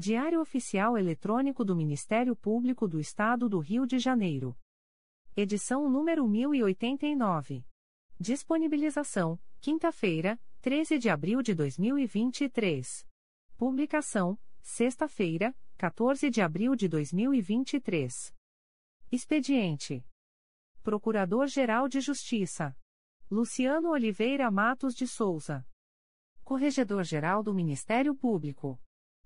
Diário Oficial Eletrônico do Ministério Público do Estado do Rio de Janeiro. Edição número 1089. Disponibilização: quinta-feira, 13 de abril de 2023. Publicação: sexta-feira, 14 de abril de 2023. Expediente: Procurador-Geral de Justiça Luciano Oliveira Matos de Souza. Corregedor-Geral do Ministério Público.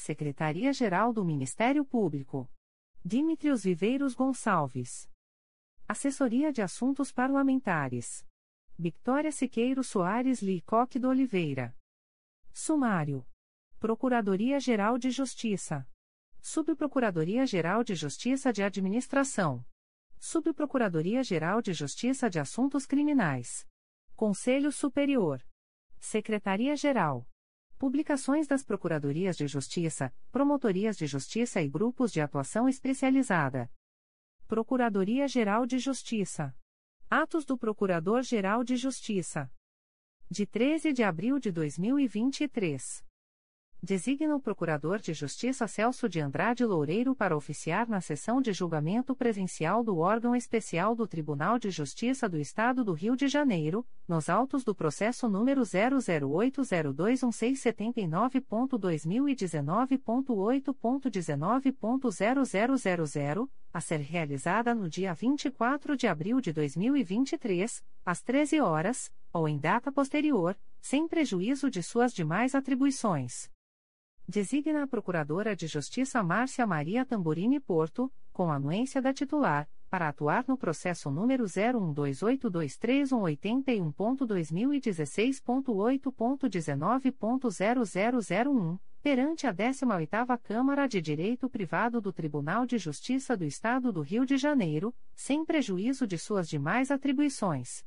Secretaria-Geral do Ministério Público. Dimitrios Viveiros Gonçalves. Assessoria de Assuntos Parlamentares. Victoria Siqueiro Soares Licoque do Oliveira. Sumário. Procuradoria-Geral de Justiça. Subprocuradoria-Geral de Justiça de Administração. Subprocuradoria-Geral de Justiça de Assuntos Criminais. Conselho Superior. Secretaria-Geral. Publicações das Procuradorias de Justiça, Promotorias de Justiça e Grupos de Atuação Especializada. Procuradoria-Geral de Justiça. Atos do Procurador-Geral de Justiça. De 13 de abril de 2023. Designa o Procurador de Justiça Celso de Andrade Loureiro para oficiar na sessão de julgamento presencial do órgão especial do Tribunal de Justiça do Estado do Rio de Janeiro, nos autos do processo número 008021679.2019.8.19.0000, a ser realizada no dia 24 de abril de 2023, às 13 horas, ou em data posterior, sem prejuízo de suas demais atribuições. Designa a Procuradora de Justiça Márcia Maria Tamburini Porto, com anuência da titular, para atuar no processo número 0128238181.2016.8.19.0001, perante a 18ª Câmara de Direito Privado do Tribunal de Justiça do Estado do Rio de Janeiro, sem prejuízo de suas demais atribuições.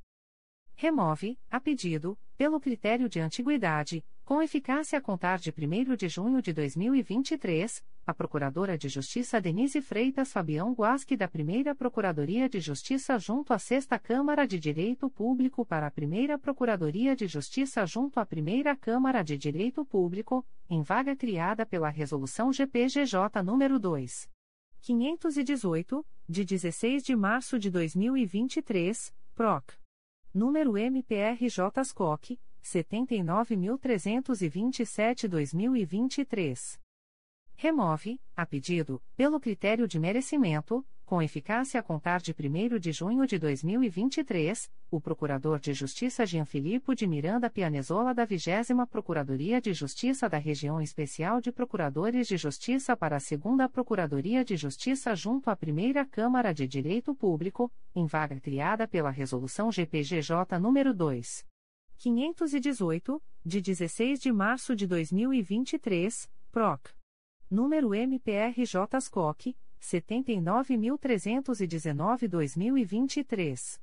Remove, a pedido, pelo critério de antiguidade, com eficácia a contar de 1 de junho de 2023, a Procuradora de Justiça Denise Freitas Fabião Guasque da Primeira Procuradoria de Justiça junto à Sexta Câmara de Direito Público para a Primeira Procuradoria de Justiça junto à Primeira Câmara de Direito Público, em vaga criada pela Resolução GPGJ nº 2. 518, de 16 de março de 2023, PROC. Número MPRJ SCOC, 79.327-2023. Remove, a pedido, pelo critério de merecimento, com eficácia a contar de 1 de junho de 2023, o Procurador de Justiça Jean Filipe de Miranda Pianezola da 20 Procuradoria de Justiça da Região Especial de Procuradores de Justiça para a 2 Procuradoria de Justiça junto à Primeira Câmara de Direito Público, em vaga criada pela Resolução GPGJ nº 2. 518, de 16 de março de 2023, PROC. Número MPRJ SCOC, 79.319-2023.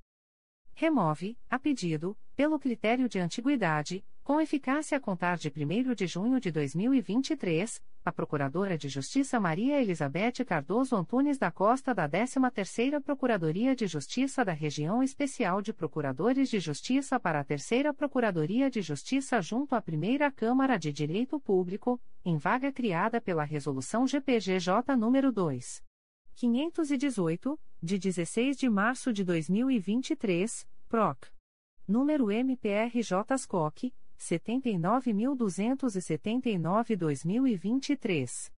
Remove, a pedido, pelo critério de antiguidade, com eficácia a contar de 1 de junho de 2023, a Procuradora de Justiça Maria Elizabeth Cardoso Antunes da Costa da 13ª Procuradoria de Justiça da Região Especial de Procuradores de Justiça para a Terceira Procuradoria de Justiça junto à Primeira Câmara de Direito Público, em vaga criada pela Resolução GPGJ nº 2. 518, de 16 de março de 2023, PROC. Número MPRJ SCOC, 79.279-2023.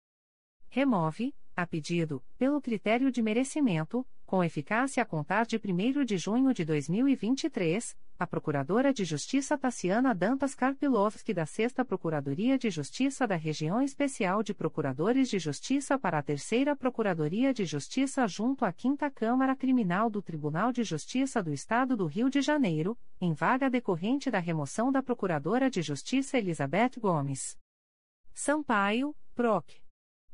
Remove, a pedido, pelo critério de merecimento, com eficácia a contar de 1 de junho de 2023, a Procuradora de Justiça Tassiana Dantas Karpilovski da 6 Procuradoria de Justiça da Região Especial de Procuradores de Justiça para a Terceira Procuradoria de Justiça junto à 5 Câmara Criminal do Tribunal de Justiça do Estado do Rio de Janeiro, em vaga decorrente da remoção da Procuradora de Justiça Elizabeth Gomes. Sampaio, PROC.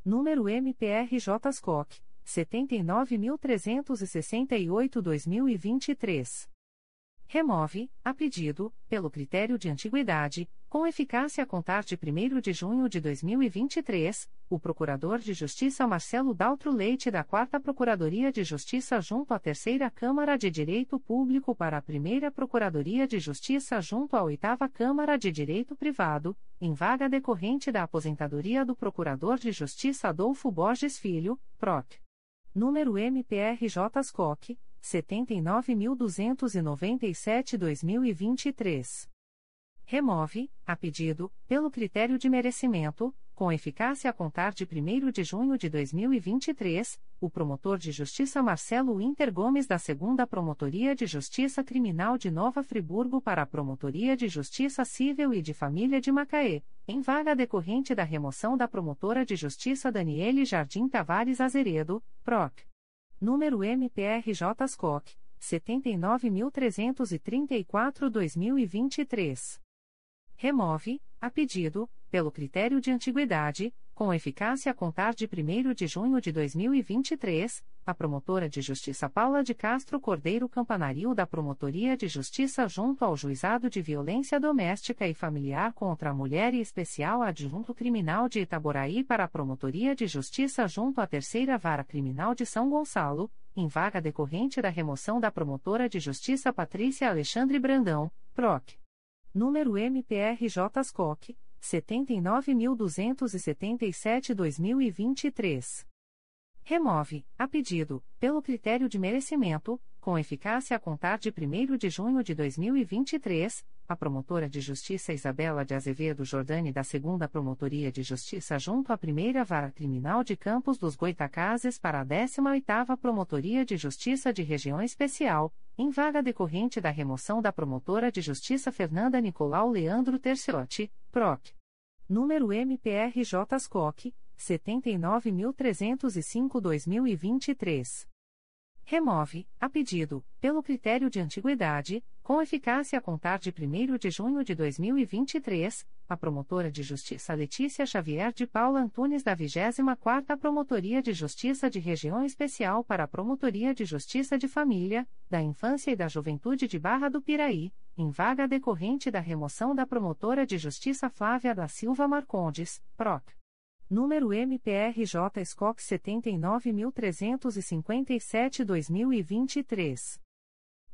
Número MPRJ SCOC 79.368-2023. Remove, a pedido, pelo critério de antiguidade, com eficácia a contar de 1 de junho de 2023, o Procurador de Justiça Marcelo Daltro Leite da 4 Procuradoria de Justiça junto à Terceira Câmara de Direito Público para a Primeira Procuradoria de Justiça junto à 8 Câmara de Direito Privado, em vaga decorrente da aposentadoria do Procurador de Justiça Adolfo Borges Filho, PROC número MPRJ SCOC, 79.297-2023. Remove, a pedido, pelo critério de merecimento, com eficácia a contar de 1 de junho de 2023, o promotor de justiça Marcelo Inter Gomes da 2 Promotoria de Justiça Criminal de Nova Friburgo para a Promotoria de Justiça Civil e de Família de Macaé, em vaga decorrente da remoção da promotora de justiça Daniele Jardim Tavares Azeredo, PROC. Número MPRJ SCOC, 79.334-2023. Remove, a pedido, pelo critério de antiguidade, com eficácia a contar de 1 de junho de 2023, a promotora de justiça Paula de Castro Cordeiro Campanaril da Promotoria de Justiça junto ao Juizado de Violência Doméstica e Familiar contra a Mulher e Especial Adjunto Criminal de Itaboraí para a Promotoria de Justiça junto à Terceira Vara Criminal de São Gonçalo, em vaga decorrente da remoção da promotora de justiça Patrícia Alexandre Brandão, PROC. Número MPRJ 79.277-2023. Remove, a pedido, pelo critério de merecimento, com eficácia a contar de 1 de junho de 2023, a promotora de justiça Isabela de Azevedo Jordani da 2 Promotoria de Justiça junto à Primeira Vara Criminal de Campos dos Goitacazes para a 18ª Promotoria de Justiça de Região Especial, em vaga decorrente da remoção da promotora de justiça Fernanda Nicolau Leandro Terciotti, PROC. Número MPRJ SCOC, 79.305-2023. Remove, a pedido, pelo critério de antiguidade, com eficácia a contar de 1 de junho de 2023, a promotora de justiça Letícia Xavier de Paula Antunes da 24ª Promotoria de Justiça de Região Especial para a Promotoria de Justiça de Família, da Infância e da Juventude de Barra do Piraí, em vaga decorrente da remoção da promotora de justiça Flávia da Silva Marcondes, PROC. Número MPRJ SCOC 79.357-2023.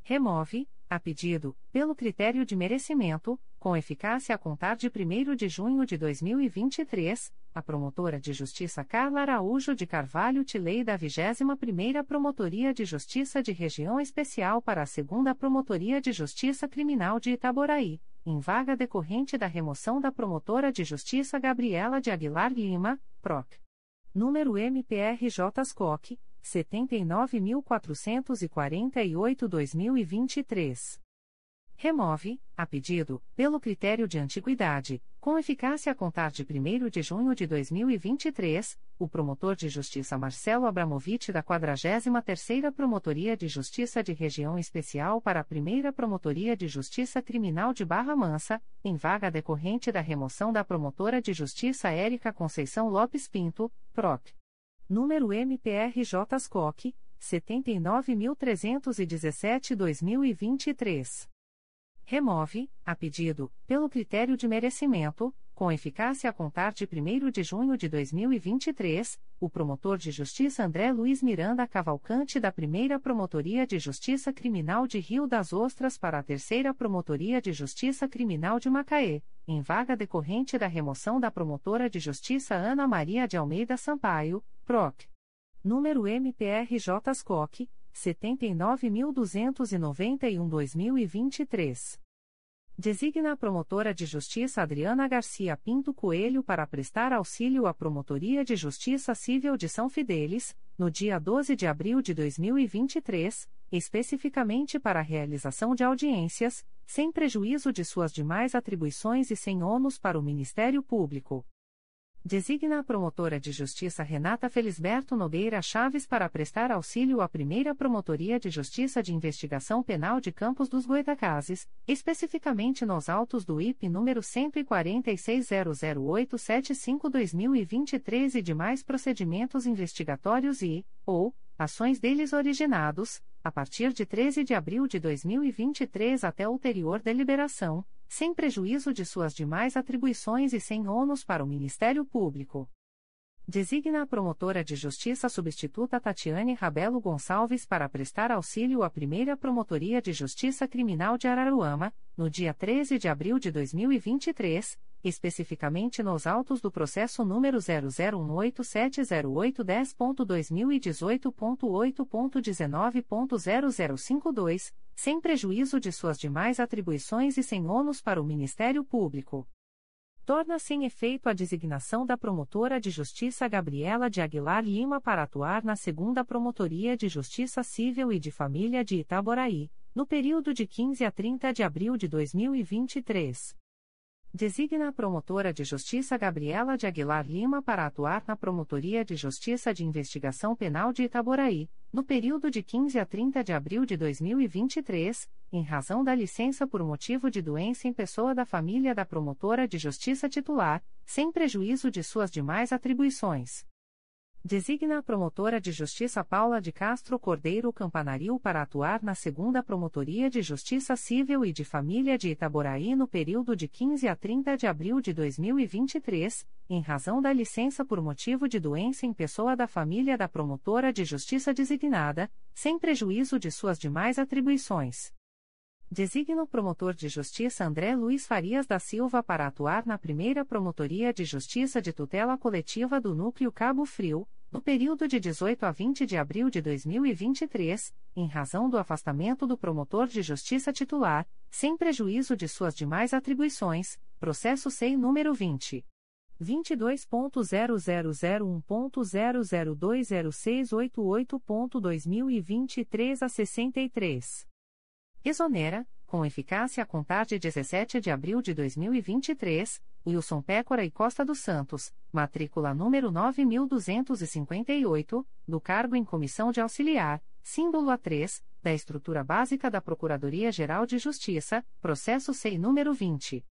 Remove, a pedido, pelo critério de merecimento, com eficácia a contar de 1 de junho de 2023, a promotora de justiça Carla Araújo de Carvalho Tilei da 21ª Promotoria de Justiça de Região Especial para a 2 Promotoria de Justiça Criminal de Itaboraí em vaga decorrente da remoção da promotora de justiça Gabriela de Aguilar Lima, PROC. Número MPRJ SCOC, 79.448-2023. Remove, a pedido, pelo critério de antiguidade, com eficácia a contar de 1 de junho de 2023, o promotor de justiça Marcelo Abramovich da 43ª Promotoria de Justiça de Região Especial para a 1 Promotoria de Justiça Criminal de Barra Mansa, em vaga decorrente da remoção da promotora de justiça Érica Conceição Lopes Pinto, PROC. Número MPRJ SCOC, 79.317-2023. Remove, a pedido, pelo critério de merecimento, com eficácia a contar de 1 de junho de 2023, o promotor de justiça André Luiz Miranda Cavalcante da Primeira Promotoria de Justiça Criminal de Rio das Ostras para a Terceira Promotoria de Justiça Criminal de Macaé, em vaga decorrente da remoção da promotora de justiça Ana Maria de Almeida Sampaio, PROC. Número MPRJ SCOC, 79.291-2023. Designa a promotora de justiça Adriana Garcia Pinto Coelho para prestar auxílio à Promotoria de Justiça Civil de São Fidélis, no dia 12 de abril de 2023, especificamente para a realização de audiências, sem prejuízo de suas demais atribuições e sem ônus para o Ministério Público. Designa a promotora de justiça Renata Felisberto Nogueira Chaves para prestar auxílio à primeira Promotoria de Justiça de Investigação Penal de Campos dos Goitacazes, especificamente nos autos do IP número 14600875-2023 e demais procedimentos investigatórios e, ou, ações deles originados, a partir de 13 de abril de 2023 até ulterior deliberação sem prejuízo de suas demais atribuições e sem ônus para o Ministério Público. Designa a promotora de justiça substituta Tatiane Rabelo Gonçalves para prestar auxílio à primeira Promotoria de Justiça Criminal de Araruama, no dia 13 de abril de 2023, especificamente nos autos do processo número 001870810.2018.8.19.0052, sem prejuízo de suas demais atribuições e sem ônus para o Ministério Público. Torna-se em efeito a designação da promotora de justiça Gabriela de Aguilar Lima para atuar na segunda Promotoria de Justiça Civil e de Família de Itaboraí, no período de 15 a 30 de abril de 2023. Designa a promotora de justiça Gabriela de Aguilar Lima para atuar na Promotoria de Justiça de Investigação Penal de Itaboraí, no período de 15 a 30 de abril de 2023, em razão da licença por motivo de doença em pessoa da família da promotora de justiça titular, sem prejuízo de suas demais atribuições. Designa a promotora de justiça Paula de Castro Cordeiro Campanaril para atuar na segunda Promotoria de Justiça Civil e de Família de Itaboraí no período de 15 a 30 de abril de 2023, em razão da licença por motivo de doença em pessoa da família da promotora de justiça designada, sem prejuízo de suas demais atribuições. Designa o promotor de justiça André Luiz Farias da Silva para atuar na primeira Promotoria de Justiça de Tutela Coletiva do Núcleo Cabo Frio, no período de 18 a 20 de abril de 2023, em razão do afastamento do promotor de justiça titular, sem prejuízo de suas demais atribuições, processo SEI número 20. 22.0001.0020688.2023 a 63. Exonera, com eficácia a contar de 17 de abril de 2023, Wilson Pécora e Costa dos Santos, matrícula número 9258, do cargo em comissão de auxiliar, símbolo A3, da estrutura básica da Procuradoria-Geral de Justiça, processo SEI número 20.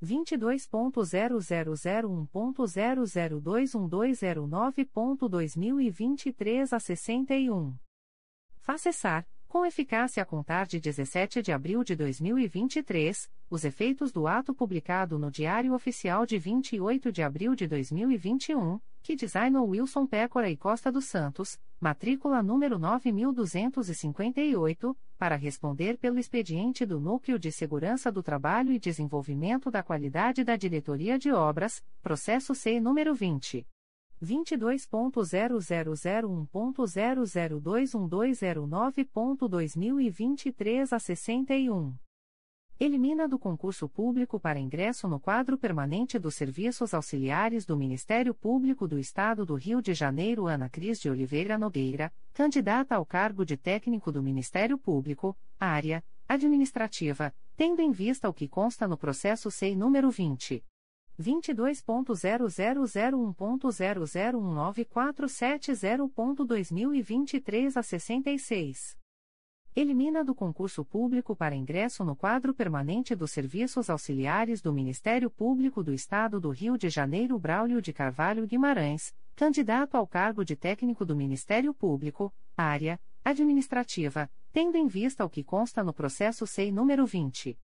22.0001.0021209.2023 a 61. Faz cessar, com eficácia a contar de 17 de abril de 2023, os efeitos do ato publicado no Diário Oficial de 28 de abril de 2021, que designou Wilson Pécora e Costa dos Santos, matrícula número 9258, para responder pelo expediente do Núcleo de Segurança do Trabalho e Desenvolvimento da Qualidade da Diretoria de Obras, processo C número 20. 22.0001.0021209.2023 a 61. Elimina do concurso público para ingresso no quadro permanente dos serviços auxiliares do Ministério Público do Estado do Rio de Janeiro Ana Cris de Oliveira Nogueira, candidata ao cargo de técnico do Ministério Público, área administrativa, tendo em vista o que consta no processo SEI número 20. 22.0001.0019470.2023 a 66. Elimina do concurso público para ingresso no quadro permanente dos serviços auxiliares do Ministério Público do Estado do Rio de Janeiro Braulio de Carvalho Guimarães, candidato ao cargo de técnico do Ministério Público, área administrativa, tendo em vista o que consta no processo SEI número 20.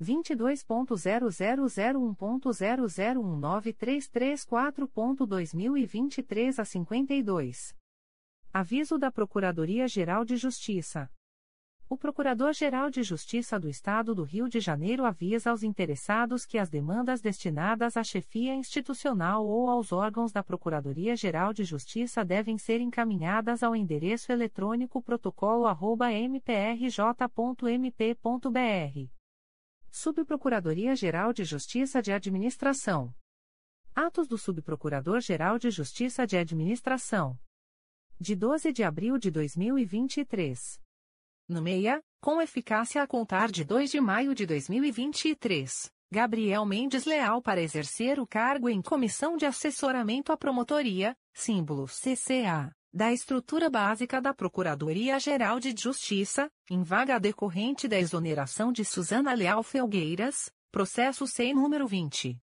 22.0001.0019334.2023 a 52. Aviso da Procuradoria-Geral de Justiça. O Procurador-Geral de Justiça do Estado do Rio de Janeiro avisa aos interessados que as demandas destinadas à chefia institucional ou aos órgãos da Procuradoria-Geral de Justiça devem ser encaminhadas ao endereço eletrônico protocolo@mprj.mp.br. Subprocuradoria-Geral de Justiça de Administração. Atos do Subprocurador-Geral de Justiça de Administração. De 12 de abril de 2023. No MEIA, com eficácia a contar de 2 de maio de 2023, Gabriel Mendes Leal para exercer o cargo em Comissão de Assessoramento à Promotoria, símbolo CCA, da Estrutura Básica da Procuradoria-Geral de Justiça, em vaga decorrente da exoneração de Suzana Leal Felgueiras, processo sem número 20.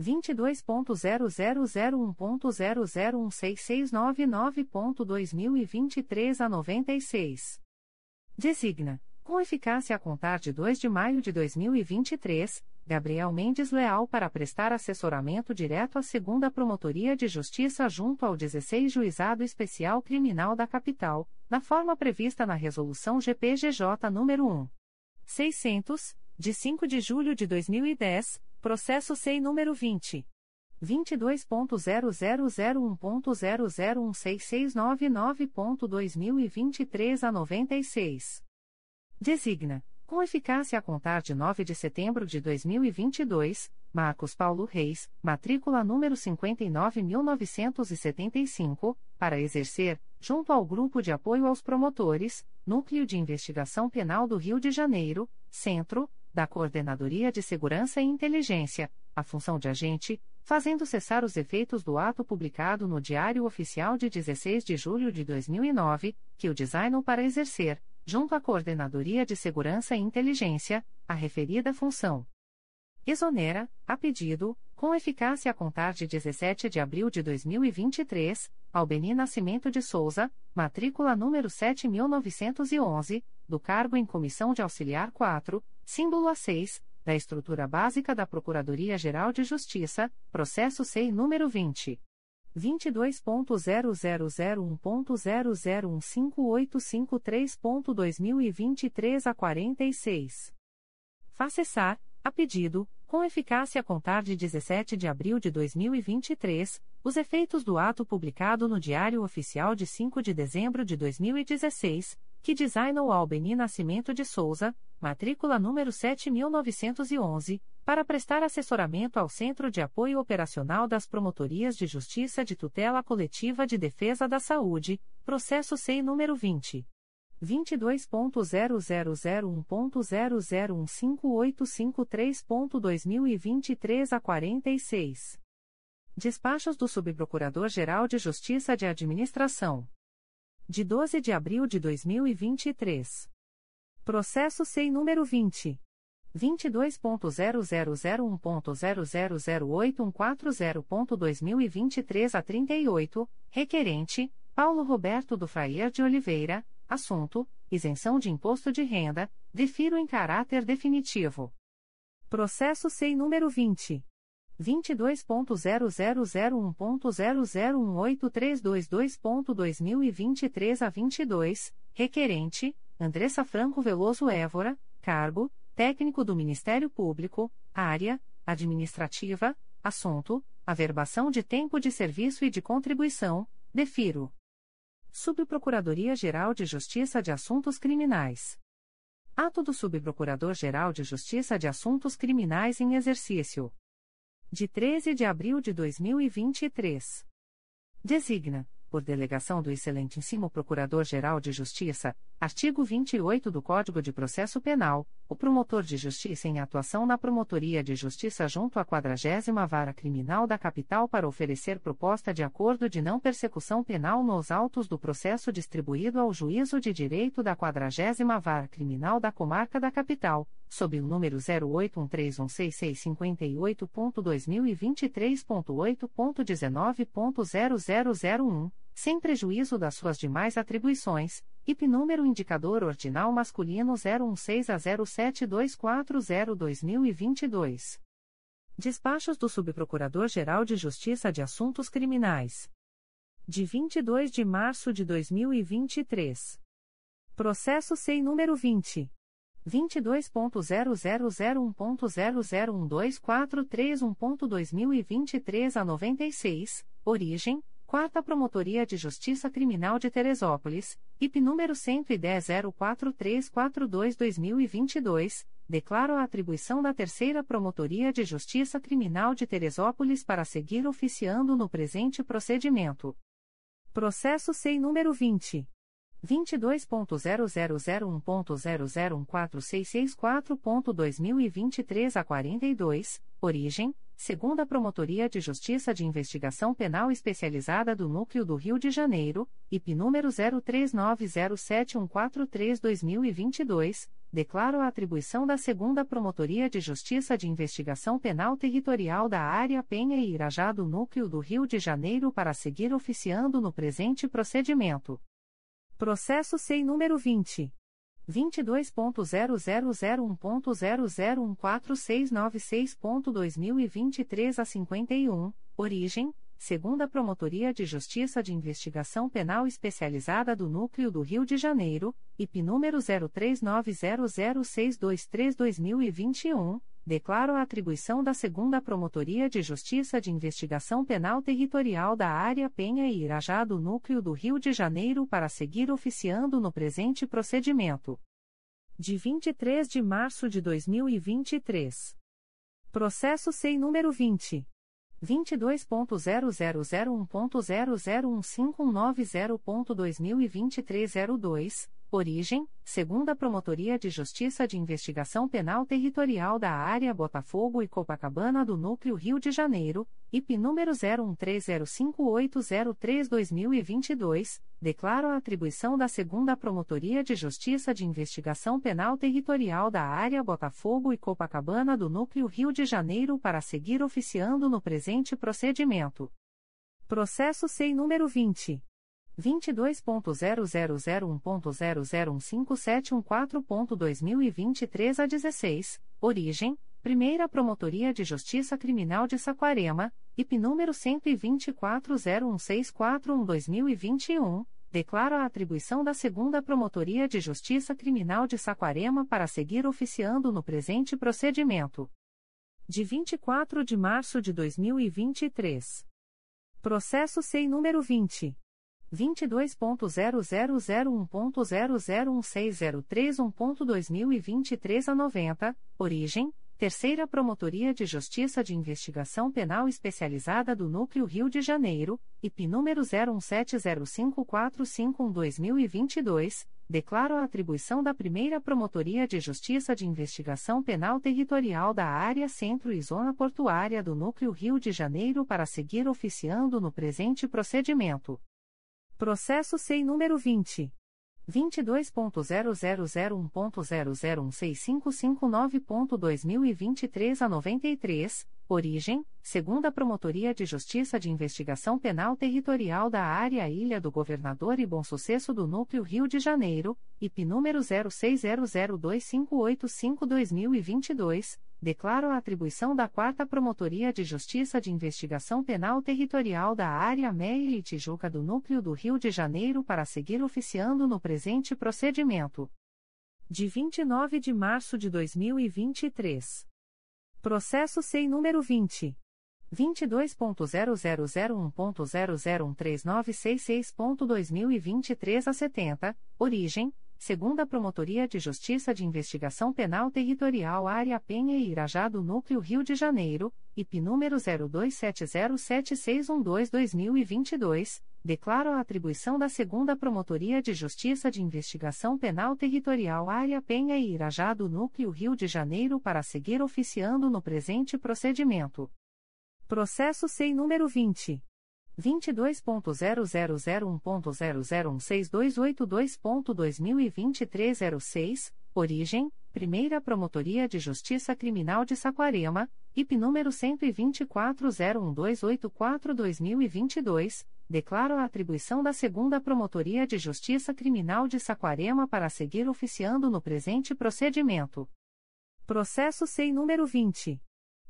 22.0001.0016699.2023 a 96. Designa, com eficácia a contar de 2 de maio de 2023, Gabriel Mendes Leal para prestar assessoramento direto à segunda Promotoria de Justiça junto ao 16 Juizado Especial Criminal da Capital, na forma prevista na Resolução GPGJ nº 1. 600, de 5 de julho de 2010, processo SEI número 20. 22.0001.0016699.2023 a 96. Designa, com eficácia a contar de 9 de setembro de 2022, Marcos Paulo Reis, matrícula número 59.975, para exercer, junto ao Grupo de Apoio aos Promotores, Núcleo de Investigação Penal do Rio de Janeiro, Centro, da Coordenadoria de Segurança e Inteligência, a função de agente, fazendo cessar os efeitos do ato publicado no Diário Oficial de 16 de julho de 2009, que o designou para exercer, junto à Coordenadoria de Segurança e Inteligência, a referida função. Exonera, a pedido, com eficácia a contar de 17 de abril de 2023, Albeni Nascimento de Souza, matrícula número 7911, do cargo em Comissão de Auxiliar 4, símbolo A6, da estrutura básica da Procuradoria-Geral de Justiça, processo SEI número 20. 22.0001.0015853.2023 a 46. Faça cessar, a pedido, com eficácia a contar de 17 de abril de 2023, os efeitos do ato publicado no Diário Oficial de 5 de dezembro de 2016, que designou Albeni Nascimento de Souza, matrícula número 7911, para prestar assessoramento ao Centro de Apoio Operacional das Promotorias de Justiça de Tutela Coletiva de Defesa da Saúde, processo SEI número 20. 22.0001.0015853.2023 a 46. Despachos do Subprocurador-Geral de Justiça de Administração. De 12 de abril de 2023. Processo SEI número 20. 22.0001.0008140.2023 a 38, requerente, Paulo Roberto do Fraier de Oliveira, assunto, isenção de imposto de renda, defiro em caráter definitivo. Processo SEI número 20. 22.0001.0018322.2023 a 22, requerente, Andressa Franco Veloso Évora, cargo, técnico do Ministério Público, área, administrativa, assunto, averbação de tempo de serviço e de contribuição, defiro. Subprocuradoria-Geral de Justiça de Assuntos Criminais. Ato do Subprocurador-Geral de Justiça de Assuntos Criminais em exercício. De 13 de abril de 2023. Designa por delegação do excelentíssimo Procurador-Geral de Justiça, artigo 28 do Código de Processo Penal, o promotor de justiça em atuação na Promotoria de Justiça junto à 40 Vara Criminal da Capital para oferecer proposta de acordo de não persecução penal nos autos do processo distribuído ao Juízo de Direito da 40 Vara Criminal da Comarca da Capital, sob o número 081316658.2023.8.19.0001 sem prejuízo das suas demais atribuições, IP número indicador ordinal masculino 016 a 072400-2022. Despachos do Subprocurador-Geral de Justiça de Assuntos Criminais. De 22 de março de 2023. Processo SEI número 20. 22.0001.0012431.2023 a 96, origem, Quarta Promotoria de Justiça Criminal de Teresópolis, IP número 110.04342-2022, declaro a atribuição da Terceira Promotoria de Justiça Criminal de Teresópolis para seguir oficiando no presente procedimento. Processo SEI número 20. 22.0001.0014664.2023 a 42, origem, segunda Promotoria de Justiça de Investigação Penal Especializada do Núcleo do Rio de Janeiro, IP número 03907143-2022, declaro a atribuição da segunda Promotoria de Justiça de Investigação Penal Territorial da Área Penha e Irajá do Núcleo do Rio de Janeiro para seguir oficiando no presente procedimento. Processo SEI número 20. 22.0001.0014696.2023 a 51, origem, segunda Promotoria de Justiça de Investigação Penal Especializada do Núcleo do Rio de Janeiro, IP número 03900623-2021, declaro a atribuição da segunda Promotoria de Justiça de Investigação Penal Territorial da Área Penha e Irajá do Núcleo do Rio de Janeiro para seguir oficiando no presente procedimento. De 23 de março de 2023. Processo SEI número 20. 22.0001.0015190.2023 02, origem, segunda Promotoria de Justiça de Investigação Penal Territorial da Área Botafogo e Copacabana do Núcleo Rio de Janeiro, IP número 01305803-2022, declaro a atribuição da segunda Promotoria de Justiça de Investigação Penal Territorial da Área Botafogo e Copacabana do Núcleo Rio de Janeiro para seguir oficiando no presente procedimento. Processo SEI número 20. 22.0001.0015714.2023 a 16, origem, Primeira Promotoria de Justiça Criminal de Saquarema, IP número 12401641-2021, declaro a atribuição da Segunda Promotoria de Justiça Criminal de Saquarema para seguir oficiando no presente procedimento. De 24 de março de 2023. Processo SEI número 20. 22.0001.0016031.2023 a 90, origem, Terceira Promotoria de Justiça de Investigação Penal Especializada do Núcleo Rio de Janeiro, IP número 01705451-2022, declaro a atribuição da Primeira Promotoria de Justiça de Investigação Penal Territorial da Área Centro e Zona Portuária do Núcleo Rio de Janeiro para seguir oficiando no presente procedimento. Processo SEI número 20. 22.0001.0016559.2023 a 93, origem, segunda Promotoria de Justiça de Investigação Penal Territorial da Área Ilha do Governador e Bom Sucesso do Núcleo Rio de Janeiro, IP número 06002585-2022, declaro a atribuição da quarta Promotoria de Justiça de Investigação Penal Territorial da Área Meire e Tijuca do Núcleo do Rio de Janeiro para seguir oficiando no presente procedimento. De 29 de março de 2023. Processo SEI número 20. 22.0001.0013966.2023 a 70, origem, segunda Promotoria de Justiça de Investigação Penal Territorial Área Penha e Irajá do Núcleo Rio de Janeiro, IP número 02707612-2022, declaro a atribuição da segunda Promotoria de Justiça de Investigação Penal Territorial Área Penha e Irajá do Núcleo Rio de Janeiro para seguir oficiando no presente procedimento. Processo SEI número 20. 22.0001.0016282.2023 06, origem, Primeira Promotoria de Justiça Criminal de Saquarema, IP número 12401284-2022, declaro a atribuição da Segunda Promotoria de Justiça Criminal de Saquarema para seguir oficiando no presente procedimento. Processo SEI número 20.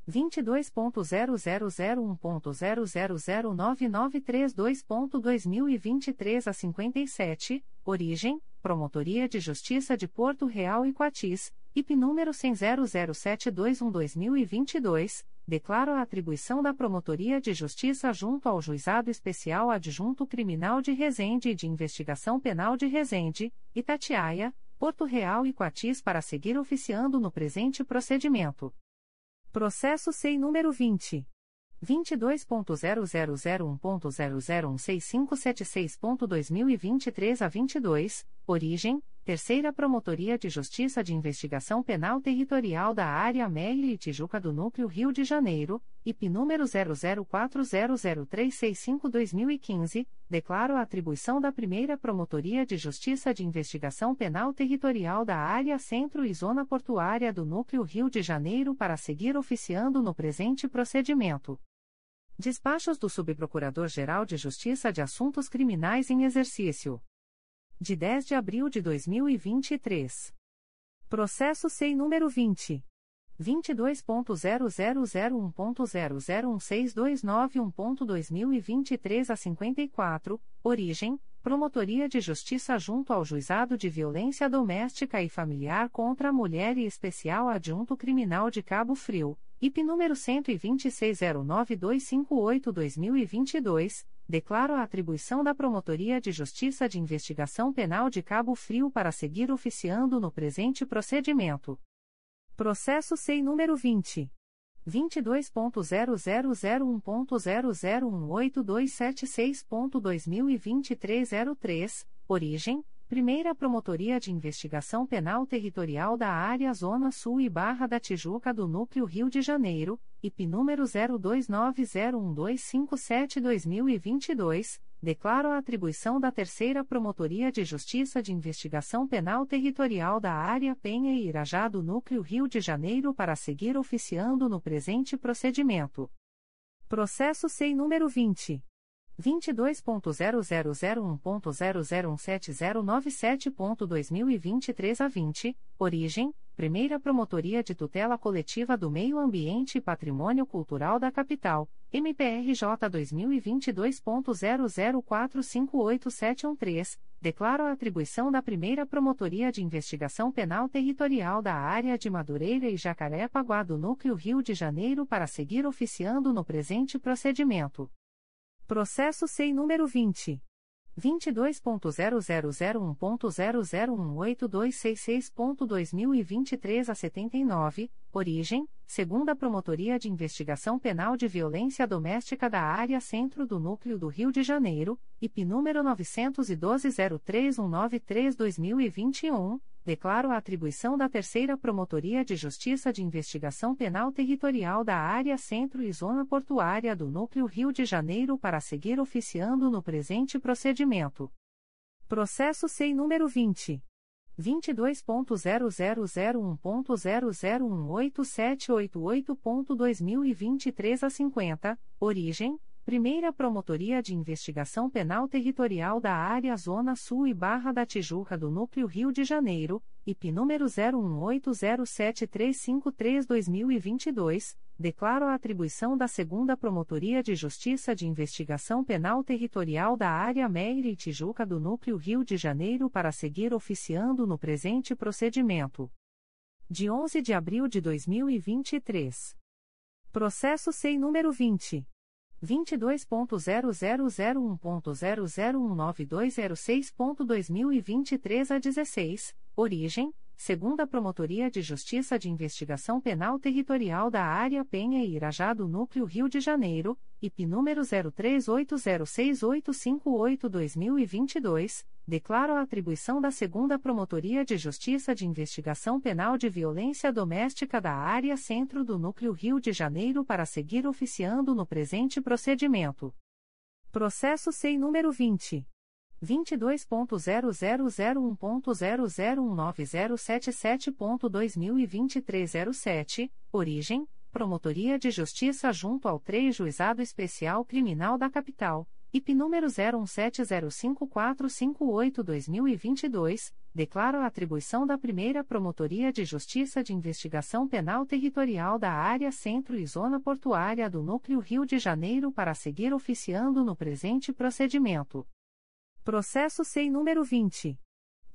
22.0001.0009932.2023 a 57, origem, Promotoria de Justiça de Porto Real e Quatis, IP número 1000721-2022, declaro a atribuição da Promotoria de Justiça junto ao Juizado Especial Adjunto Criminal de Resende e de Investigação Penal de Resende, Itatiaia, Porto Real e Quatis para seguir oficiando no presente procedimento. Processo SEI número 20. 22.0001.0016576.2023 a 22, origem, Terceira Promotoria de Justiça de Investigação Penal Territorial da Área Meire e Tijuca do Núcleo Rio de Janeiro, IP número 00400365-2015, declaro a atribuição da Primeira Promotoria de Justiça de Investigação Penal Territorial da Área Centro e Zona Portuária do Núcleo Rio de Janeiro para seguir oficiando no presente procedimento. Despachos do Subprocurador-Geral de Justiça de Assuntos Criminais em Exercício. De 10 de abril de 2023. Processo SEI número 20. 22.0001.0016291.2023 a 54, origem, Promotoria de Justiça junto ao Juizado de Violência Doméstica e Familiar contra a Mulher e Especial Adjunto Criminal de Cabo Frio, IP número 12609258-2022, declaro a atribuição da Promotoria de Justiça de Investigação Penal de Cabo Frio para seguir oficiando no presente procedimento. Processo SEI número 20. 22.0001.0018276.2023 03, origem, Primeira Promotoria de Investigação Penal Territorial da Área Zona Sul e Barra da Tijuca do Núcleo Rio de Janeiro, IP número 02901257-2022, declaro a atribuição da Terceira Promotoria de Justiça de Investigação Penal Territorial da Área Penha e Irajá do Núcleo Rio de Janeiro para seguir oficiando no presente procedimento. Processo SEI número 20. 22.0001.0017097.2023 a 20, origem, Primeira Promotoria de Tutela Coletiva do Meio Ambiente e Patrimônio Cultural da Capital, MPRJ 2022.00458713, declaro a atribuição da Primeira Promotoria de Investigação Penal Territorial da Área de Madureira e Jacarepaguá do Núcleo Rio de Janeiro para seguir oficiando no presente procedimento. Processo SEI número 20. 22.0001.0018266.2023 a 79, origem, segunda Promotoria de Investigação Penal de Violência Doméstica da Área Centro do Núcleo do Rio de Janeiro, IP número 912-03193-2021, declaro a atribuição da Terceira Promotoria de Justiça de Investigação Penal Territorial da Área Centro e Zona Portuária do Núcleo Rio de Janeiro para seguir oficiando no presente procedimento. Processo SEI número 20. 22.0001.0018788.2023 a 50, origem, Primeira Promotoria de Investigação Penal Territorial da Área Zona Sul e Barra da Tijuca do Núcleo Rio de Janeiro, IP número 01807353-2022, declaro a atribuição da Segunda Promotoria de Justiça de Investigação Penal Territorial da Área Meire e Tijuca do Núcleo Rio de Janeiro para seguir oficiando no presente procedimento. De 11 de abril de 2023. Processo SEI número 20. 22.0001.0019206.2023 a 16, origem, segunda Promotoria de Justiça de Investigação Penal Territorial da Área Penha e Irajá do Núcleo Rio de Janeiro, IP número 03806858-2022, declaro a atribuição da segunda Promotoria de Justiça de Investigação Penal de Violência Doméstica da Área Centro do Núcleo Rio de Janeiro para seguir oficiando no presente procedimento. Processo SEI número 20. 22.0001.0019077.2023 07, origem, Promotoria de Justiça junto ao 3 Juizado Especial Criminal da Capital, IP número 01705458-2022, declaro a atribuição da primeira Promotoria de Justiça de Investigação Penal Territorial da Área Centro e Zona Portuária do Núcleo Rio de Janeiro para seguir oficiando no presente procedimento. Processo SEI número 20.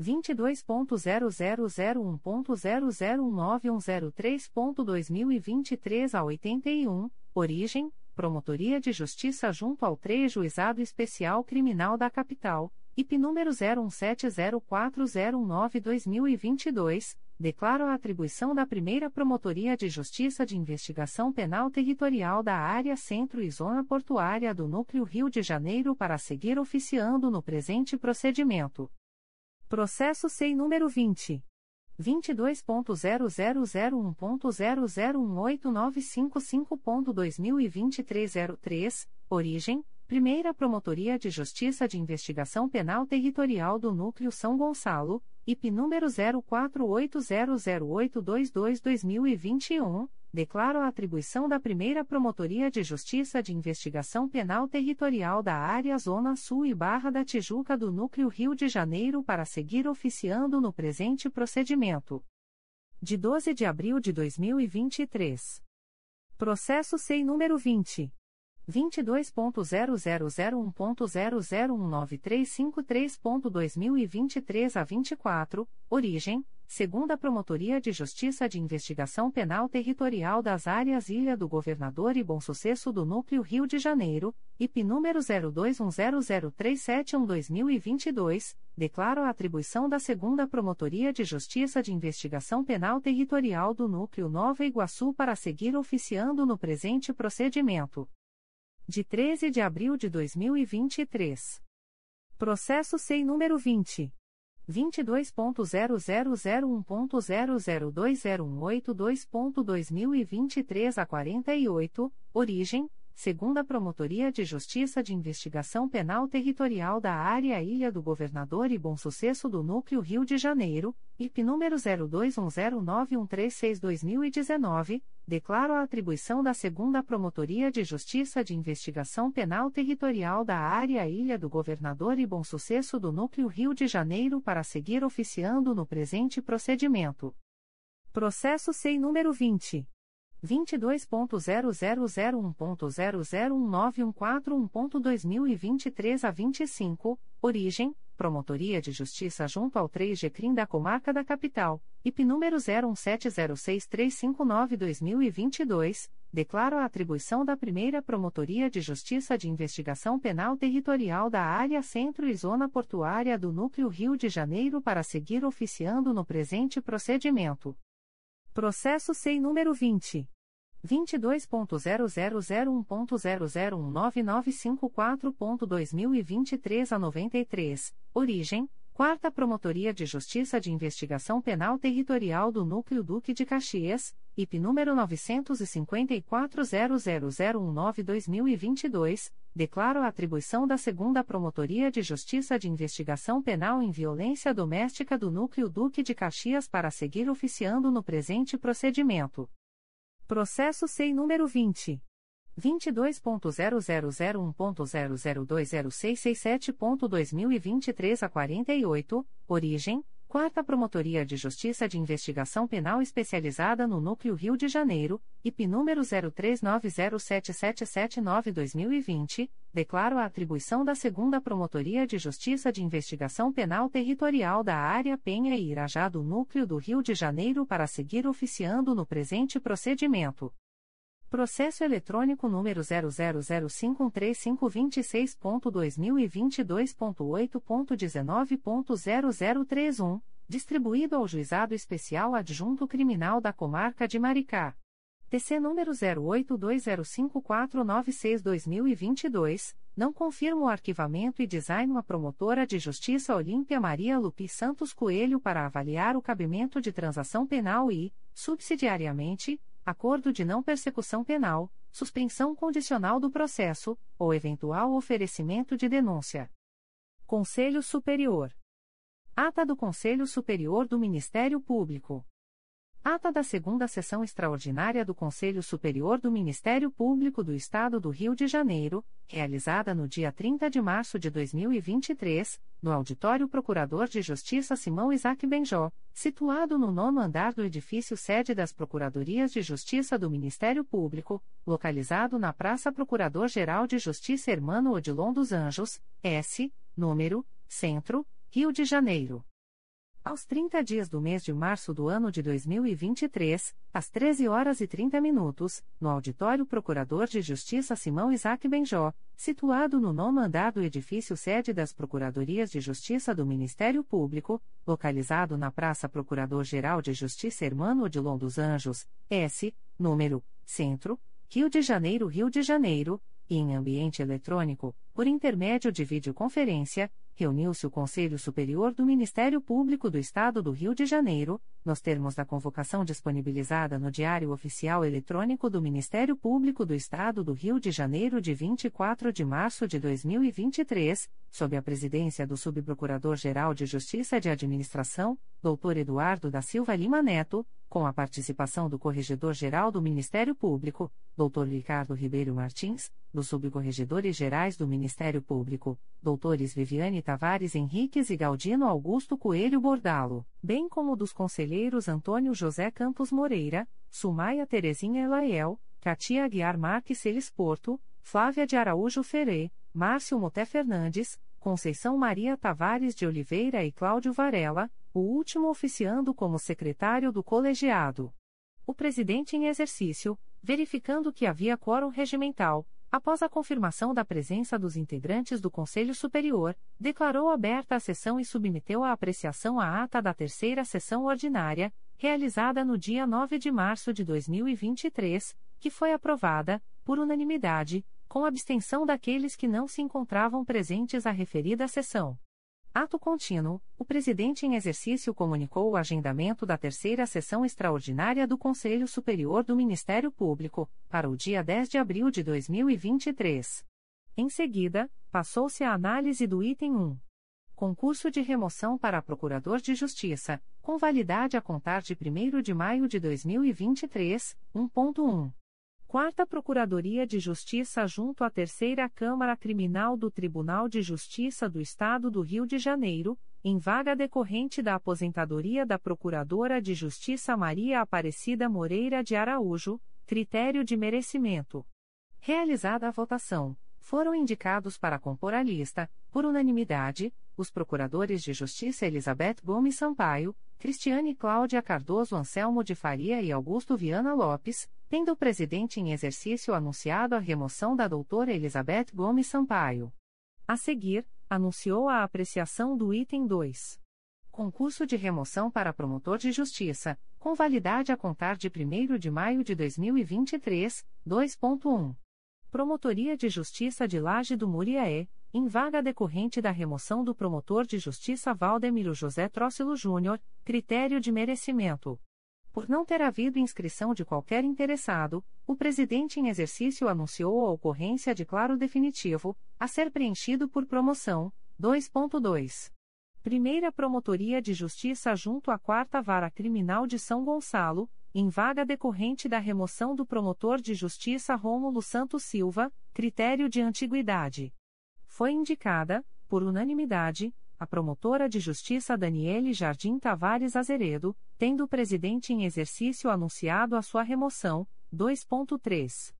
22.0001.0019103.2023 a 81, origem, Promotoria de Justiça junto ao 3 Juizado Especial Criminal da Capital, IP número 01704019-2022, declaro a atribuição da primeira Promotoria de Justiça de Investigação Penal Territorial da Área Centro e Zona Portuária do Núcleo Rio de Janeiro para seguir oficiando no presente procedimento. Processo SEI número 20. 22.0001.0018955.2023 03, origem, Primeira Promotoria de Justiça de Investigação Penal Territorial do Núcleo São Gonçalo, IP número 04800822-2021, declaro a atribuição da Primeira Promotoria de Justiça de Investigação Penal Territorial da Área Zona Sul e Barra da Tijuca do Núcleo Rio de Janeiro para seguir oficiando no presente procedimento. De 12 de abril de 2023. Processo SEI número 20. 22.0001.0019353.2023 a 24, origem, segunda Promotoria de Justiça de Investigação Penal Territorial das Áreas Ilha do Governador e Bom Sucesso do Núcleo Rio de Janeiro, IP número 02100371-2022, declaro a atribuição da segunda Promotoria de Justiça de Investigação Penal Territorial do Núcleo Nova Iguaçu para seguir oficiando no presente procedimento de 13 de abril de 2023. Processo SEI número 20. 22.0001.0020182.2023 a 48, origem, segunda Promotoria de Justiça de Investigação Penal Territorial da Área Ilha do Governador e Bom Sucesso do Núcleo Rio de Janeiro, IP número 02109136-2019, declaro a atribuição da segunda Promotoria de Justiça de Investigação Penal Territorial da Área Ilha do Governador e Bom Sucesso do Núcleo Rio de Janeiro para seguir oficiando no presente procedimento. Processo SEI número 20. 22.0001.0019141.2023 a 25, origem, Promotoria de Justiça junto ao 3G da Comarca da Capital, IP número 01706359-2022, declaro a atribuição da primeira Promotoria de Justiça de Investigação Penal Territorial da Área Centro e Zona Portuária do Núcleo Rio de Janeiro para seguir oficiando no presente procedimento. Processo SEI número 20. 22.0001.0019954.2023 a 93, origem, Quarta Promotoria de Justiça de Investigação Penal Territorial do Núcleo Duque de Caxias, IP número 954.00019-2022, declaro a atribuição da Segunda Promotoria de Justiça de Investigação Penal em Violência Doméstica do Núcleo Duque de Caxias para seguir oficiando no presente procedimento. Processo SEI número 20. 22.0001.0020667.2023 a 48, origem, Quarta Promotoria de Justiça de Investigação Penal Especializada no Núcleo Rio de Janeiro, IP número 03907779-2020, declaro a atribuição da Segunda Promotoria de Justiça de Investigação Penal Territorial da Área Penha e Irajá do Núcleo do Rio de Janeiro para seguir oficiando no presente procedimento. Processo eletrônico número 000513526.2022.8.19.0031, distribuído ao Juizado Especial Adjunto Criminal da Comarca de Maricá. TC número 08205496-2022, não confirma o arquivamento e design a promotora de justiça Olímpia Maria Lupi Santos Coelho para avaliar o cabimento de transação penal e, subsidiariamente, acordo de não persecução penal, suspensão condicional do processo, ou eventual oferecimento de denúncia. Conselho Superior. Ata do Conselho Superior do Ministério Público. Ata da segunda sessão extraordinária do Conselho Superior do Ministério Público do Estado do Rio de Janeiro, realizada no dia 30 de março de 2023, no Auditório Procurador de Justiça Simão Isaac Benjó, situado no nono andar do edifício sede das Procuradorias de Justiça do Ministério Público, localizado na Praça Procurador-Geral de Justiça Hermano Odilon dos Anjos, S, número, Centro, Rio de Janeiro aos 30 dias do mês de março do ano de 2023, às 13 horas e 30 minutos, no Auditório Procurador de Justiça Simão Isaac Benjó, situado no nono andar do edifício sede das Procuradorias de Justiça do Ministério Público, localizado na Praça Procurador-Geral de Justiça Hermano Odilon dos Anjos, S, número, Centro, Rio de Janeiro, Rio de Janeiro, e em ambiente eletrônico, por intermédio de videoconferência, reuniu-se o Conselho Superior do Ministério Público do Estado do Rio de Janeiro, nos termos da convocação disponibilizada no Diário Oficial Eletrônico do Ministério Público do Estado do Rio de Janeiro de 24 de março de 2023, sob a presidência do Subprocurador-Geral de Justiça de Administração, Dr. Eduardo da Silva Lima Neto, com a participação do Corregedor-Geral do Ministério Público, Dr. Ricardo Ribeiro Martins, dos Subcorregedores Gerais do Ministério Público, doutores Viviane Tavares Henriques e Galdino Augusto Coelho Bordalo, bem como dos conselheiros Antônio José Campos Moreira, Sumaia Terezinha Elaiel, Katia Aguiar Marques Celes Porto, Flávia de Araújo Ferê, Márcio Moté Fernandes, Conceição Maria Tavares de Oliveira e Cláudio Varela, o último oficiando como secretário do colegiado. O presidente em exercício, verificando que havia quórum regimental, após a confirmação da presença dos integrantes do Conselho Superior, declarou aberta a sessão e submeteu à apreciação a ata da terceira sessão ordinária, realizada no dia 9 de março de 2023, que foi aprovada, por unanimidade, com abstenção daqueles que não se encontravam presentes à referida sessão. Ato contínuo, o presidente em exercício comunicou o agendamento da terceira sessão extraordinária do Conselho Superior do Ministério Público, para o dia 10 de abril de 2023. Em seguida, passou-se a análise do item 1. Concurso de remoção para Procurador de Justiça, com validade a contar de 1 de maio de 2023, 1.1. Quarta Procuradoria de Justiça junto à Terceira Câmara Criminal do Tribunal de Justiça do Estado do Rio de Janeiro, em vaga decorrente da aposentadoria da Procuradora de Justiça Maria Aparecida Moreira de Araújo, critério de merecimento. Realizada a votação, foram indicados para compor a lista, por unanimidade, os procuradores de Justiça Elizabeth Gomes Sampaio, Cristiane Cláudia Cardoso Anselmo de Faria e Augusto Viana Lopes, tendo o presidente em exercício anunciado a remoção da doutora Elizabeth Gomes Sampaio. A seguir, anunciou a apreciação do item 2. Concurso de remoção para promotor de justiça, com validade a contar de 1 de maio de 2023, 2.1. Promotoria de Justiça de Laje do Muriaé, em vaga decorrente da remoção do promotor de justiça Valdemiro José Trócilo Júnior, critério de merecimento. Por não ter havido inscrição de qualquer interessado, o presidente em exercício anunciou a ocorrência de claro definitivo, a ser preenchido por promoção, 2.2. Primeira Promotoria de Justiça junto à Quarta Vara Criminal de São Gonçalo, em vaga decorrente da remoção do promotor de justiça Rômulo Santos Silva, critério de antiguidade. Foi indicada, por unanimidade, a promotora de justiça Daniele Jardim Tavares Azeredo, tendo o presidente em exercício anunciado a sua remoção, 2.3.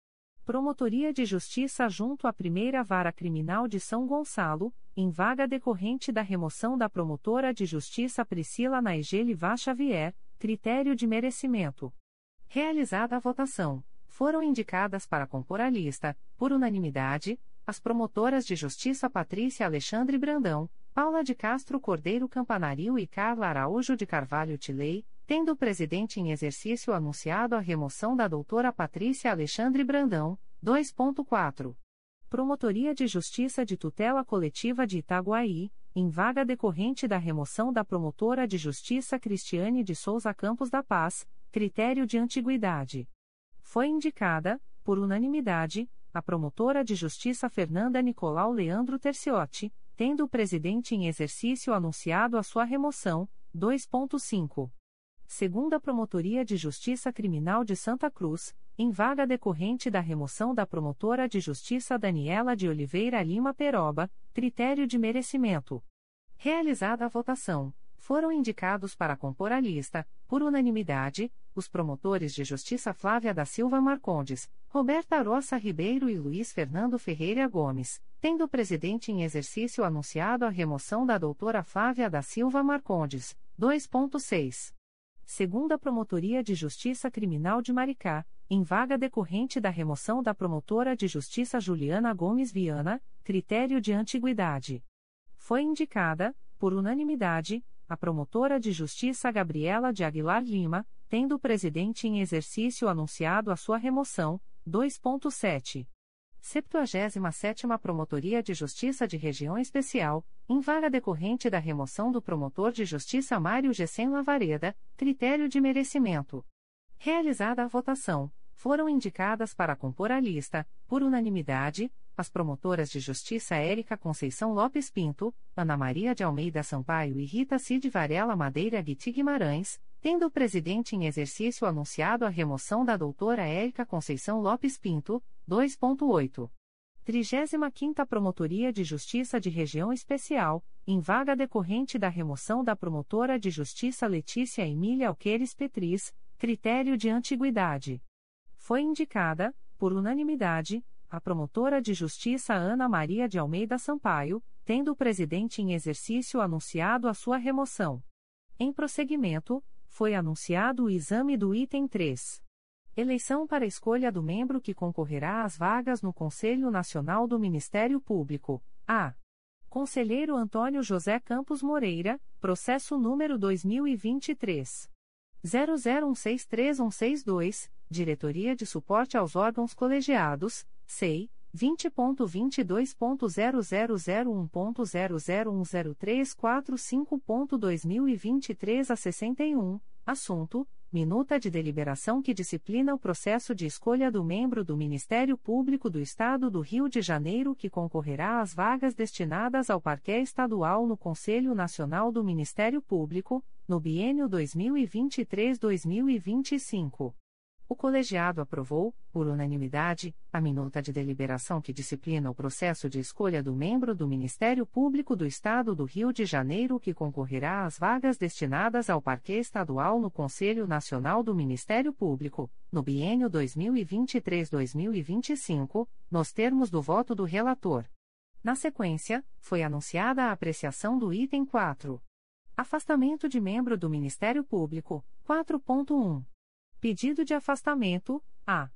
Promotoria de Justiça junto à Primeira Vara Criminal de São Gonçalo, em vaga decorrente da remoção da promotora de justiça Priscila Naigeli Vá Xavier, critério de merecimento. Realizada a votação, foram indicadas para compor a lista, por unanimidade, as promotoras de justiça Patrícia Alexandre Brandão, Paula de Castro Cordeiro Campanario e Carla Araújo de Carvalho Tilei, tendo o presidente em exercício anunciado a remoção da doutora Patrícia Alexandre Brandão, 2.4. Promotoria de Justiça de Tutela Coletiva de Itaguaí, em vaga decorrente da remoção da promotora de justiça Cristiane de Souza Campos da Paz, critério de antiguidade. Foi indicada, por unanimidade, a promotora de justiça Fernanda Nicolau Leandro Terciotti, tendo o presidente em exercício anunciado a sua remoção, 2.5. Segunda Promotoria de Justiça Criminal de Santa Cruz, em vaga decorrente da remoção da promotora de justiça Daniela de Oliveira Lima Peroba, critério de merecimento. Realizada a votação, foram indicados para compor a lista, por unanimidade, os promotores de justiça Flávia da Silva Marcondes, Roberta Roça Ribeiro e Luiz Fernando Ferreira Gomes, tendo o presidente em exercício anunciado a remoção da doutora Flávia da Silva Marcondes. 2.6. Segunda Promotoria de Justiça Criminal de Maricá, em vaga decorrente da remoção da promotora de justiça Juliana Gomes Viana, critério de antiguidade. Foi indicada, por unanimidade, a promotora de justiça Gabriela de Aguilar Lima, tendo o presidente em exercício anunciado a sua remoção. 2.7. 77ª Promotoria de Justiça de Região Especial, em vaga decorrente da remoção do promotor de justiça Mário Gessen Lavareda, critério de merecimento. Realizada a votação, foram indicadas para compor a lista, por unanimidade, as promotoras de justiça Érica Conceição Lopes Pinto, Ana Maria de Almeida Sampaio e Rita Cid Varela Madeira Guiti Guimarães, tendo o presidente em exercício anunciado a remoção da doutora Érica Conceição Lopes Pinto, 2.8. 35ª Promotoria de Justiça de Região Especial, em vaga decorrente da remoção da promotora de justiça Letícia Emília Alqueires Petris, critério de antiguidade foi indicada, por unanimidade, a promotora de justiça Ana Maria de Almeida Sampaio, tendo o presidente em exercício anunciado a sua remoção. Em prosseguimento, foi anunciado o exame do item 3. Eleição para escolha do membro que concorrerá às vagas no Conselho Nacional do Ministério Público. A. Conselheiro Antônio José Campos Moreira, processo número 2023 00163162 Diretoria de Suporte aos Órgãos Colegiados, SEI, 20.22.0001.0010345.2023 a 61, assunto: Minuta de deliberação que disciplina o processo de escolha do membro do Ministério Público do Estado do Rio de Janeiro que concorrerá às vagas destinadas ao Parquê Estadual no Conselho Nacional do Ministério Público, no biênio 2023-2025. O colegiado aprovou, por unanimidade, a minuta de deliberação que disciplina o processo de escolha do membro do Ministério Público do Estado do Rio de Janeiro que concorrerá às vagas destinadas ao Parquê Estadual no Conselho Nacional do Ministério Público, no biênio 2023-2025, nos termos do voto do relator. Na sequência, foi anunciada a apreciação do item 4. Afastamento de membro do Ministério Público, 4.1. Pedido de afastamento, a.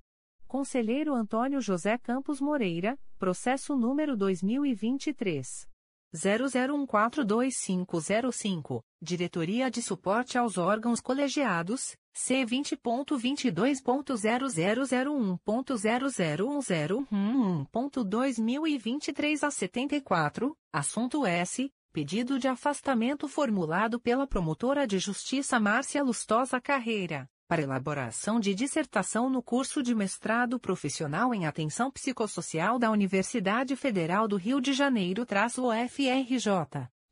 Conselheiro Antônio José Campos Moreira, processo número 2023. 00142505, Diretoria de Suporte aos Órgãos Colegiados, C20.22.0001.00101.2023 a 74, assunto S. Pedido de afastamento formulado pela promotora de justiça Márcia Lustosa Carreira para elaboração de dissertação no curso de mestrado profissional em atenção psicossocial da Universidade Federal do Rio de Janeiro-UFRJ,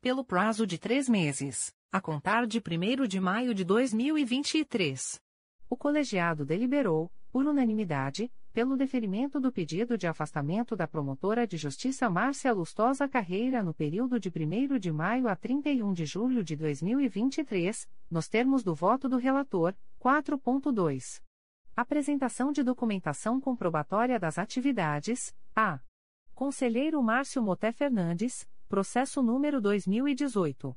pelo prazo de três meses, a contar de 1 de maio de 2023. O colegiado deliberou, por unanimidade, pelo deferimento do pedido de afastamento da promotora de justiça Márcia Lustosa Carreira no período de 1 de maio a 31 de julho de 2023, nos termos do voto do relator, 4.2. Apresentação de documentação comprobatória das atividades, a. Conselheiro Márcio Moté Fernandes, processo número 2018.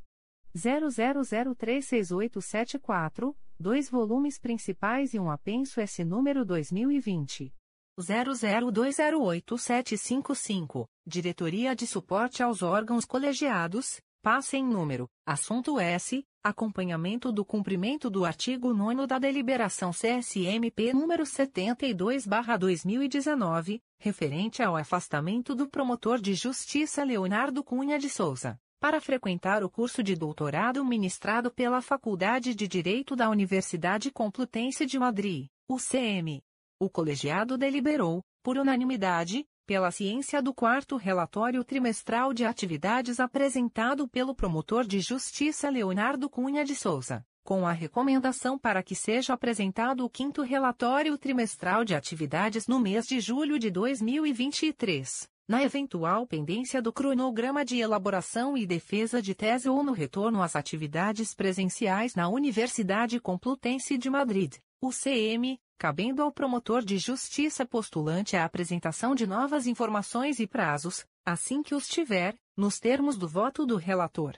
00036874, dois volumes principais e um apenso S número 2020. 00208755, Diretoria de Suporte aos Órgãos Colegiados, passe em número, assunto S, acompanhamento do cumprimento do artigo 9 da Deliberação CSMP número 72/2019, referente ao afastamento do promotor de justiça Leonardo Cunha de Souza, para frequentar o curso de doutorado ministrado pela Faculdade de Direito da Universidade Complutense de Madrid, UCM o colegiado deliberou, por unanimidade, pela ciência do quarto relatório trimestral de atividades apresentado pelo promotor de justiça Leonardo Cunha de Souza, com a recomendação para que seja apresentado o quinto relatório trimestral de atividades no mês de julho de 2023, na eventual pendência do cronograma de elaboração e defesa de tese ou no retorno às atividades presenciais na Universidade Complutense de Madrid, UCM, cabendo ao promotor de justiça postulante a apresentação de novas informações e prazos, assim que os tiver, nos termos do voto do relator.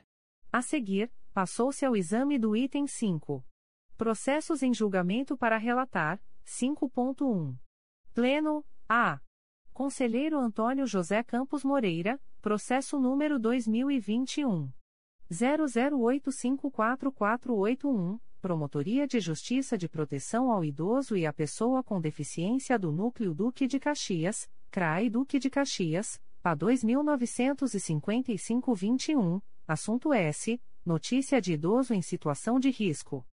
A seguir, passou-se ao exame do item 5. Processos em julgamento para relatar, 5.1. Pleno, A. Conselheiro Antônio José Campos Moreira, processo número 2021. 00854481, Promotoria de Justiça de Proteção ao Idoso e à Pessoa com Deficiência do Núcleo Duque de Caxias, CRAI Duque de Caxias, PA 2955-21, assunto S Notícia de idoso em situação de risco.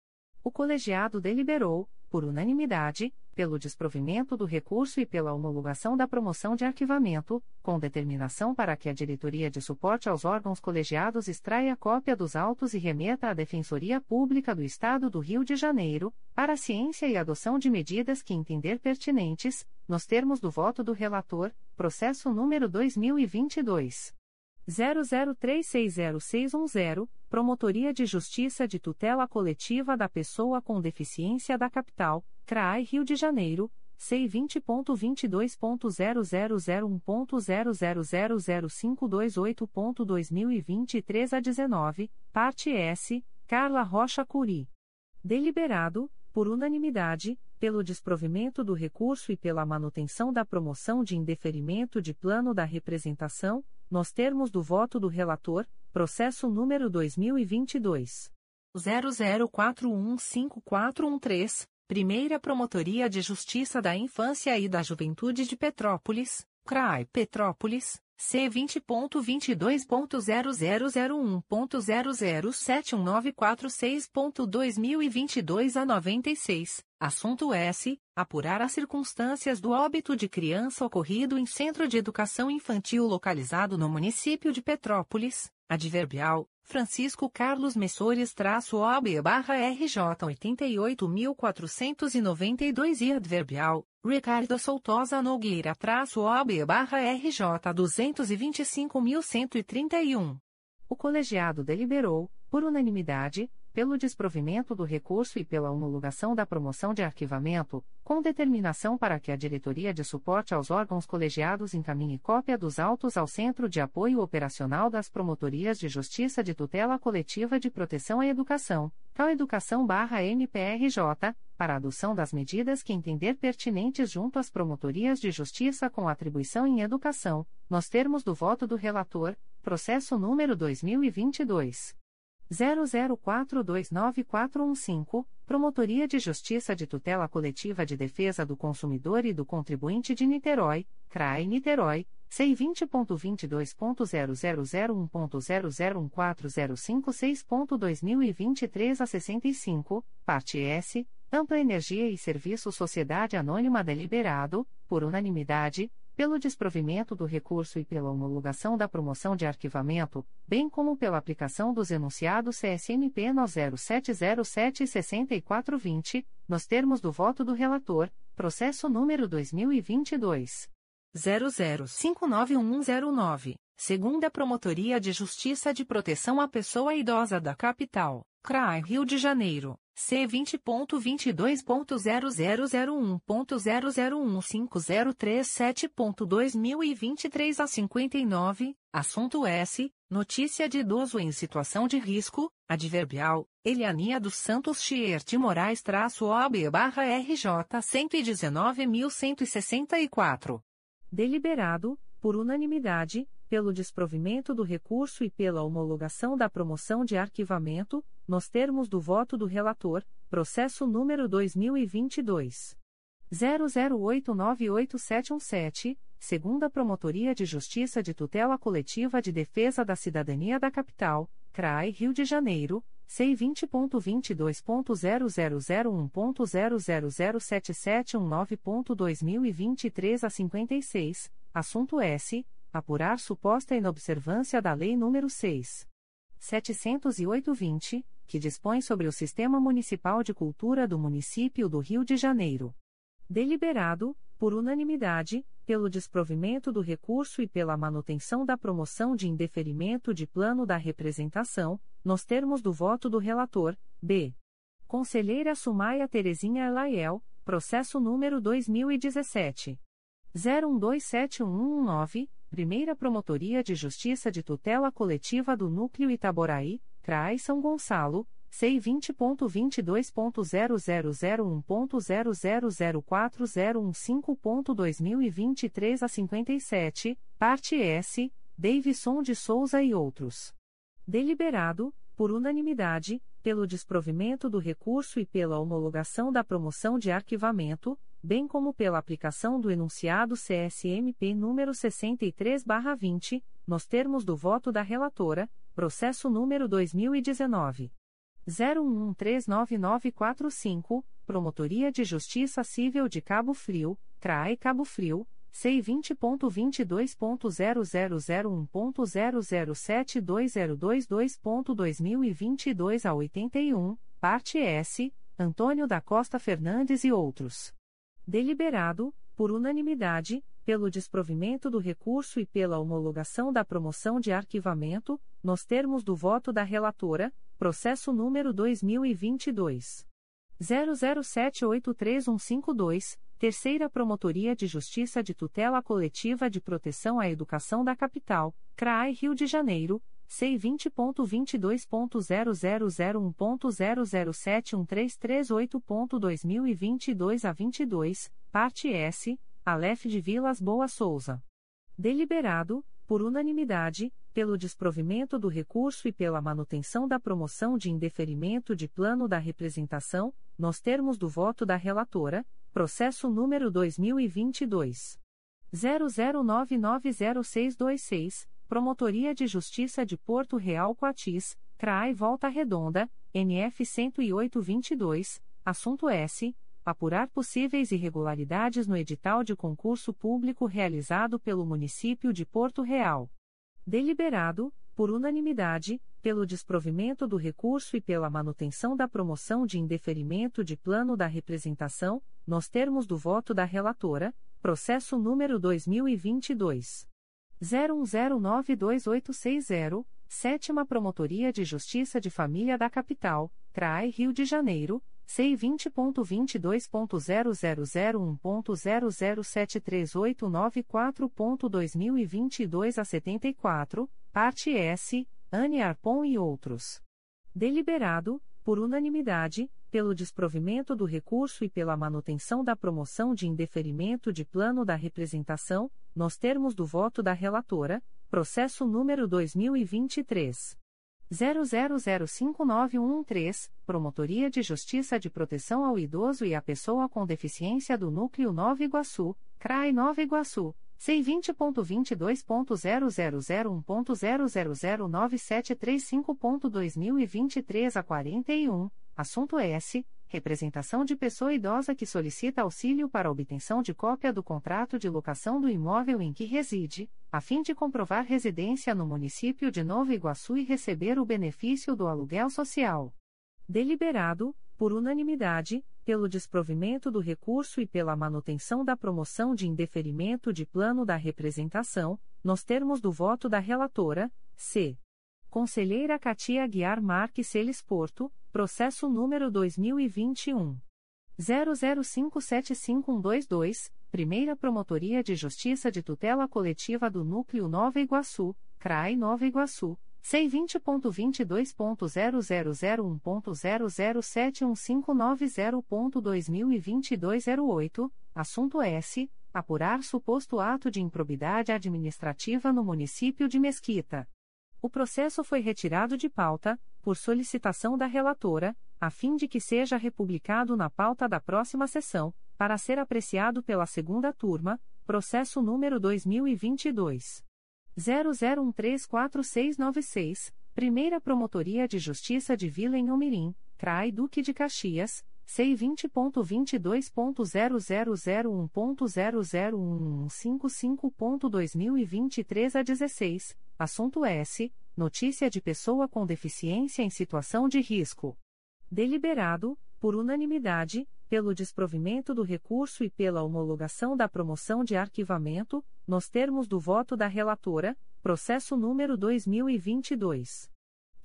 O colegiado deliberou, por unanimidade, pelo desprovimento do recurso e pela homologação da promoção de arquivamento, com determinação para que a Diretoria de Suporte aos Órgãos Colegiados extraia cópia dos autos e remeta à Defensoria Pública do Estado do Rio de Janeiro, para ciência e adoção de medidas que entender pertinentes, nos termos do voto do relator, processo número 2022 00360610, Promotoria de Justiça de Tutela Coletiva da Pessoa com Deficiência da Capital, CRAI Rio de Janeiro, C20.22.0001.0000528.2023 a 19, parte S, Carla Rocha Curi. Deliberado, por unanimidade, pelo desprovimento do recurso e pela manutenção da promoção de indeferimento de plano da representação, nos termos do voto do relator, processo número 2022 00415413, Primeira Promotoria de Justiça da Infância e da Juventude de Petrópolis, CRAI Petrópolis C vinte a noventa e seis. Assunto S apurar as circunstâncias do óbito de criança ocorrido em centro de educação infantil localizado no município de Petrópolis adverbial Francisco Carlos Messores traço OB barra RJ 88.492 e adverbial Ricardo Soutosa Nogueira traço OB barra RJ 225.131. O colegiado deliberou, por unanimidade, pelo desprovimento do recurso e pela homologação da promoção de arquivamento, com determinação para que a Diretoria de Suporte aos Órgãos Colegiados encaminhe cópia dos autos ao Centro de Apoio Operacional das Promotorias de Justiça de Tutela Coletiva de Proteção à Educação, Cal Educação-MPRJ, para adoção das medidas que entender pertinentes junto às Promotorias de Justiça com atribuição em educação, nos termos do voto do relator, processo número 2022. 00429415, Promotoria de Justiça de Tutela Coletiva de Defesa do Consumidor e do Contribuinte de Niterói, CRAE Niterói, C20.22.0001.0014056.2023 a 65, parte S, Ampla Energia e Serviço Sociedade Anônima Deliberado, por unanimidade, pelo desprovimento do recurso e pela homologação da promoção de arquivamento, bem como pela aplicação dos enunciados CSMP no 0707 6420, nos termos do voto do relator, processo número 2022 00591109, segunda Promotoria de Justiça de Proteção à Pessoa Idosa da Capital, CRAI Rio de Janeiro. C vinte ponto vinte dois ponto zero zero zero um ponto zero zero um cinco zero três sete ponto dois mil e vinte três a cinquenta e nove assunto S notícia de idoso em situação de risco adverbial Eliania dos Santos Chier de Moraes traço OB barra RJ cento e dezenove mil cento e sessenta e quatro deliberado por unanimidade pelo desprovimento do recurso e pela homologação da promoção de arquivamento, nos termos do voto do relator, processo número 2022 00898717, segunda Promotoria de Justiça de Tutela Coletiva de Defesa da Cidadania da Capital, CRAI Rio de Janeiro, C20.22.0001.0007719.2023 a 56, assunto S apurar suposta inobservância da Lei nº 6. 708-20, que dispõe sobre o Sistema Municipal de Cultura do Município do Rio de Janeiro. Deliberado, por unanimidade, pelo desprovimento do recurso e pela manutenção da promoção de indeferimento de plano da representação, nos termos do voto do relator, B. Conselheira Sumaia Terezinha Elaiel, processo número 2017. 01271119, Primeira Promotoria de Justiça de Tutela Coletiva do Núcleo Itaboraí, CRAI São Gonçalo, C20.22.0001.0004015.2023 a 57, parte S, Davidson de Souza e outros. Deliberado, por unanimidade, pelo desprovimento do recurso e pela homologação da promoção de arquivamento, bem como pela aplicação do enunciado CSMP número 63/20, nos termos do voto da relatora, processo número 2019 01139945, Promotoria de Justiça Civil de Cabo Frio, CRAE Cabo Frio. C20.22.0001.0072022.2022 a 81, parte S, Antônio da Costa Fernandes e outros. Deliberado, por unanimidade, pelo desprovimento do recurso e pela homologação da promoção de arquivamento, nos termos do voto da relatora, processo número 2022 00783152, Terceira Promotoria de Justiça de Tutela Coletiva de Proteção à Educação da Capital, CRAI Rio de Janeiro, C20.22.0001.0071338.2022 a 22, parte S, Aleph de Vilas Boa Souza. Deliberado, por unanimidade, pelo desprovimento do recurso e pela manutenção da promoção de indeferimento de plano da representação, nos termos do voto da relatora, processo número 2022 00990626, Promotoria de Justiça de Porto Real Coatis, CRAI Volta Redonda, NF 10822, assunto S. Apurar possíveis irregularidades no edital de concurso público realizado pelo município de Porto Real. Deliberado, por unanimidade, pelo desprovimento do recurso e pela manutenção da promoção de indeferimento de plano da representação, nos termos do voto da relatora, processo número 2022 01092860, Sétima Promotoria de Justiça de Família da Capital, CRAI Rio de Janeiro, C20.22.0001.0073894.2022 a 74, parte S, Anne Arpon e outros. Deliberado, por unanimidade, pelo desprovimento do recurso e pela manutenção da promoção de indeferimento de plano da representação, nos termos do voto da relatora, processo número 2023 00059113, Promotoria de Justiça de Proteção ao Idoso e à Pessoa com Deficiência do Núcleo Nova Iguaçu, CRAI Nova Iguaçu, C20.22.0001.0009735.2023 a 41, assunto S. Representação de pessoa idosa que solicita auxílio para obtenção de cópia do contrato de locação do imóvel em que reside, a fim de comprovar residência no município de Nova Iguaçu e receber o benefício do aluguel social. Deliberado, por unanimidade, pelo desprovimento do recurso e pela manutenção da promoção de indeferimento de plano da representação, nos termos do voto da relatora, C. Conselheira Katia Guiar Marques Celes Porto, processo número 2021. 00575122, Primeira Promotoria de Justiça de Tutela Coletiva do Núcleo Nova Iguaçu, CRAI Nova Iguaçu, C20.22.0001.0071590.2022 08, assunto S. Apurar suposto ato de improbidade administrativa no município de Mesquita. O processo foi retirado de pauta, por solicitação da relatora, a fim de que seja republicado na pauta da próxima sessão, para ser apreciado pela segunda turma, processo número 2022. 00134696, Primeira Promotoria de Justiça de Vila em Umirim, CRAI Duque de Caxias, C20.22.0001.00155.2023 a 16, assunto S. notícia de pessoa com deficiência em situação de risco. Deliberado, por unanimidade, pelo desprovimento do recurso e pela homologação da promoção de arquivamento, nos termos do voto da relatora, processo número 2022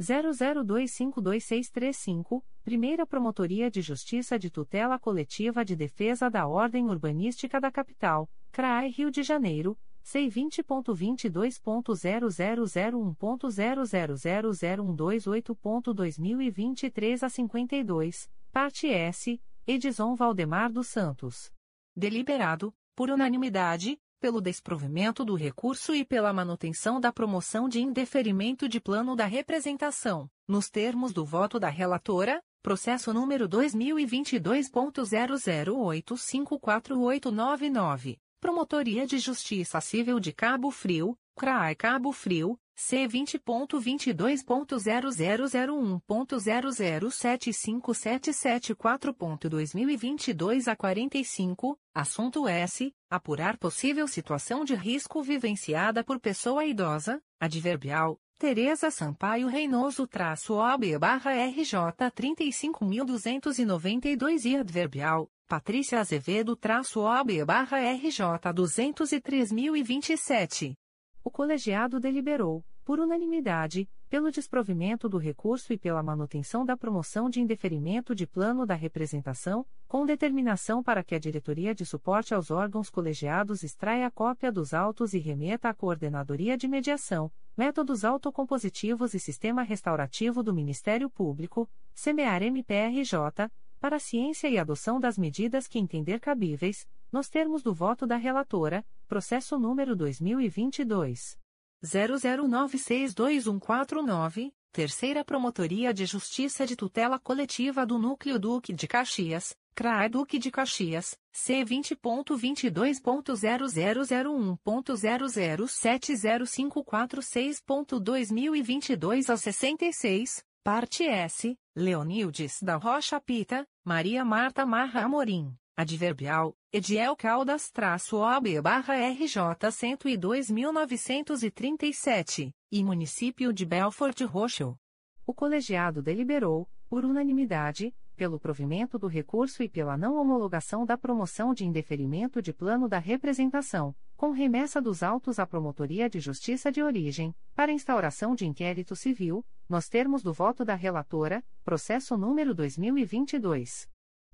00252635, Primeira Promotoria de Justiça de Tutela Coletiva de Defesa da Ordem Urbanística da Capital, CRAI Rio de Janeiro, C20.22.0001.0000128.2023 a 52, parte S, Edison Valdemar dos Santos. Deliberado, por unanimidade, pelo desprovimento do recurso e pela manutenção da promoção de indeferimento de plano da representação, nos termos do voto da relatora, processo número 2022.00854899. Promotoria de Justiça Civil de Cabo Frio, CRAI Cabo Frio, C20.22.0001.0075774.2022 a 45, assunto S. Apurar possível situação de risco vivenciada por pessoa idosa, adverbial, Tereza Sampaio Reinoso traço OB barra RJ 35.292 e adverbial, Patrícia Azevedo traço OB barra RJ 203.027. O colegiado deliberou, por unanimidade, pelo desprovimento do recurso e pela manutenção da promoção de indeferimento de plano da representação, com determinação para que a Diretoria de Suporte aos Órgãos Colegiados extraia cópia dos autos e remeta à Coordenadoria de Mediação, Métodos Autocompositivos e Sistema Restaurativo do Ministério Público, SEMEAR MPRJ, para a ciência e adoção das medidas que entender cabíveis, nos termos do voto da relatora, processo número 2022 00962149, Terceira Promotoria de Justiça de Tutela Coletiva do Núcleo Duque de Caxias, CRAE Duque de Caxias, C20.22.0001.0070546.2022 a 66, parte S, Leonildes da Rocha Pita, Maria Marta Marra Amorim, adverbial, Ediel Caldas traço OB barra RJ 102.937, e Município de Belfort Roxo. O colegiado deliberou, por unanimidade, pelo provimento do recurso e pela não homologação da promoção de indeferimento de plano da representação, com remessa dos autos à Promotoria de Justiça de Origem, para instauração de inquérito civil, nos termos do voto da relatora, processo número 2022.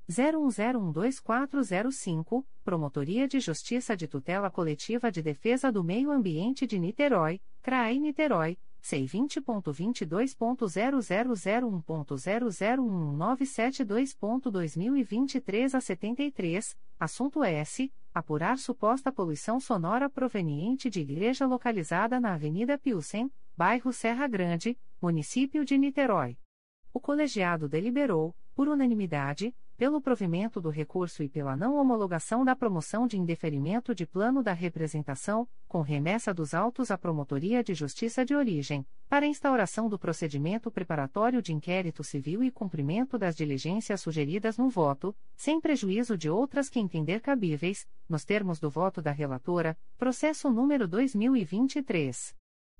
01012405, Promotoria de Justiça de Tutela Coletiva de Defesa do Meio Ambiente de Niterói, CRAI Niterói, C20.22.0001.0011972.2023 a 73, assunto S. Apurar suposta poluição sonora proveniente de igreja localizada na Avenida Pilsen, bairro Serra Grande, município de Niterói. O colegiado deliberou, por unanimidade, pelo provimento do recurso e pela não homologação da promoção de indeferimento de plano da representação, com remessa dos autos à Promotoria de Justiça de Origem, para instauração do procedimento preparatório de inquérito civil e cumprimento das diligências sugeridas no voto, sem prejuízo de outras que entender cabíveis, nos termos do voto da relatora, processo número 2023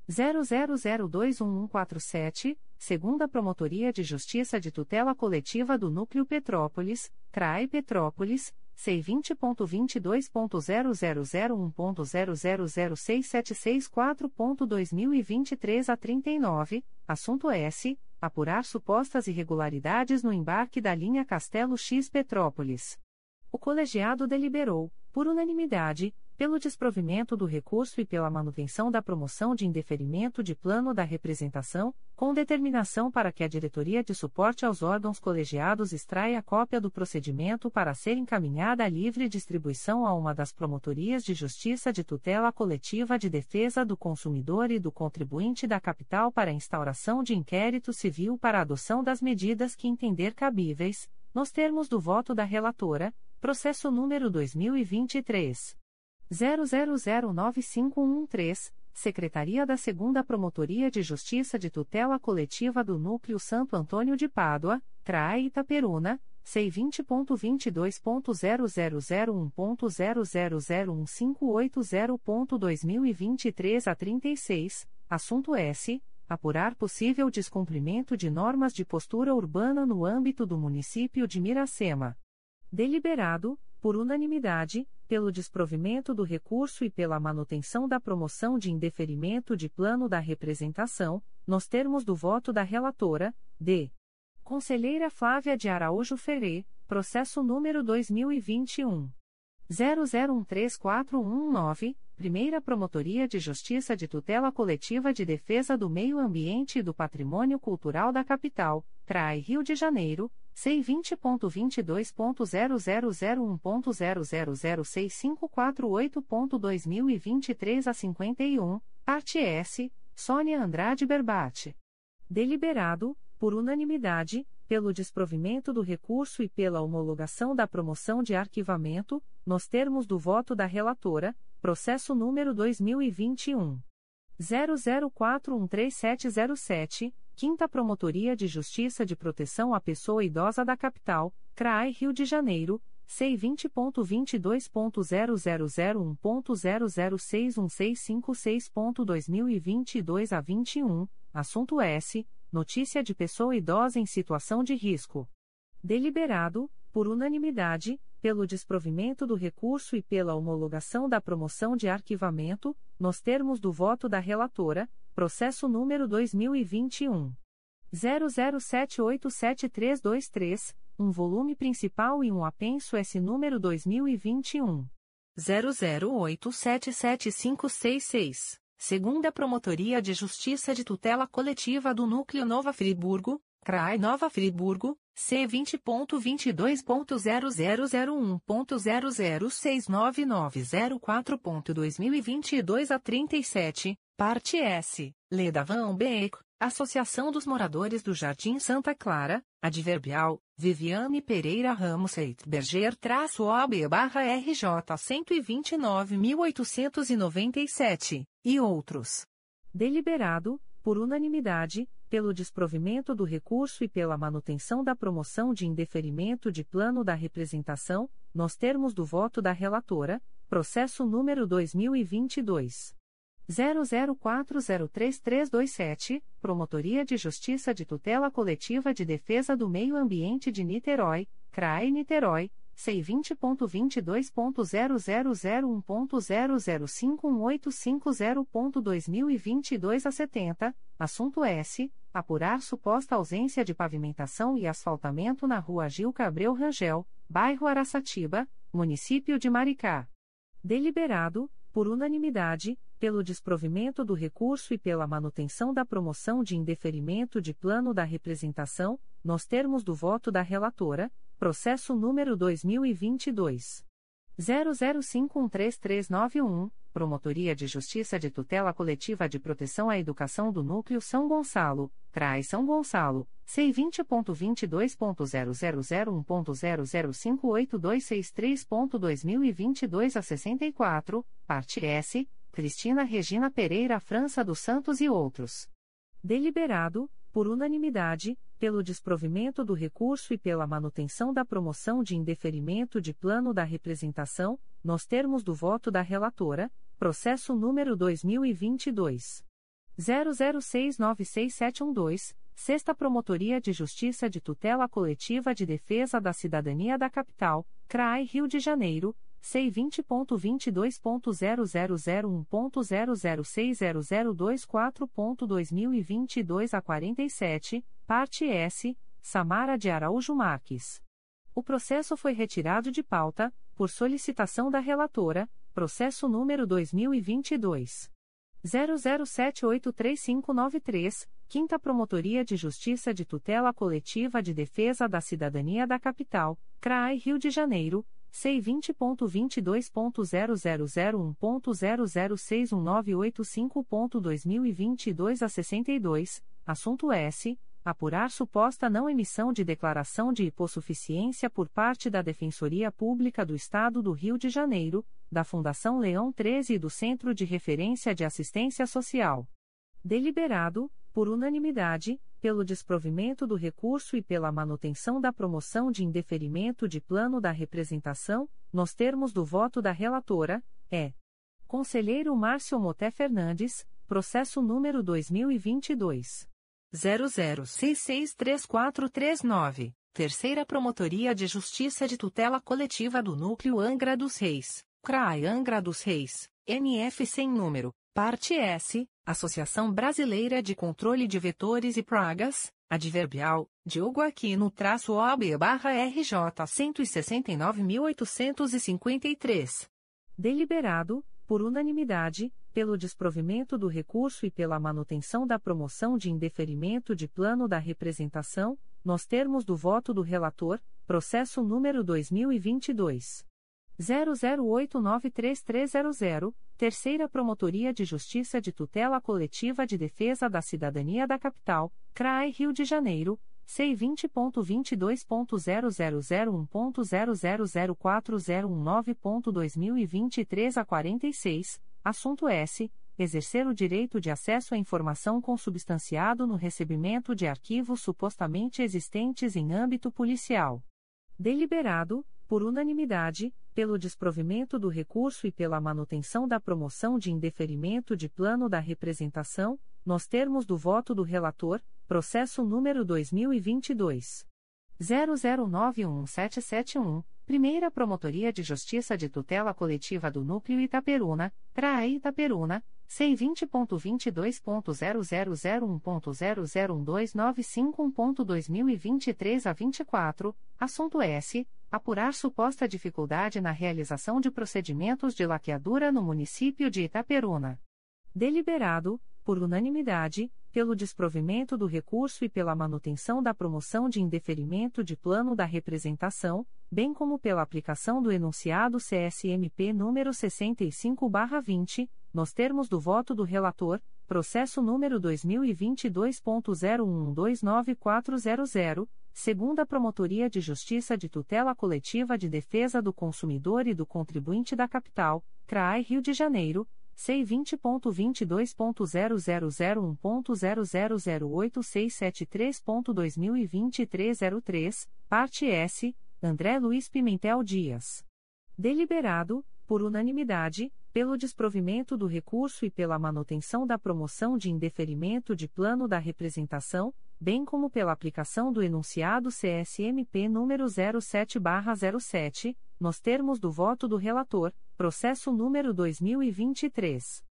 00021147, segunda Promotoria de Justiça de Tutela Coletiva do Núcleo Petrópolis, CRAE Petrópolis, C20.22.0001.0006764.2023 a 39, assunto S. Apurar supostas irregularidades no embarque da linha Castelo X Petrópolis. O colegiado deliberou, por unanimidade, pelo desprovimento do recurso e pela manutenção da promoção de indeferimento de plano da representação, com determinação para que a Diretoria de Suporte aos Órgãos Colegiados extraia cópia do procedimento para ser encaminhada à livre distribuição a uma das promotorias de justiça de tutela coletiva de defesa do consumidor e do contribuinte da capital para instauração de inquérito civil para adoção das medidas que entender cabíveis, nos termos do voto da relatora, processo número 2023 00095113, Secretaria da 2 Promotoria de Justiça de Tutela Coletiva do Núcleo Santo Antônio de Pádua, CRAE Itaperuna, C20.22.0001.0001580.2023 a 36, assunto S. apurar possível descumprimento de normas de postura urbana no âmbito do município de Miracema. Deliberado, por unanimidade, pelo desprovimento do recurso e pela manutenção da promoção de indeferimento de plano da representação, nos termos do voto da relatora, D. Conselheira Flávia de Araújo Ferê, processo número 2021. 00134119, Primeira Promotoria de Justiça de Tutela Coletiva de Defesa do Meio Ambiente e do Patrimônio Cultural da Capital, CRAI Rio de Janeiro, C20.22.0001.0006548.2023 a 51, parte S, Sônia Andrade Berbate. Deliberado, por unanimidade, pelo desprovimento do recurso e pela homologação da promoção de arquivamento, nos termos do voto da relatora, processo número 2021 00413707, Quinta Promotoria de Justiça de Proteção à Pessoa Idosa da Capital, CRAI Rio de Janeiro, C20.22.0001.0061656.2022 a 21, assunto S notícia de pessoa idosa em situação de risco. Deliberado, por unanimidade, pelo desprovimento do recurso e pela homologação da promoção de arquivamento, nos termos do voto da relatora, processo número 2021 00787323, um volume principal e um apenso S número 2021 00877566. Segunda Promotoria de Justiça de Tutela Coletiva do Núcleo Nova Friburgo, CRAI Nova Friburgo, C20.22.0001.0069904.2022 a 37, parte S, Leda Van Beek, Associação dos Moradores do Jardim Santa Clara, Adverbial, Viviane Pereira Ramos Berger-OB-RJ 129.897, e outros. Deliberado, por unanimidade, pelo desprovimento do recurso e pela manutenção da promoção de indeferimento de plano da representação, nos termos do voto da relatora, processo número 2022. 00403327, Promotoria de Justiça de Tutela Coletiva de Defesa do Meio Ambiente de Niterói, CRAE Niterói, C20.22.0001.0051850.2022 a 70, assunto S. Apurar suposta ausência de pavimentação e asfaltamento na rua Gil Cabreu Rangel, bairro Araçatiba, município de Maricá. Deliberado, por unanimidade, pelo desprovimento do recurso e pela manutenção da promoção de indeferimento de plano da representação, nos termos do voto da relatora, processo número 2022 00513391, Promotoria de Justiça de Tutela Coletiva de Proteção à Educação do Núcleo São Gonçalo, CRAI São Gonçalo, C20.22.0001.0058263.2022 a 64, parte S, Cristina Regina Pereira França dos Santos e outros. Deliberado, por unanimidade, pelo desprovimento do recurso e pela manutenção da promoção de indeferimento de plano da representação, nos termos do voto da relatora, processo número 2022 00696712, Sexta Promotoria de Justiça de Tutela Coletiva de Defesa da Cidadania da Capital, CRAI Rio de Janeiro, C20.22.0001.0060024.2022 a 47, parte S, Samara de Araújo Marques. O processo foi retirado de pauta, por solicitação da relatora, processo número 2022. 00783593, Quinta Promotoria de Justiça de Tutela Coletiva de Defesa da Cidadania da Capital, CRAI Rio de Janeiro, C20.22.0001.0061985.2022 a 62, assunto S. Apurar suposta não emissão de declaração de hipossuficiência por parte da Defensoria Pública do Estado do Rio de Janeiro, da Fundação Leão 13 e do Centro de Referência de Assistência Social. Deliberado, por unanimidade, pelo desprovimento do recurso e pela manutenção da promoção de indeferimento de plano da representação, nos termos do voto da relatora, é. Conselheiro Márcio Moté Fernandes, processo número 2022 00663439, Terceira Promotoria de Justiça de Tutela Coletiva do Núcleo Angra dos Reis, CRAI Angra dos Reis, NF sem número, parte S, Associação Brasileira de Controle de Vetores e Pragas, adverbial, Diogo Aquino traço OAB barra RJ 169.853. Deliberado, por unanimidade, pelo desprovimento do recurso e pela manutenção da promoção de indeferimento de plano da representação, nos termos do voto do relator, processo número 2022 00893300, Terceira Promotoria de Justiça de Tutela Coletiva de Defesa da Cidadania da Capital, CRAE Rio de Janeiro, C20.22.0001.0004019.2023 a 46, assunto S. Exercer o direito de acesso à informação consubstanciado no recebimento de arquivos supostamente existentes em âmbito policial. Deliberado, por unanimidade, pelo desprovimento do recurso e pela manutenção da promoção de indeferimento de plano da representação, nos termos do voto do relator, processo número 2022 00911771, Primeira Promotoria de Justiça de Tutela Coletiva do Núcleo Itaperuna, CRAE Itaperuna, C20.22.0001.0012951.2023 a 24, assunto S. Apurar suposta dificuldade na realização de procedimentos de laqueadura no município de Itaperuna. Deliberado, por unanimidade, pelo desprovimento do recurso e pela manutenção da promoção de indeferimento de plano da representação, bem como pela aplicação do enunciado CSMP número 65/20, nos termos do voto do relator, processo número 2022.01129400, segunda Promotoria de Justiça de Tutela Coletiva de Defesa do Consumidor e do Contribuinte da Capital, CRAI Rio de Janeiro C20.22.0001.0008673.2023 a 03, parte S, André Luiz Pimentel Dias. Deliberado, por unanimidade, pelo desprovimento do recurso e pela manutenção da promoção de indeferimento de plano da representação, bem como pela aplicação do enunciado CSMP número 07/07, nos termos do voto do relator, processo número 2023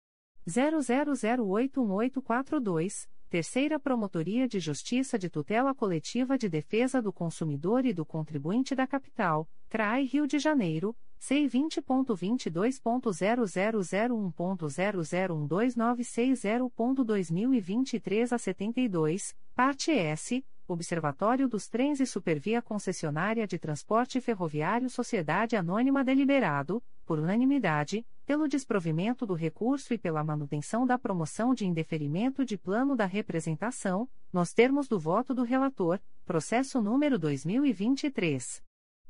00081842, Terceira Promotoria de Justiça de Tutela Coletiva de Defesa do Consumidor e do Contribuinte da Capital, CRAI Rio de Janeiro C20.22.0001.0012960.2023 a 72, parte S, Observatório dos Trens e Supervia Concessionária de Transporte Ferroviário Sociedade Anônima Deliberado, por unanimidade, pelo desprovimento do recurso e pela manutenção da promoção de indeferimento de plano da representação, nos termos do voto do relator, processo número 2023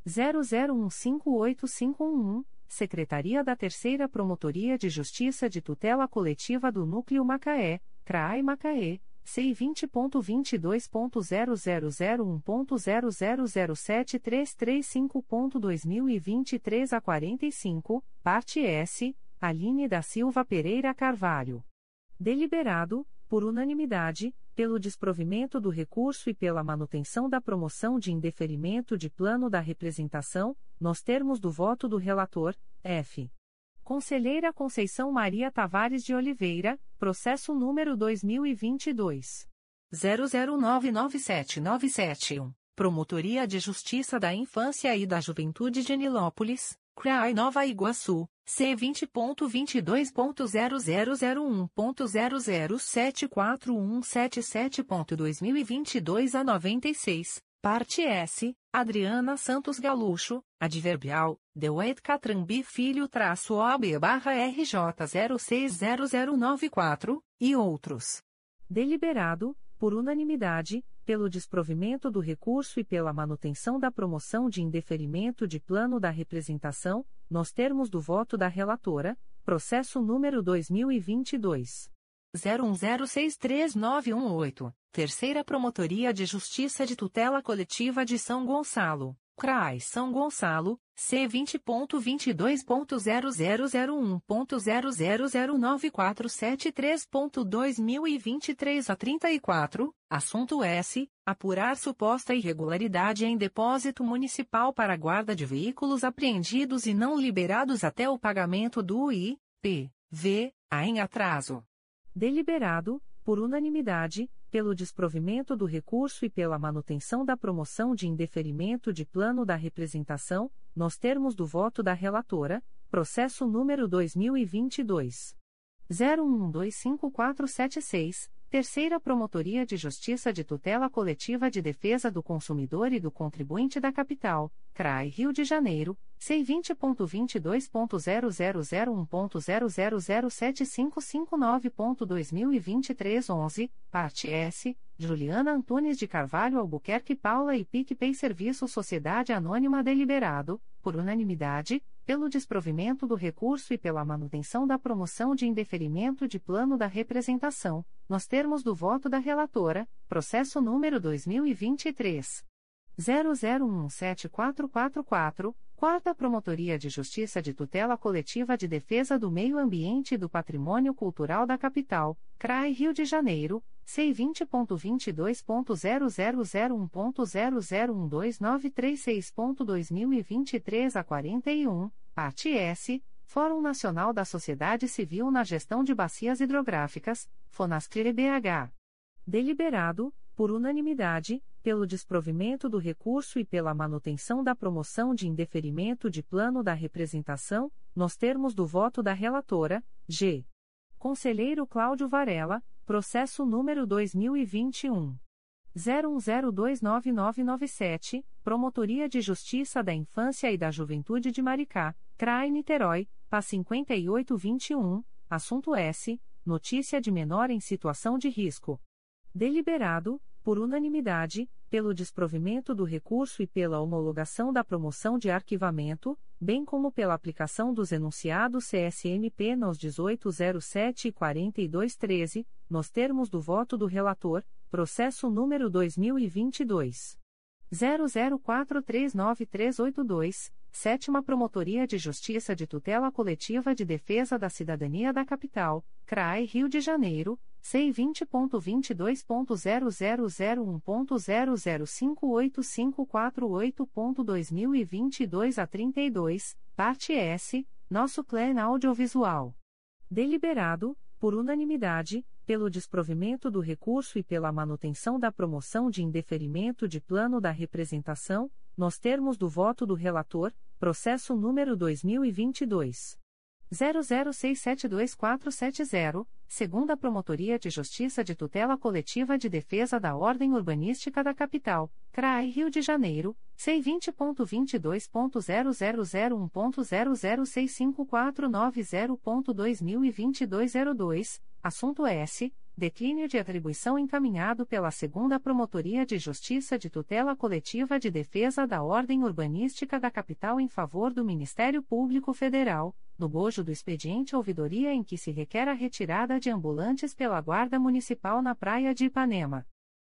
00158511, Secretaria da Terceira Promotoria de Justiça de Tutela Coletiva do Núcleo Macaé, CRAI Macaé, C20.22.0001.0007335.2023 a 45, parte S, Aline da Silva Pereira Carvalho. Deliberado, por unanimidade, pelo desprovimento do recurso e pela manutenção da promoção de indeferimento de plano da representação, nos termos do voto do relator, F. Conselheira Conceição Maria Tavares de Oliveira, processo número 2022 00997971, Promotoria de Justiça da Infância e da Juventude de Nilópolis, CRAI Nova Iguaçu. C20.22.0001.0074177.2022 a 96, parte S, Adriana Santos Galucho, adverbial, Dewey Catrambi Filho traço OB barra RJ 060094, e outros. Deliberado, por unanimidade, pelo desprovimento do recurso e pela manutenção da promoção de indeferimento de plano da representação, nos termos do voto da relatora, processo número 2022 01063918, Terceira Promotoria de Justiça de Tutela Coletiva de São Gonçalo. CRAI São Gonçalo, C20.22.0001.0009473.2023 a 34, assunto S. Apurar suposta irregularidade em depósito municipal para guarda de veículos apreendidos e não liberados até o pagamento do I, V, A em atraso. Deliberado, por unanimidade, pelo desprovimento do recurso e pela manutenção da promoção de indeferimento de plano da representação, nos termos do voto da relatora, processo número 2022 01125476, Terceira Promotoria de Justiça de Tutela Coletiva de Defesa do Consumidor e do Contribuinte da Capital, CRAI Rio de Janeiro, C20.22.0001.0007559.2023 11, parte S, Juliana Antunes de Carvalho Albuquerque Paula e PicPay Serviço Sociedade Anônima Deliberado, por unanimidade, pelo desprovimento do recurso e pela manutenção da promoção de indeferimento de plano da representação, nos termos do voto da relatora, processo número 2023 00174444, Quarta Promotoria de Justiça de Tutela Coletiva de Defesa do Meio Ambiente e do Patrimônio Cultural da Capital, CRAI Rio de Janeiro, C20.22.0001.0012936.2023 a 41, parte S, Fórum Nacional da Sociedade Civil na Gestão de Bacias Hidrográficas, Fonascre BH. Deliberado, por unanimidade, pelo desprovimento do recurso e pela manutenção da promoção de indeferimento de plano da representação, nos termos do voto da relatora, G. Conselheiro Cláudio Varela, processo número 2021. 01029997, Promotoria de Justiça da Infância e da Juventude de Maricá, CRAI Niterói, PA 5821, assunto S. Notícia de menor em situação de risco. Deliberado, por unanimidade, pelo desprovimento do recurso e pela homologação da promoção de arquivamento, bem como pela aplicação dos enunciados CSMP nos 1807 e 4213, nos termos do voto do relator, processo número 2022 00439382, Sétima Promotoria de Justiça de Tutela Coletiva de Defesa da Cidadania da Capital, CRAE Rio de Janeiro, C20.22.0001.0058548.2022 a 32, parte S, nosso clã audiovisual. Deliberado, por unanimidade, pelo desprovimento do recurso e pela manutenção da promoção de indeferimento de plano da representação, nos termos do voto do relator, processo número 2022 00672470, segunda Promotoria de Justiça de Tutela Coletiva de Defesa da Ordem Urbanística da Capital, CRAI Rio de Janeiro, C20.22.0001.0065490.2022 02, assunto S. Declínio de atribuição encaminhado pela Segunda Promotoria de Justiça de Tutela Coletiva de Defesa da Ordem Urbanística da Capital em favor do Ministério Público Federal, no bojo do expediente ouvidoria em que se requer a retirada de ambulantes pela Guarda Municipal na Praia de Ipanema.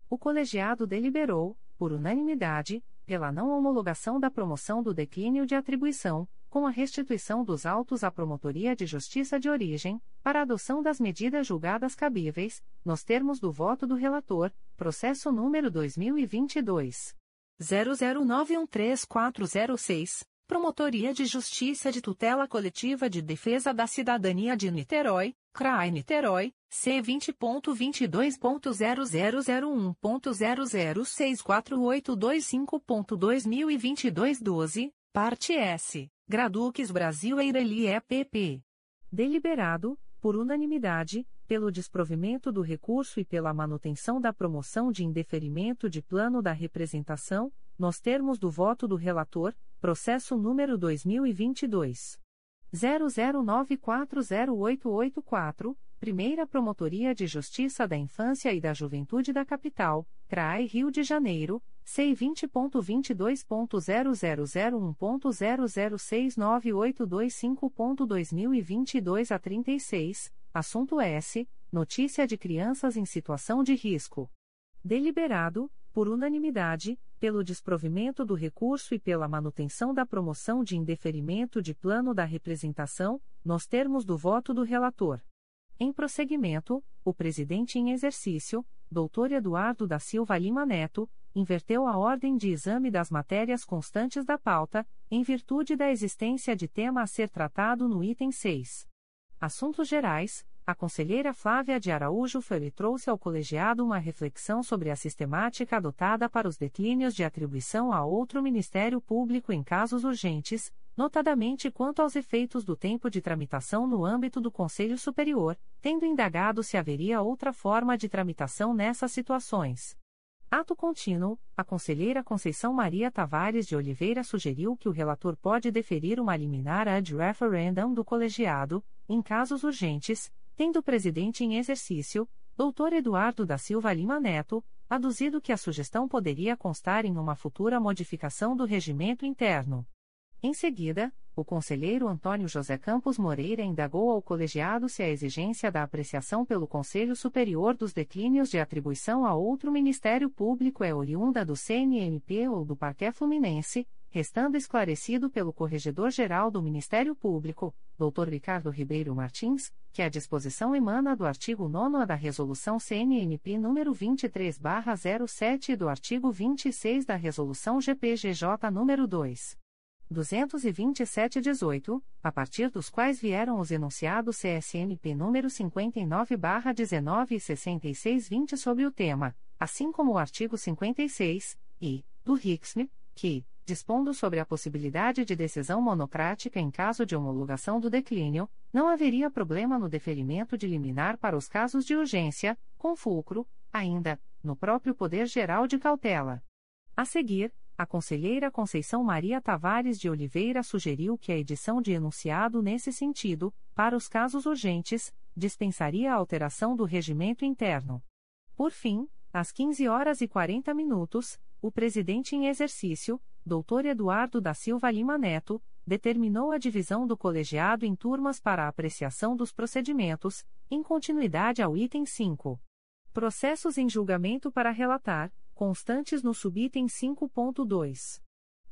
O colegiado deliberou, por unanimidade, pela não homologação da promoção do declínio de atribuição, com a restituição dos autos à Promotoria de Justiça de Origem, para adoção das medidas julgadas cabíveis, nos termos do voto do relator, processo número 2022 00913406. Promotoria de Justiça de Tutela Coletiva de Defesa da Cidadania de Niterói, CRAI Niterói, C20.22.0001.0064825.2022 12, parte S. Graduques Brasil Eireli EPP. Deliberado, por unanimidade, pelo desprovimento do recurso e pela manutenção da promoção de indeferimento de plano da representação, nos termos do voto do relator, processo número 2022 00940884, Primeira Promotoria de Justiça da Infância e da Juventude da Capital, CRAI Rio de Janeiro, C20.22.0001.0069825.2022 a 36, assunto S. Notícia de crianças em situação de risco. Deliberado, por unanimidade, pelo desprovimento do recurso e pela manutenção da promoção de indeferimento de plano da representação, nos termos do voto do relator. Em prosseguimento, o presidente em exercício, Dr. Eduardo da Silva Lima Neto, inverteu a ordem de exame das matérias constantes da pauta, em virtude da existência de tema a ser tratado no item 6. Assuntos Gerais, a conselheira Flávia de Araújo Ferri trouxe ao colegiado uma reflexão sobre a sistemática adotada para os declínios de atribuição a outro Ministério Público em casos urgentes, notadamente quanto aos efeitos do tempo de tramitação no âmbito do Conselho Superior, tendo indagado se haveria outra forma de tramitação nessas situações. Ato contínuo, a conselheira Conceição Maria Tavares de Oliveira sugeriu que o relator pode deferir uma liminar ad referendum do colegiado, em casos urgentes, tendo o presidente em exercício, Dr. Eduardo da Silva Lima Neto, aduzido que a sugestão poderia constar em uma futura modificação do regimento interno. Em seguida, o conselheiro Antônio José Campos Moreira indagou ao colegiado se a exigência da apreciação pelo Conselho Superior dos declínios de atribuição a outro Ministério Público é oriunda do CNMP ou do Parquet Fluminense, restando esclarecido pelo Corregedor-Geral do Ministério Público, Dr. Ricardo Ribeiro Martins, que a disposição emana do artigo 9 da Resolução CNMP nº 23/07 e do artigo 26 da Resolução GPGJ nº 2. 227-18, a partir dos quais vieram os enunciados CSNP número 59/19 e 66-20 sobre o tema, assim como o artigo 56 e do RICSM, que, dispondo sobre a possibilidade de decisão monocrática em caso de homologação do declínio, não haveria problema no deferimento de liminar para os casos de urgência, com fulcro, ainda, no próprio Poder Geral de Cautela. A seguir, a conselheira Conceição Maria Tavares de Oliveira sugeriu que a edição de enunciado nesse sentido, para os casos urgentes, dispensaria a alteração do regimento interno. Por fim, às 15 horas e 40 minutos, o presidente em exercício, Dr. Eduardo da Silva Lima Neto, determinou a divisão do colegiado em turmas para apreciação dos procedimentos, em continuidade ao item 5. Processos em julgamento para relatar, constantes no subitem 5.2.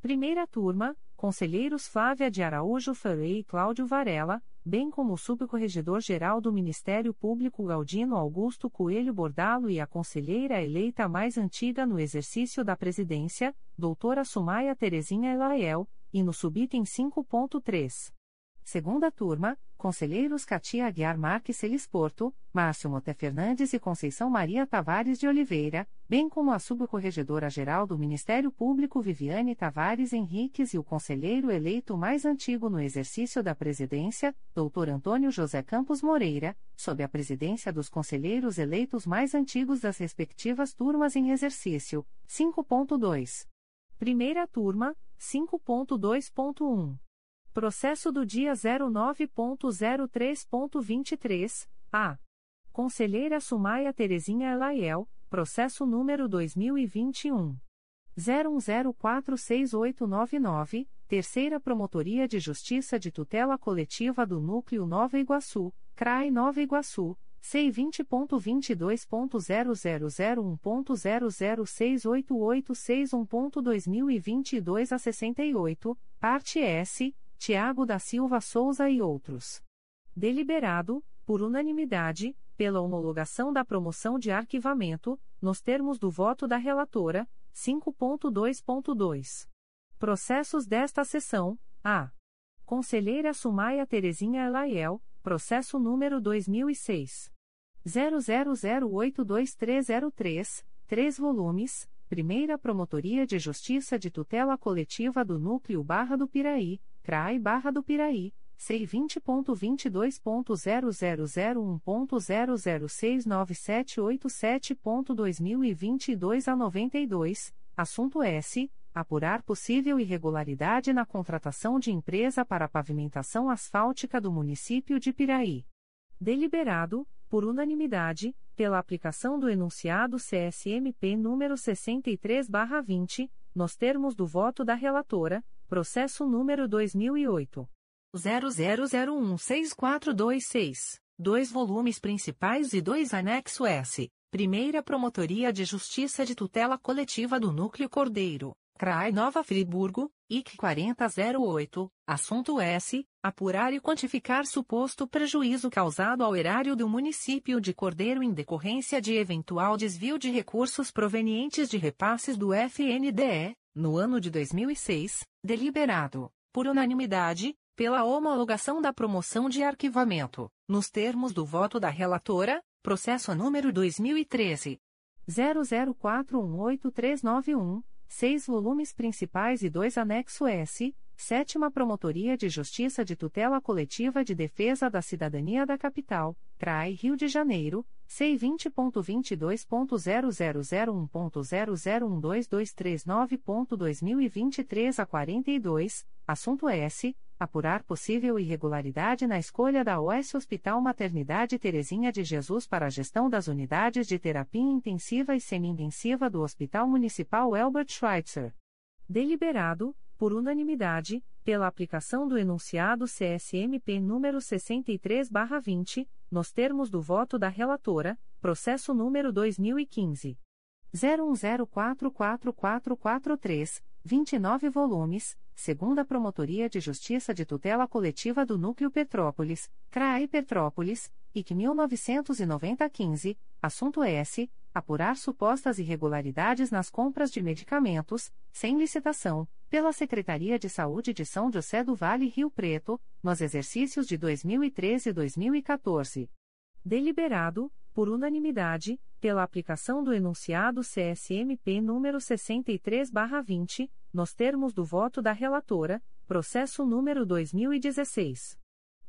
Primeira turma, conselheiros Flávia de Araújo Ferreira e Cláudio Varela, bem como o subcorregedor-geral do Ministério Público Galdino Augusto Coelho Bordalo e a conselheira eleita mais antiga no exercício da presidência, doutora Sumaia Terezinha Elaiel, e no subitem 5.3. Segunda turma, conselheiros Katia Aguiar Marques Celisporto, Márcio Moté Fernandes e Conceição Maria Tavares de Oliveira, bem como a subcorregedora-geral do Ministério Público Viviane Tavares Henriques e o conselheiro eleito mais antigo no exercício da presidência, doutor Antônio José Campos Moreira, sob a presidência dos conselheiros eleitos mais antigos das respectivas turmas em exercício, 5.2. Primeira turma, 5.2.1. Processo do dia 09.03.23, a. Conselheira Sumaia Terezinha Elaiel, processo número 2021. 01046899, Terceira Promotoria de Justiça de Tutela Coletiva do Núcleo Nova Iguaçu, CRAE Nova Iguaçu, C20.22.0001.0068861.2022 a 68, parte S Tiago da Silva Souza e outros. Deliberado, por unanimidade, pela homologação da promoção de arquivamento, nos termos do voto da relatora, 5.2.2. Processos desta sessão: A. Conselheira Sumaia Terezinha Elaiel, processo número 2006. 00082303, 3 volumes, Primeira Promotoria de Justiça de Tutela Coletiva do Núcleo Barra do Piraí, CRAI Barra do Piraí, C20.22.0001.0069787.2022 a 92, assunto S. Apurar possível irregularidade na contratação de empresa para pavimentação asfáltica do município de Piraí. Deliberado, por unanimidade, pela aplicação do enunciado CSMP número 63/20, nos termos do voto da relatora, Processo número 2008. 00016426. Dois volumes principais e dois anexo S. Primeira Promotoria de Justiça de Tutela Coletiva do Núcleo Cordeiro, CRAI Nova Friburgo, IC 4008, assunto S. Apurar e quantificar suposto prejuízo causado ao erário do município de Cordeiro em decorrência de eventual desvio de recursos provenientes de repasses do FNDE, no ano de 2006, deliberado, por unanimidade, pela homologação da promoção de arquivamento, nos termos do voto da relatora, processo número 2013. 00418391, seis volumes principais e dois anexo S, Sétima Promotoria de Justiça de Tutela Coletiva de Defesa da Cidadania da Capital, CRAI Rio de Janeiro, C20.22.0001.0012239.2023 a 42, assunto S. Apurar possível irregularidade na escolha da OS Hospital Maternidade Terezinha de Jesus para a gestão das unidades de terapia intensiva e semi-intensiva do Hospital Municipal Albert Schweitzer. Deliberado, por unanimidade, pela aplicação do enunciado CSMP número 63/20, nos termos do voto da relatora, processo número 2015 01044443, 29 volumes, segunda Promotoria de Justiça de Tutela Coletiva do Núcleo Petrópolis, CRAI Petrópolis, IC 1990-15, assunto S. Apurar supostas irregularidades nas compras de medicamentos, sem licitação, pela Secretaria de Saúde de São José do Vale Rio Preto, nos exercícios de 2013 e 2014. Deliberado, por unanimidade, pela aplicação do enunciado CSMP número 63/20, nos termos do voto da relatora, processo número 2016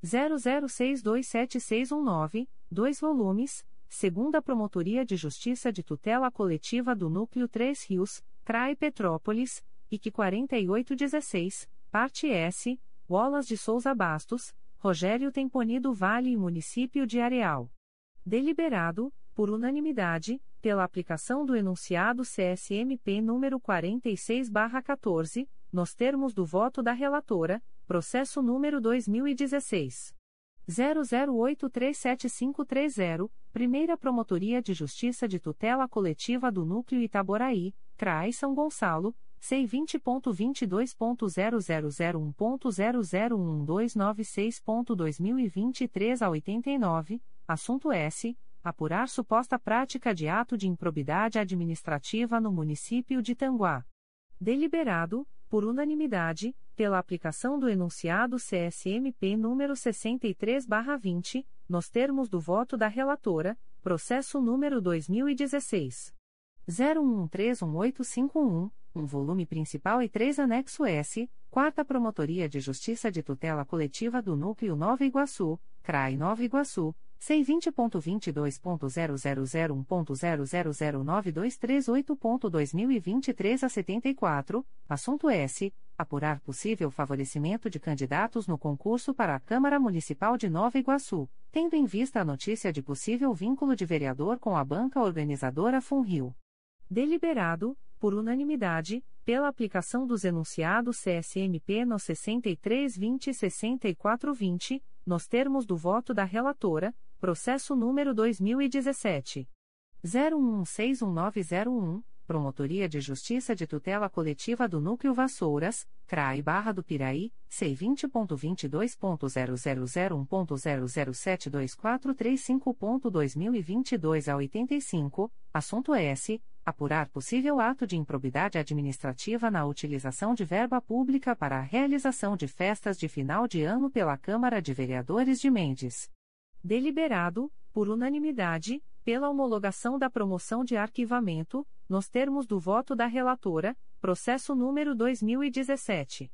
00627619, dois volumes, segunda Promotoria de Justiça de Tutela Coletiva do Núcleo 3 Rios, CRAI Petrópolis, IC 4816, parte S, Wallace de Souza Bastos, Rogério Temponido Vale e Município de Areal. Deliberado, por unanimidade, pela aplicação do enunciado CSMP número 46/14, nos termos do voto da relatora, processo número 2016 00837530, Primeira Promotoria de Justiça de Tutela Coletiva do Núcleo Itaboraí, CRAI São Gonçalo, C20.22.0001.0011296.2023 a 89, assunto S. Apurar suposta prática de ato de improbidade administrativa no município de Tanguá. Deliberado, por unanimidade, pela aplicação do enunciado CSMP número 63/20, nos termos do voto da relatora, processo número 2016 01131851 um volume principal e três anexo S, Quarta Promotoria de Justiça de Tutela Coletiva do Núcleo Nova Iguaçu, CRAI Nova Iguaçu, C20.22.0001.0009238.2023 a 74, assunto S. Apurar possível favorecimento de candidatos no concurso para a Câmara Municipal de Nova Iguaçu, tendo em vista a notícia de possível vínculo de vereador com a banca organizadora Funrio. Deliberado, por unanimidade, pela aplicação dos enunciados CSMP no 6320 e 6420, nos termos do voto da relatora, processo número 2017 01161901, Promotoria de Justiça de Tutela Coletiva do Núcleo Vassouras, CRAI Barra do Piraí, C20.22.0001.0072435.2022 a 85, assunto S apurar possível ato de improbidade administrativa na utilização de verba pública para a realização de festas de final de ano pela Câmara de Vereadores de Mendes. Deliberado, por unanimidade, pela homologação da promoção de arquivamento, nos termos do voto da relatora, processo número 2017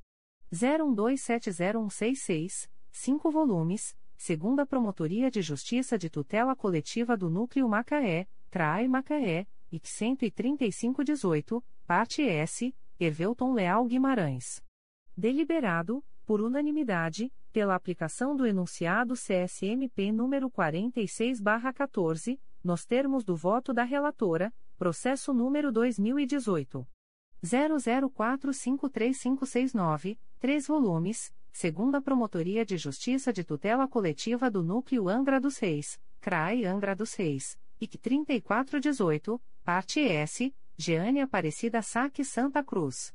01270166, 5 volumes, segunda Promotoria de Justiça de Tutela Coletiva do Núcleo Macaé, CRAI Macaé IC 13518, parte S, Hervelton Leal Guimarães. Deliberado, por unanimidade, pela aplicação do enunciado CSMP número 46/14, nos termos do voto da relatora, processo número 2018 00453569, três volumes, segunda Promotoria de Justiça de Tutela Coletiva do Núcleo Angra dos Reis, CRAI Angra dos Reis IC 3418, parte S, Jeane Aparecida Saque Santa Cruz.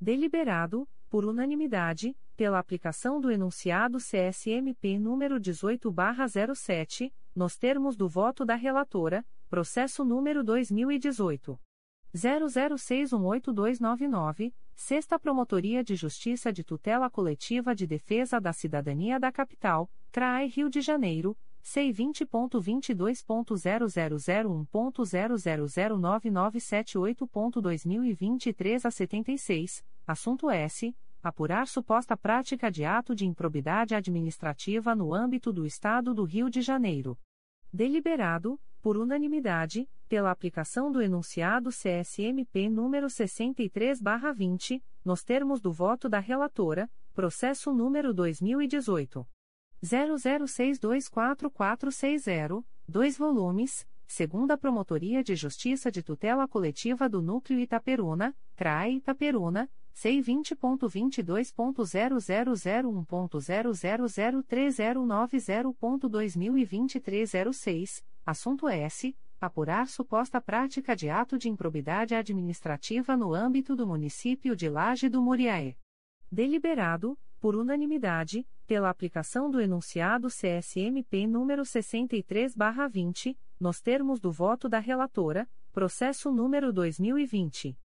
Deliberado, por unanimidade, pela aplicação do enunciado CSMP número 18/07, nos termos do voto da relatora, processo número 2018 00618299, Sexta Promotoria de Justiça de Tutela Coletiva de Defesa da Cidadania da Capital, CRAE Rio de Janeiro. C20.22.0001.0009978.2023 a 76, assunto S. Apurar suposta prática de ato de improbidade administrativa no âmbito do Estado do Rio de Janeiro. Deliberado, por unanimidade, pela aplicação do enunciado CSMP número 63/20, nos termos do voto da relatora, processo número 2018 00624460, dois volumes, segunda Promotoria de Justiça de Tutela Coletiva do Núcleo Itaperuna, CRAE Itaperuna, C20.22.0001.0003090.2023 06, assunto S. Apurar suposta prática de ato de improbidade administrativa no âmbito do município de Laje do Muriaé. Deliberado, por unanimidade, pela aplicação do enunciado CSMP número 63/20, nos termos do voto da relatora, processo número 2020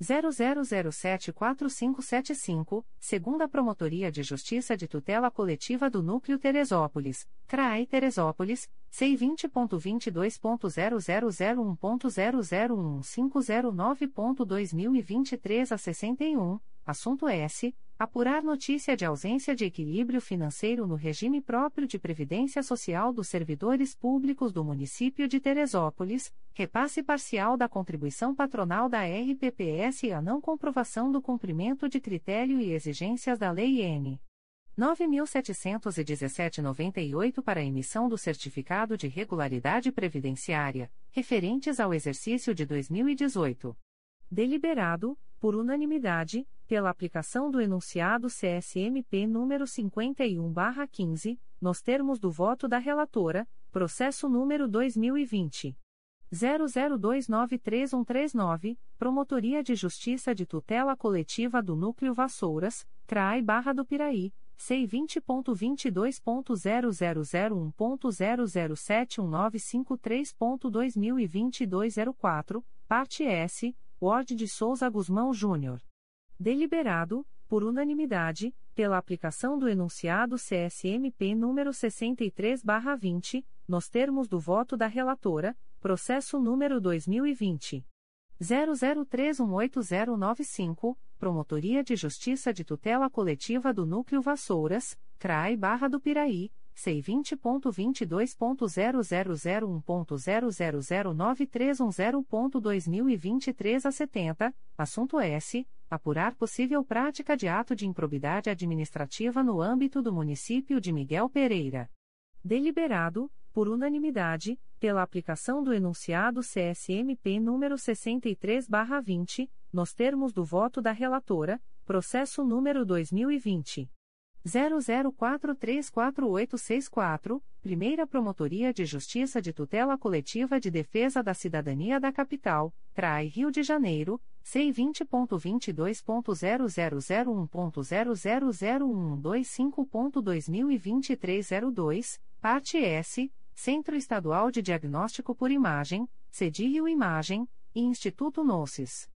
00074575, segunda Promotoria de Justiça de Tutela Coletiva do Núcleo Teresópolis, CRAI Teresópolis, C20.22.0001.0015009.2023 a 61, assunto S Apurar notícia de ausência de equilíbrio financeiro no regime próprio de previdência social dos servidores públicos do município de Teresópolis, repasse parcial da contribuição patronal da RPPS e a não comprovação do cumprimento de critério e exigências da Lei N. 9.717,98 para emissão do certificado de regularidade previdenciária, referentes ao exercício de 2018. Deliberado, por unanimidade, pela aplicação do enunciado CSMP número 51/15, nos termos do voto da relatora, processo número 2020 00293139, Promotoria de Justiça de Tutela Coletiva do Núcleo Vassouras, CRAI Barra do Piraí. C20.22.0001.0071953.2022 04, parte S, Ward de Souza Guzmão Júnior. Deliberado, por unanimidade, pela aplicação do enunciado CSMP número 63/20, nos termos do voto da relatora, processo número 2020 00318095, Promotoria de Justiça de Tutela Coletiva do Núcleo Vassouras, CRAI Barra do Piraí. C20.22.0001.0009310.2023 a 70, assunto S apurar possível prática de ato de improbidade administrativa no âmbito do município de Miguel Pereira. Deliberado, por unanimidade, pela aplicação do enunciado CSMP número 63/20, nos termos do voto da relatora, processo número 2020 00434864, Primeira Promotoria de Justiça de Tutela Coletiva de Defesa da Cidadania da Capital, CRAI Rio de Janeiro C20.22.0001.0001225.2023 02, parte S, Centro Estadual de Diagnóstico por Imagem, CEDIRIO Imagem, e Instituto Noces.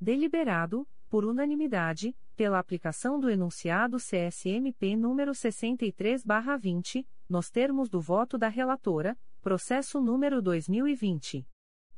Deliberado, por unanimidade, pela aplicação do enunciado CSMP número 63/20, nos termos do voto da relatora, processo número 2020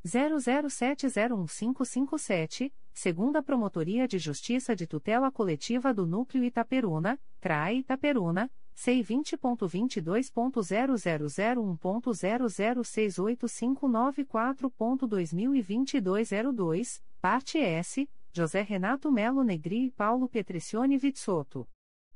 00701557, segunda Promotoria de Justiça de Tutela Coletiva do Núcleo Itaperuna, CRAE Itaperuna, C20.22.0001.0068594.2022 02, parte S, José Renato Melo Negri e Paulo Petricione Vitsotto.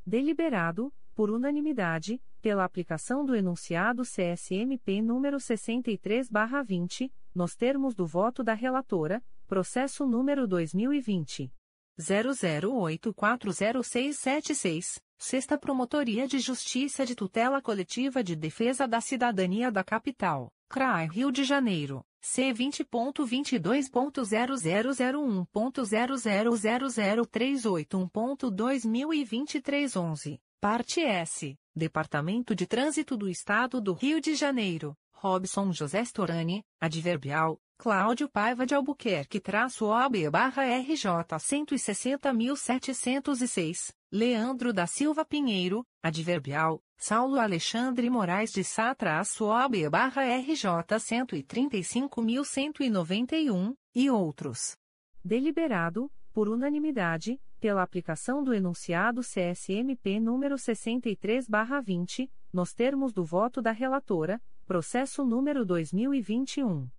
Deliberado, por unanimidade, pela aplicação do enunciado CSMP número 63/20, nos termos do voto da relatora, processo número 2020 00840676, Sexta Promotoria de Justiça de Tutela Coletiva de Defesa da Cidadania da Capital, CRAI Rio de Janeiro, C20.22.0001.0000381.2023 11, parte S, Departamento de Trânsito do Estado do Rio de Janeiro, Robson José Storani, adverbial, Cláudio Paiva de Albuquerque traço OB barra RJ 160.706, Leandro da Silva Pinheiro, adverbial, Saulo Alexandre Moraes de Sá traço OB barra RJ 135.191, e outros. Deliberado, por unanimidade, pela aplicação do enunciado CSMP número 63 barra 20, nos termos do voto da relatora, processo número 2021.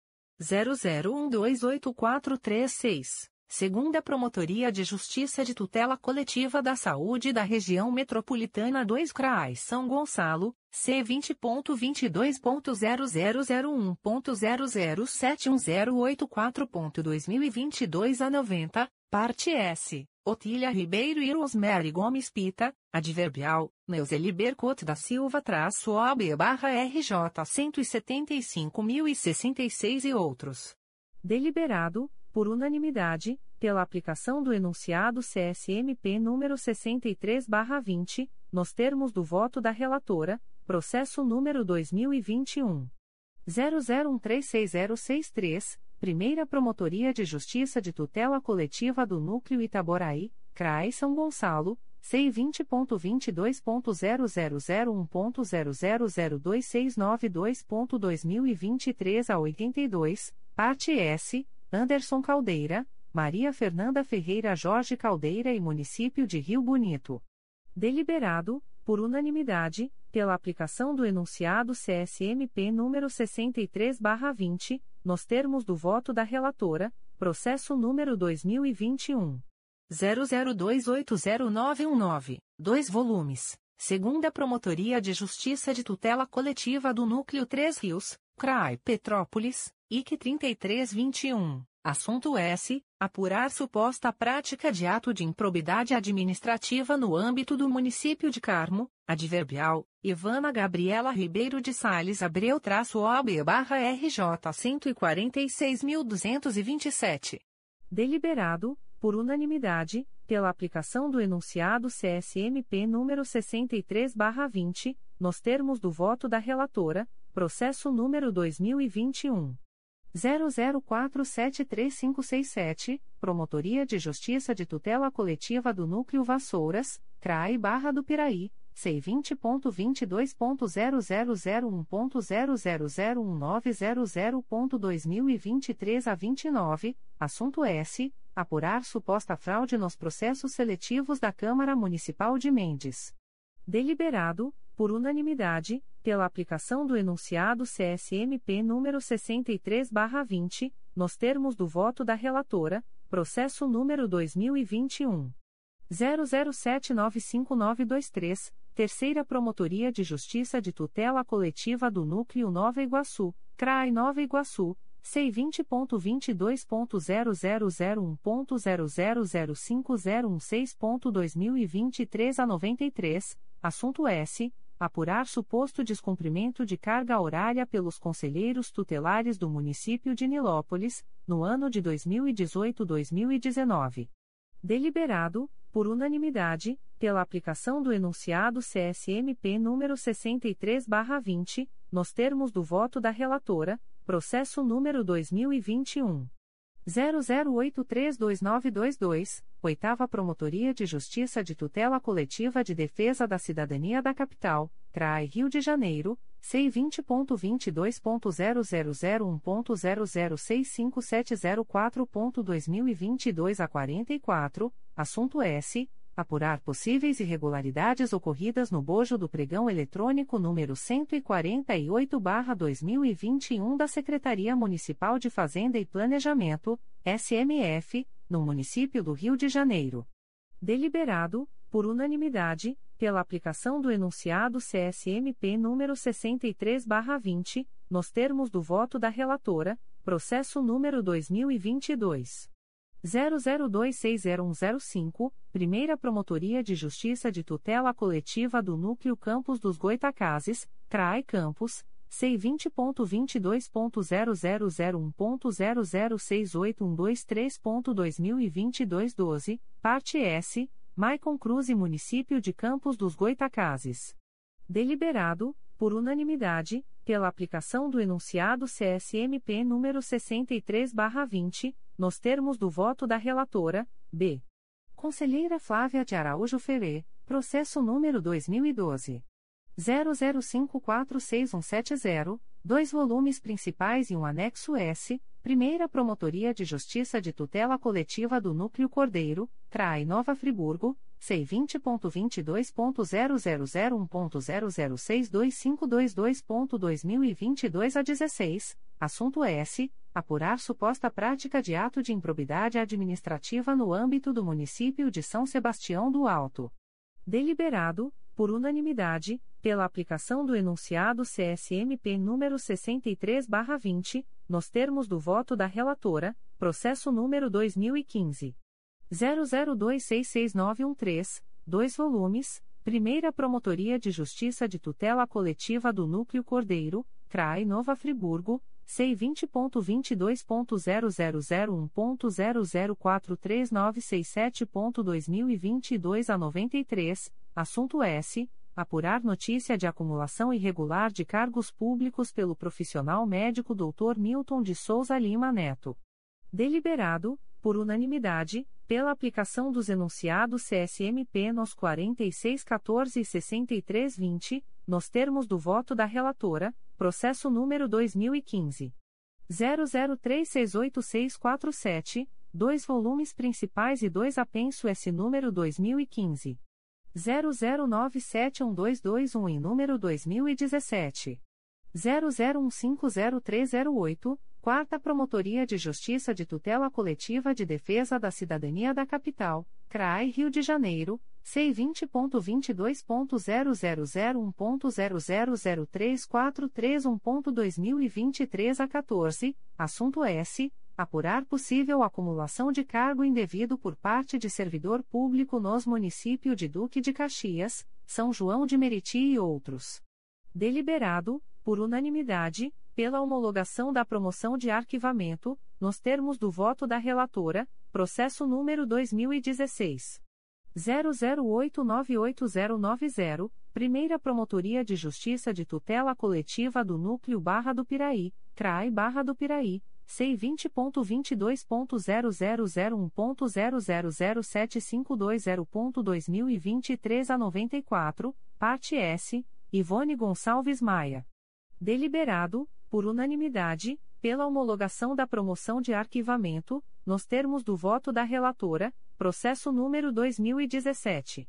00128436, segunda Promotoria de Justiça de Tutela Coletiva da Saúde da Região Metropolitana 2 CRAI São Gonçalo, C20.22.0001.0071084.2022 a 90, parte S. Otília Ribeiro e Rosemary Gomes Pita, adverbial, Neuzeli Bercot da Silva traço OB barra RJ 175.066 e outros. Deliberado, por unanimidade, pela aplicação do enunciado CSMP número 63 barra 20, nos termos do voto da relatora, processo número 2021. 00136063, Primeira Promotoria de Justiça de Tutela Coletiva do Núcleo Itaboraí, CRAI São Gonçalo, C20.22.0001.0002692.2023 a 82, parte S, Anderson Caldeira, Maria Fernanda Ferreira Jorge Caldeira e Município de Rio Bonito. Deliberado, por unanimidade, pela aplicação do enunciado CSMP número 63/20, nos termos do voto da relatora, processo número 2021 00280919, 2 volumes. Segunda Promotoria de Justiça de Tutela Coletiva do Núcleo 3 Rios, CRAI Petrópolis, IC 3321. Assunto S. Apurar suposta prática de ato de improbidade administrativa no âmbito do município de Carmo, adverbial, Ivana Gabriela Ribeiro de Sales Abreu traço OB barra RJ 146.227. Deliberado, por unanimidade, pela aplicação do enunciado CSMP número 63 barra 20, nos termos do voto da relatora, processo número 2021. 00473567, Promotoria de Justiça de Tutela Coletiva do Núcleo Vassouras, CRAI Barra do Piraí, C20.22.0001.0001900.2023 a 29, assunto S. Apurar suposta fraude nos processos seletivos da Câmara Municipal de Mendes. Deliberado, por unanimidade, pela aplicação do enunciado CSMP número 63/20, nos termos do voto da relatora, processo número 2021 00795923, Terceira Promotoria de Justiça de Tutela Coletiva do Núcleo Nova Iguaçu, CRAI Nova Iguaçu. C20.22.0001.0005016.2023 a 93, assunto S apurar suposto descumprimento de carga horária pelos conselheiros tutelares do município de Nilópolis, no ano de 2018-2019. Deliberado, por unanimidade, pela aplicação do enunciado CSMP número 63/20, nos termos do voto da relatora, processo número 2021 00832922, Oitava Promotoria de Justiça de Tutela Coletiva de Defesa da Cidadania da Capital, CRAI Rio de Janeiro, C20.22.0001.0065704.2022 a 44, assunto S apurar possíveis irregularidades ocorridas no bojo do pregão eletrônico número 148/2021 da Secretaria Municipal de Fazenda e Planejamento, SMF, no município do Rio de Janeiro. Deliberado, por unanimidade, pela aplicação do enunciado CSMP número 63/20, nos termos do voto da relatora, processo número 2022 00260105, Primeira Promotoria de Justiça de Tutela Coletiva do Núcleo Campos dos Goitacazes, CRAI Campos, C20.22.0001.0068123.2022 12, parte S, Maicon Cruz e Município de Campos dos Goitacazes. Deliberado, por unanimidade, pela aplicação do enunciado CSMP número 63/20, nos termos do voto da relatora, B. Conselheira Flávia de Araújo Ferê, processo número 2012 00546170, dois volumes principais e um anexo S, Primeira Promotoria de Justiça de Tutela Coletiva do Núcleo Cordeiro, CRAI Nova Friburgo, C20.22.0001.0062522.2022 a 16, assunto S. Apurar suposta prática de ato de improbidade administrativa no âmbito do município de São Sebastião do Alto. Deliberado, por unanimidade, pela aplicação do enunciado CSMP número 63/20, nos termos do voto da relatora, processo número 2015 00266913, dois volumes. Primeira Promotoria de Justiça de Tutela Coletiva do Núcleo Cordeiro, CRAI Nova Friburgo, C20.22.0001.0043967.2022 a 93, assunto S. Apurar notícia de acumulação irregular de cargos públicos pelo profissional médico Dr. Milton de Souza Lima Neto. Deliberado, por unanimidade, pela aplicação dos enunciados CSMP nos 4614 e 6320, nos termos do voto da relatora, processo número 2015 00368647, dois volumes principais e dois apenso S número 2015 00971221 e número 2017 00150308, Quarta Promotoria de Justiça de Tutela Coletiva de Defesa da Cidadania da Capital, CRAI Rio de Janeiro, C20.22.0001.0003431.2023 a 14, assunto S apurar possível acumulação de cargo indevido por parte de servidor público nos municípios de Duque de Caxias, São João de Meriti e outros. Deliberado, por unanimidade, pela homologação da promoção de arquivamento, nos termos do voto da relatora, processo número 2016 00898090, Primeira Promotoria de Justiça de Tutela Coletiva do Núcleo Barra do Piraí, CRAI Barra do Piraí C20.22.0001.0007520.2023 a 94, parte S, Ivone Gonçalves Maia. Deliberado, por unanimidade, pela homologação da promoção de arquivamento, nos termos do voto da relatora, processo número 2017.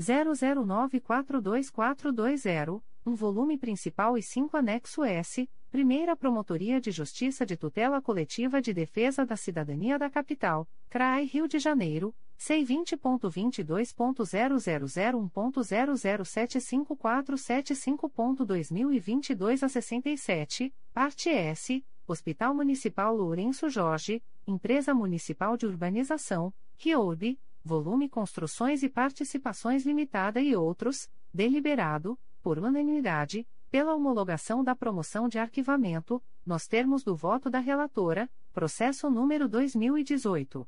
00942420, um volume principal e cinco anexo S, Primeira Promotoria de Justiça de Tutela Coletiva de Defesa da Cidadania da Capital, CRAI Rio de Janeiro, C20.22.0001.0075475.2022 a 67, parte S, Hospital Municipal Lourenço Jorge, Empresa Municipal de Urbanização, RIORB, Volume Construções e Participações Limitada e outros, deliberado, por unanimidade, pela homologação da promoção de arquivamento, nos termos do voto da relatora, processo número 2018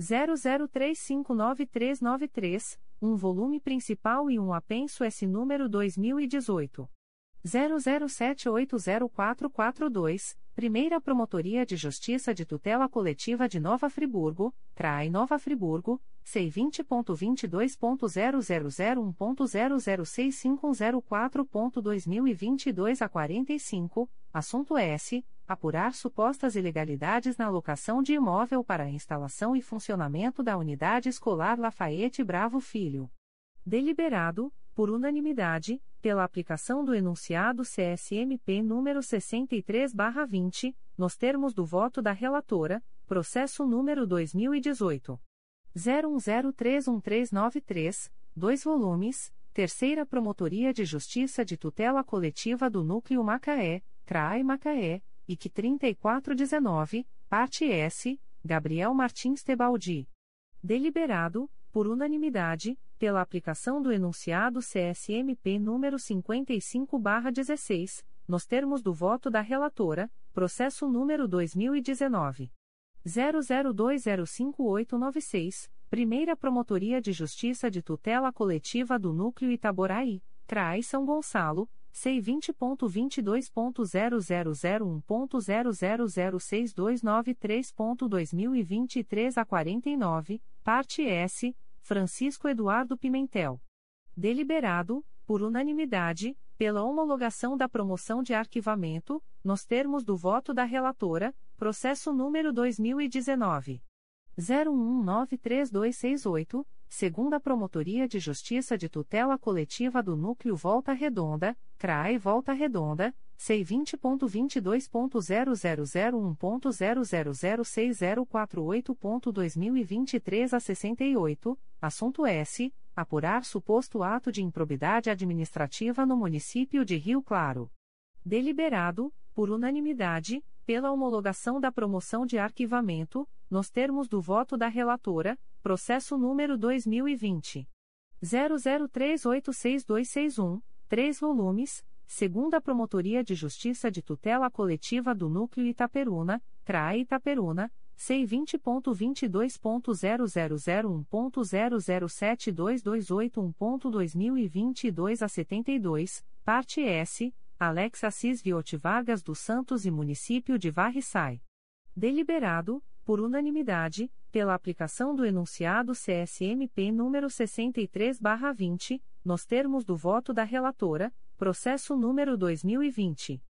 00359393, um volume principal e um apenso S número 2018 00780442, Primeira Promotoria de Justiça de Tutela Coletiva de Nova Friburgo, CRAI Nova Friburgo, C20.22.0001.0065104.2022 a 45, assunto S. Apurar supostas ilegalidades na locação de imóvel para instalação e funcionamento da Unidade Escolar Lafayette Bravo Filho. Deliberado, por unanimidade, pela aplicação do enunciado CSMP número 63/20, nos termos do voto da relatora, processo número 2018 01031393, dois volumes, Terceira Promotoria de Justiça de Tutela Coletiva do Núcleo Macaé, CRAI Macaé, IC 3419, parte S, Gabriel Martins Tebaldi. Deliberado, por unanimidade, pela aplicação do enunciado CSMP número 55/16, nos termos do voto da relatora, processo número 2019 00205896, Primeira Promotoria de Justiça de Tutela Coletiva do Núcleo Itaboraí, CRAI São Gonçalo, C20.22.0001.0006293.2023 a 49, parte S, Francisco Eduardo Pimentel. Deliberado, por unanimidade, pela homologação da promoção de arquivamento, nos termos do voto da relatora, processo número 2019. 01193268, segunda Promotoria de Justiça de Tutela Coletiva do Núcleo Volta Redonda, CRAE Volta Redonda, C20.22.0001.0006048.2023 a 68, assunto S. Apurar suposto ato de improbidade administrativa no município de Rio Claro. Deliberado, por unanimidade, pela homologação da promoção de arquivamento, nos termos do voto da relatora, processo número 2020. 00386261, 3 volumes, segunda Promotoria de Justiça de Tutela Coletiva do Núcleo Itaperuna, CRAE Itaperuna, C20.22.0001.0072281.2022 a 72, parte S, Alex Assis Viotti Vargas dos Santos e Município de Varriçai. Deliberado, por unanimidade, pela aplicação do enunciado CSMP número 63/20, nos termos do voto da relatora, processo número 2020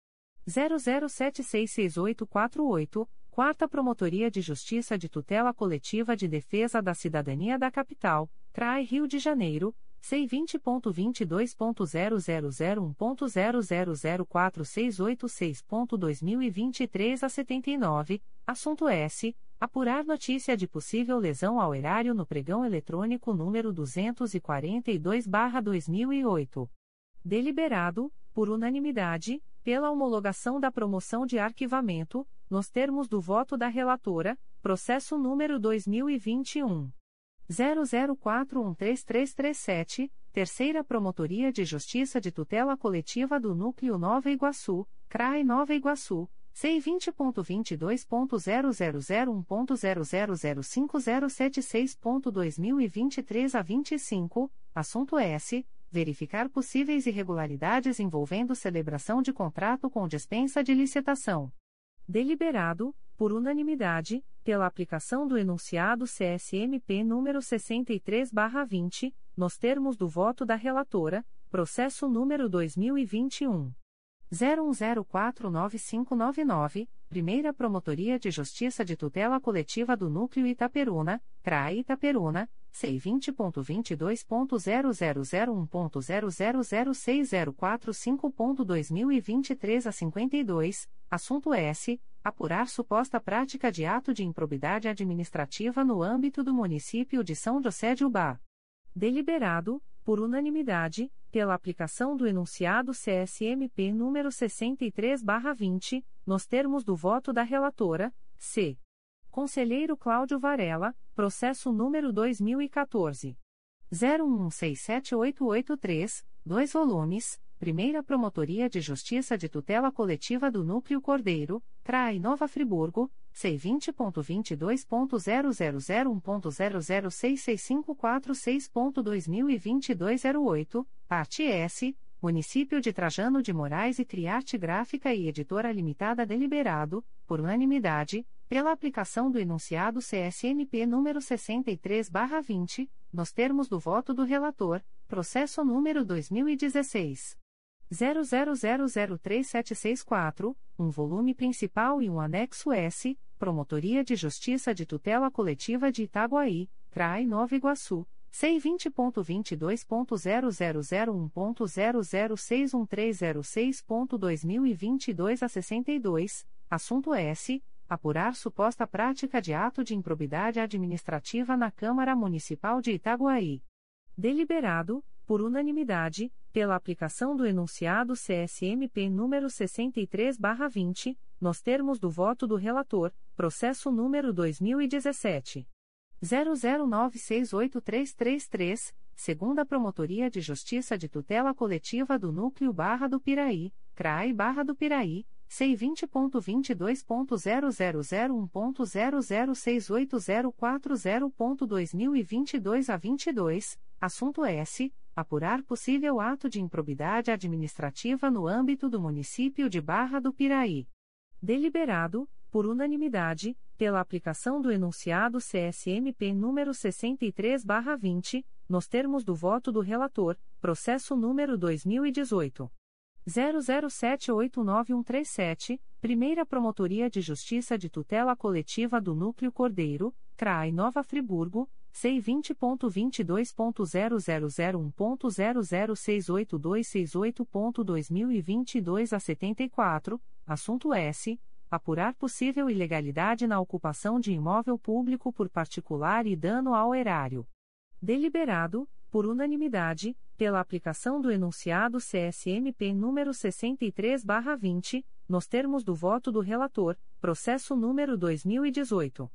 00766848, Quarta Promotoria de Justiça de Tutela Coletiva de Defesa da Cidadania da Capital, CRAI Rio de Janeiro. C20.22.0001.0004686.2023 a 79, assunto S Apurar notícia de possível lesão ao erário no pregão eletrônico número 242-2008. Deliberado, por unanimidade, pela homologação da promoção de arquivamento, nos termos do voto da relatora, processo número 2021. 00413337, Terceira Promotoria de Justiça de Tutela Coletiva do Núcleo Nova Iguaçu, CRAE Nova Iguaçu C20.22.0001.0005076.2023 a 25, assunto S. Verificar possíveis irregularidades envolvendo celebração de contrato com dispensa de licitação. Deliberado, por unanimidade, pela aplicação do enunciado CSMP número 63/20, nos termos do voto da relatora, processo número 2021 01049599, Primeira Promotoria de Justiça de Tutela Coletiva do Núcleo Itaperuna, CRAE Itaperuna, C20.22.0001.0006045.2023 a 52, assunto S. Apurar suposta prática de ato de improbidade administrativa no âmbito do município de São José de Ubá. Deliberado, por unanimidade, pela aplicação do enunciado CSMP número 63/20, nos termos do voto da relatora, C. Conselheiro Cláudio Varela, processo número 2014 01167883, 2 volumes. Primeira Promotoria de Justiça de Tutela Coletiva do Núcleo Cordeiro, CRAI Nova Friburgo, C20.22.0001.0066546.2022 08, parte S, Município de Trajano de Moraes e Triarte Gráfica e Editora Limitada Deliberado, por unanimidade, pela aplicação do enunciado CSMP número 63/20, nos termos do voto do relator, processo número 2016 00003764, um volume principal e um anexo S Promotoria de Justiça de Tutela Coletiva de Itaguaí, CRAI Nova Iguaçu, C20.22.0001.0061306.2022 a 62, assunto S. Apurar suposta prática de ato de improbidade administrativa na Câmara Municipal de Itaguaí. Deliberado, por unanimidade, pela aplicação do enunciado CSMP número 63/20, nos termos do voto do relator, processo número 2017 00968333, segunda Promotoria de Justiça de Tutela Coletiva do Núcleo Barra do Piraí, CRAI Barra do Piraí. C20.22.0001.0068040.2022 a 22, assunto S apurar possível ato de improbidade administrativa no âmbito do município de Barra do Piraí. Deliberado, por unanimidade, pela aplicação do enunciado CSMP número 63/20, nos termos do voto do relator, processo número 2018 00789137, Primeira Promotoria de Justiça de Tutela Coletiva do Núcleo Cordeiro, CRAI Nova Friburgo C20.22.0001.0068268.2022 a 74, assunto S. Apurar possível ilegalidade na ocupação de imóvel público por particular e dano ao erário. Deliberado, por unanimidade, pela aplicação do enunciado CSMP número 63/20, nos termos do voto do relator, processo número 2018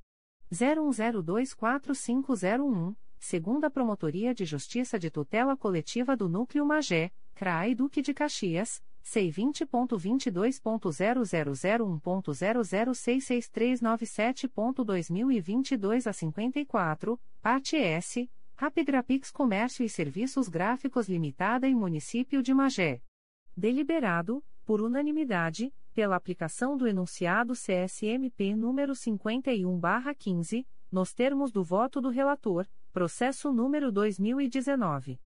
01024501, segunda Promotoria de Justiça de Tutela Coletiva do Núcleo Magé, CRAI Duque de Caxias, C20.22.0001.0066397.2022 a 54, parte S, Rapigrapix Comércio e Serviços Gráficos Limitada em Município de Magé. Deliberado, por unanimidade, pela aplicação do enunciado CSMP número 51/15, nos termos do voto do relator, processo número 2019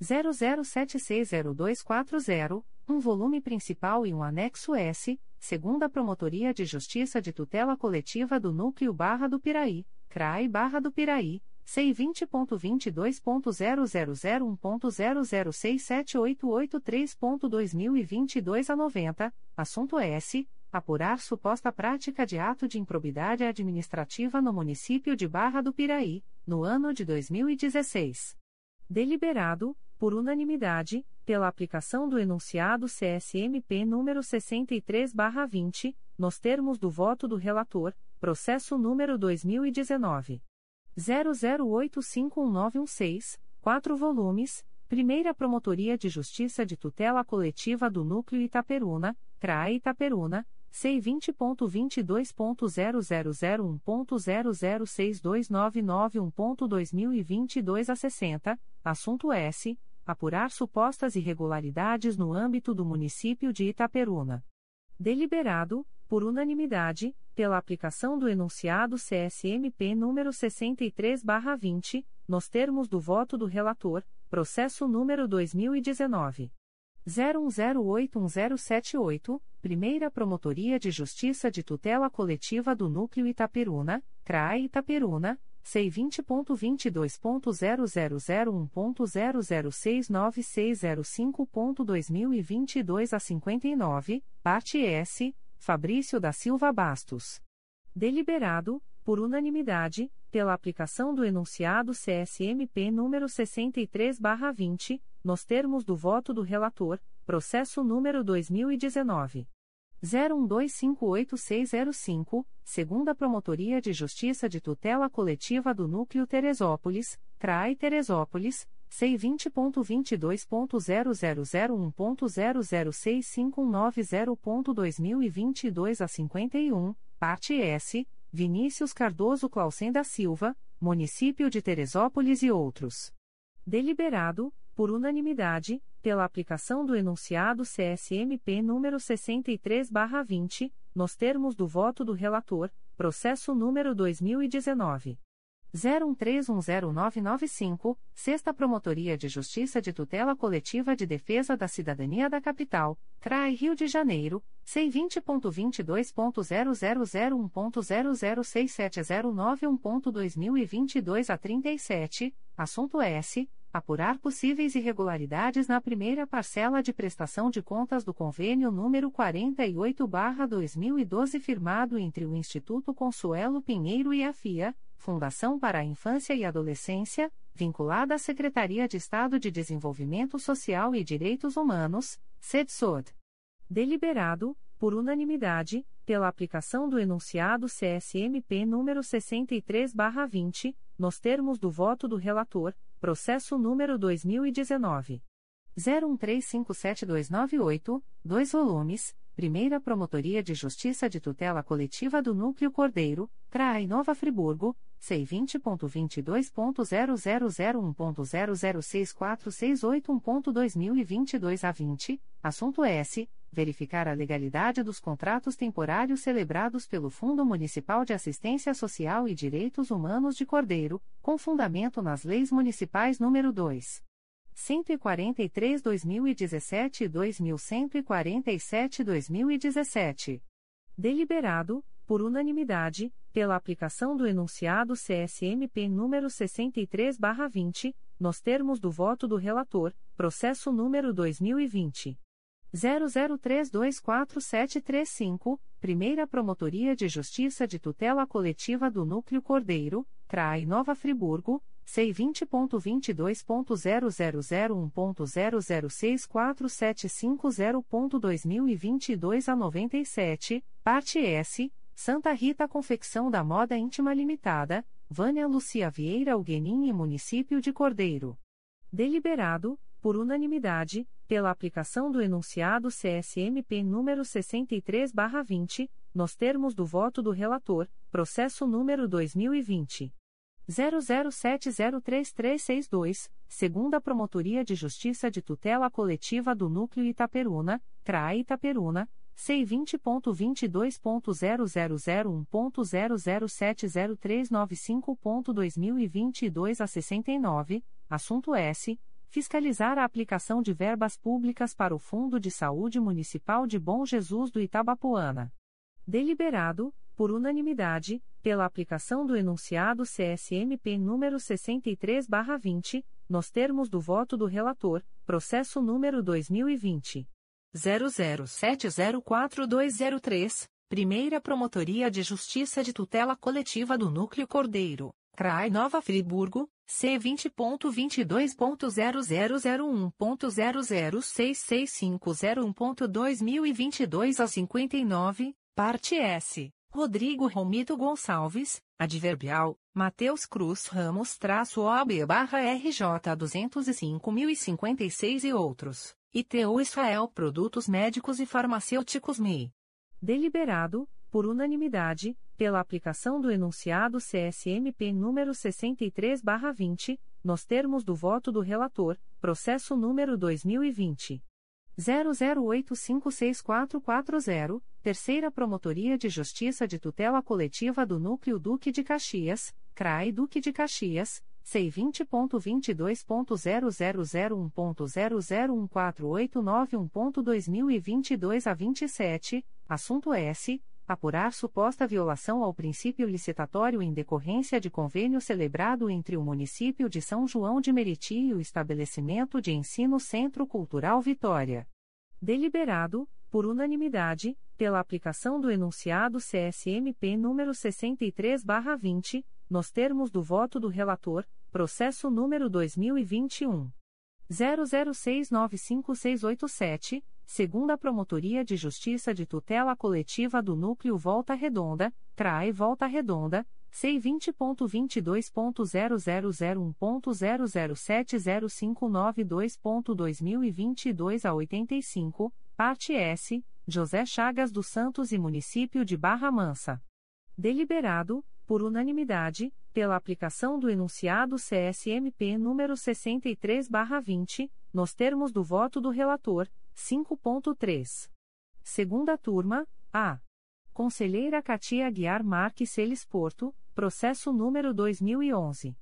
00760240, um volume principal e um anexo S, segunda Promotoria de Justiça de Tutela Coletiva do Núcleo Barra do Piraí, CRAI Barra do Piraí. C20.22.0001.0067883.2022 a 90, assunto S. Apurar suposta prática de ato de improbidade administrativa no município de Barra do Piraí, no ano de 2016. Deliberado, por unanimidade, pela aplicação do enunciado CSMP número 63/20, nos termos do voto do relator, processo número 2019 00851916, 4 volumes, Primeira Promotoria de Justiça de Tutela Coletiva do Núcleo Itaperuna, CRAE Itaperuna, C20.22.0001.0062991.2022 a 60, assunto S. Apurar supostas irregularidades no âmbito do município de Itaperuna. Deliberado, por unanimidade, pela aplicação do enunciado CSMP número 63/20, nos termos do voto do relator, processo número 2019 01081078, Primeira Promotoria de Justiça de Tutela Coletiva do Núcleo Itaperuna, CRAE Itaperuna. C20.22.0001.0069605.2022 a 59, parte S, Fabrício da Silva Bastos. Deliberado, por unanimidade, pela aplicação do enunciado CSMP número 63/20, nos termos do voto do relator, processo número 2019 01258605, segunda Promotoria de Justiça de Tutela Coletiva do Núcleo Teresópolis, CRAI Teresópolis C20.22.0001.0065190.2022 a 51, parte S, Vinícius Cardoso Clausen da Silva, Município de Teresópolis e outros. Deliberado, por unanimidade, pela aplicação do enunciado CSMP número 63/20, nos termos do voto do relator, processo número 2019 01310995, Sexta Promotoria de Justiça de Tutela Coletiva de Defesa da Cidadania da Capital, CRAI Rio de Janeiro, C20.22.0001.0067091.2022 a 37, assunto S. Apurar possíveis irregularidades na primeira parcela de prestação de contas do convênio número 48-2012 firmado entre o Instituto Consuelo Pinheiro e a FIA, Fundação para a Infância e Adolescência, vinculada à Secretaria de Estado de Desenvolvimento Social e Direitos Humanos, SEDSOD. Deliberado, por unanimidade, pela aplicação do enunciado CSMP número 63/20, nos termos do voto do relator, processo número 2019 01357298, dois volumes. Primeira Promotoria de Justiça de Tutela Coletiva do Núcleo Cordeiro, CRAI Nova Friburgo, C20.22.0001.0064681.2022 a 20, assunto S. Verificar a legalidade dos contratos temporários celebrados pelo Fundo Municipal de Assistência Social e Direitos Humanos de Cordeiro, com fundamento nas leis municipais número 2. 143-2017 e 2147-2017. Deliberado, por unanimidade, pela aplicação do enunciado CSMP número 63/20, nos termos do voto do relator, processo número 2020 00324735, Primeira Promotoria de Justiça de Tutela Coletiva do Núcleo Cordeiro, CRAI Nova Friburgo C20.22.0001.0064750.2022 a 97, parte S, Santa Rita Confecção da Moda Íntima Limitada, Vânia Lucia Vieira Alguenim e Município de Cordeiro. Deliberado, por unanimidade, pela aplicação do enunciado CSMP número 63/20, nos termos do voto do relator, processo número 2020 00703362, segunda Promotoria de Justiça de Tutela Coletiva do Núcleo Itaperuna, CRAE Itaperuna, C20.22.0001.0070395.2022 a 69, assunto S. Fiscalizar a aplicação de verbas públicas para o Fundo de Saúde Municipal de Bom Jesus do Itabapoana. Deliberado, por unanimidade, pela aplicação do enunciado CSMP número 63/20, nos termos do voto do relator, processo número 2020 00704203, Primeira Promotoria de Justiça de Tutela Coletiva do Núcleo Cordeiro, CRAI Nova Friburgo, C20.22.0001.0066501.2022 a 59, parte S. Rodrigo Romito Gonçalves, adverbial, Matheus Cruz Ramos traço OAB barra RJ 205.056 e outros, ITU Israel Produtos Médicos e Farmacêuticos MEI. Deliberado, por unanimidade, pela aplicação do enunciado CSMP número 63 barra 20, nos termos do voto do relator, processo número 2020. 00856440, Terceira Promotoria de Justiça de Tutela Coletiva do Núcleo Duque de Caxias, CRAI Duque de Caxias, C20.22.0001.0014891.2022 a 27, assunto S. Apurar suposta violação ao princípio licitatório em decorrência de convênio celebrado entre o município de São João de Meriti e o estabelecimento de ensino Centro Cultural Vitória. Deliberado, por unanimidade, pela aplicação do enunciado CSMP número 63/20, nos termos do voto do relator, processo número 2021 00695687 segunda Promotoria de Justiça de Tutela Coletiva do Núcleo Volta Redonda, CRAE Volta Redonda, C20.22.0001.0070592.2022 a 85, parte S, José Chagas dos Santos e Município de Barra Mansa. Deliberado, por unanimidade, pela aplicação do enunciado CSMP número 63/20, nos termos do voto do relator, 5.3. Segunda turma, A. Conselheira Katia Guiar Marques Celes Porto, processo número 2011.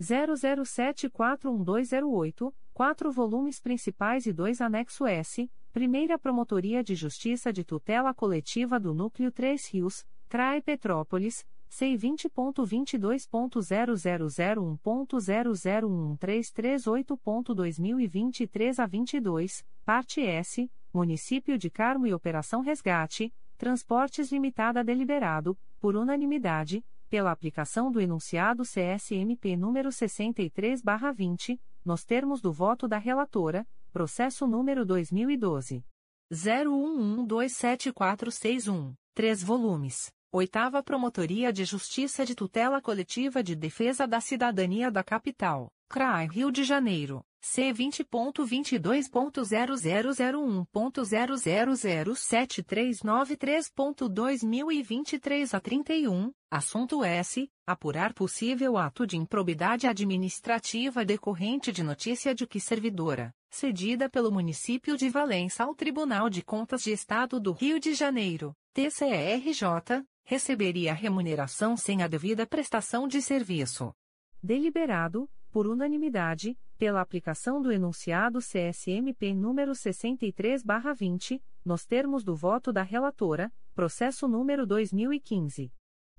00741208, quatro volumes principais e dois anexo S, Primeira Promotoria de Justiça de Tutela Coletiva do Núcleo 3 Rios, CRAE Petrópolis, C20.22.0001.0011338.2023 a 22, parte S, Município de Carmo e Operação Resgate, Transportes Limitada Deliberado, por unanimidade, pela aplicação do enunciado CSMP número 63/20, nos termos do voto da relatora, processo número 2012 011274661, três volumes. Oitava Promotoria de Justiça de Tutela Coletiva de Defesa da Cidadania da Capital, CRAI Rio de Janeiro, C20.22.0001.0007393.2023 a 31, assunto S. Apurar possível ato de improbidade administrativa decorrente de notícia de que servidora, cedida pelo município de Valença ao Tribunal de Contas de Estado do Rio de Janeiro, TCRJ, receberia remuneração sem a devida prestação de serviço. Deliberado, por unanimidade, pela aplicação do enunciado CSMP número 63/20, nos termos do voto da relatora, processo número 2015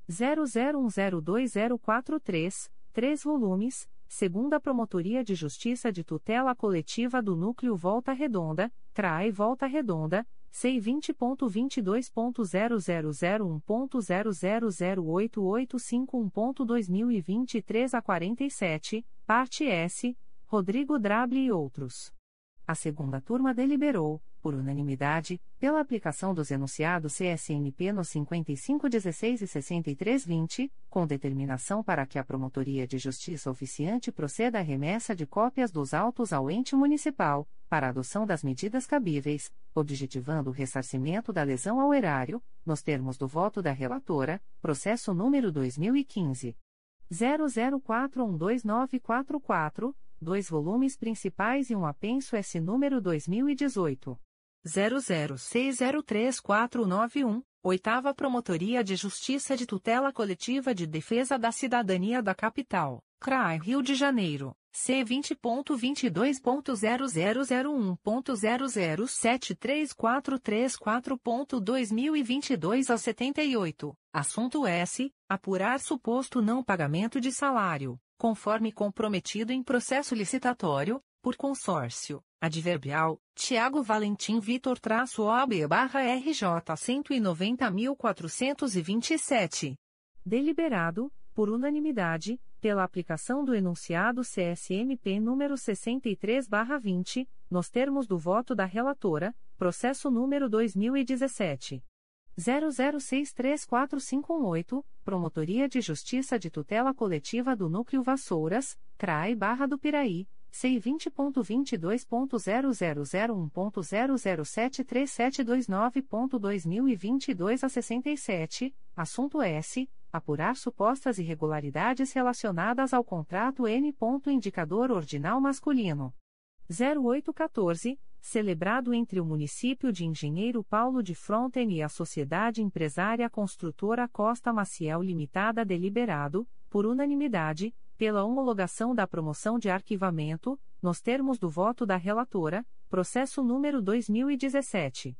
00102043, três volumes, segunda Promotoria de Justiça de Tutela Coletiva do Núcleo Volta Redonda, CRAE Volta Redonda C20.22.0001.0008851.2023 a 47, parte S, Rodrigo Drable e outros. A segunda turma deliberou, por unanimidade, pela aplicação dos enunciados CSNP nos 5516 e 6320, com determinação para que a Promotoria de Justiça oficiante proceda à remessa de cópias dos autos ao ente municipal, para adoção das medidas cabíveis, objetivando o ressarcimento da lesão ao erário, nos termos do voto da relatora, processo número 2015. 00412944 dois volumes principais e um apenso S número 2018 00603491, Oitava Promotoria de Justiça de Tutela Coletiva de Defesa da Cidadania da Capital, CRAI Rio de Janeiro. C20.22.0001.0073434.2022 a 78, assunto S. Apurar suposto não pagamento de salário conforme comprometido em processo licitatório, por consórcio, adverbial, Tiago Valentim Vitor traço OAB barra RJ 190.427. Deliberado, por unanimidade, pela aplicação do enunciado CSMP número 63 barra 20, nos termos do voto da relatora, processo número 2017. 00634518, Promotoria de Justiça de Tutela Coletiva do Núcleo Vassouras, CRAI Barra do Piraí, C20.22.0001.0073729.2022 a 67, assunto S. Apurar supostas irregularidades relacionadas ao contrato N. Indicador Ordinal Masculino. 0814, celebrado entre o município de Engenheiro Paulo de Fronten e a Sociedade Empresária Construtora Costa Maciel Limitada deliberado, por unanimidade, pela homologação da promoção de arquivamento, nos termos do voto da relatora, processo número 2017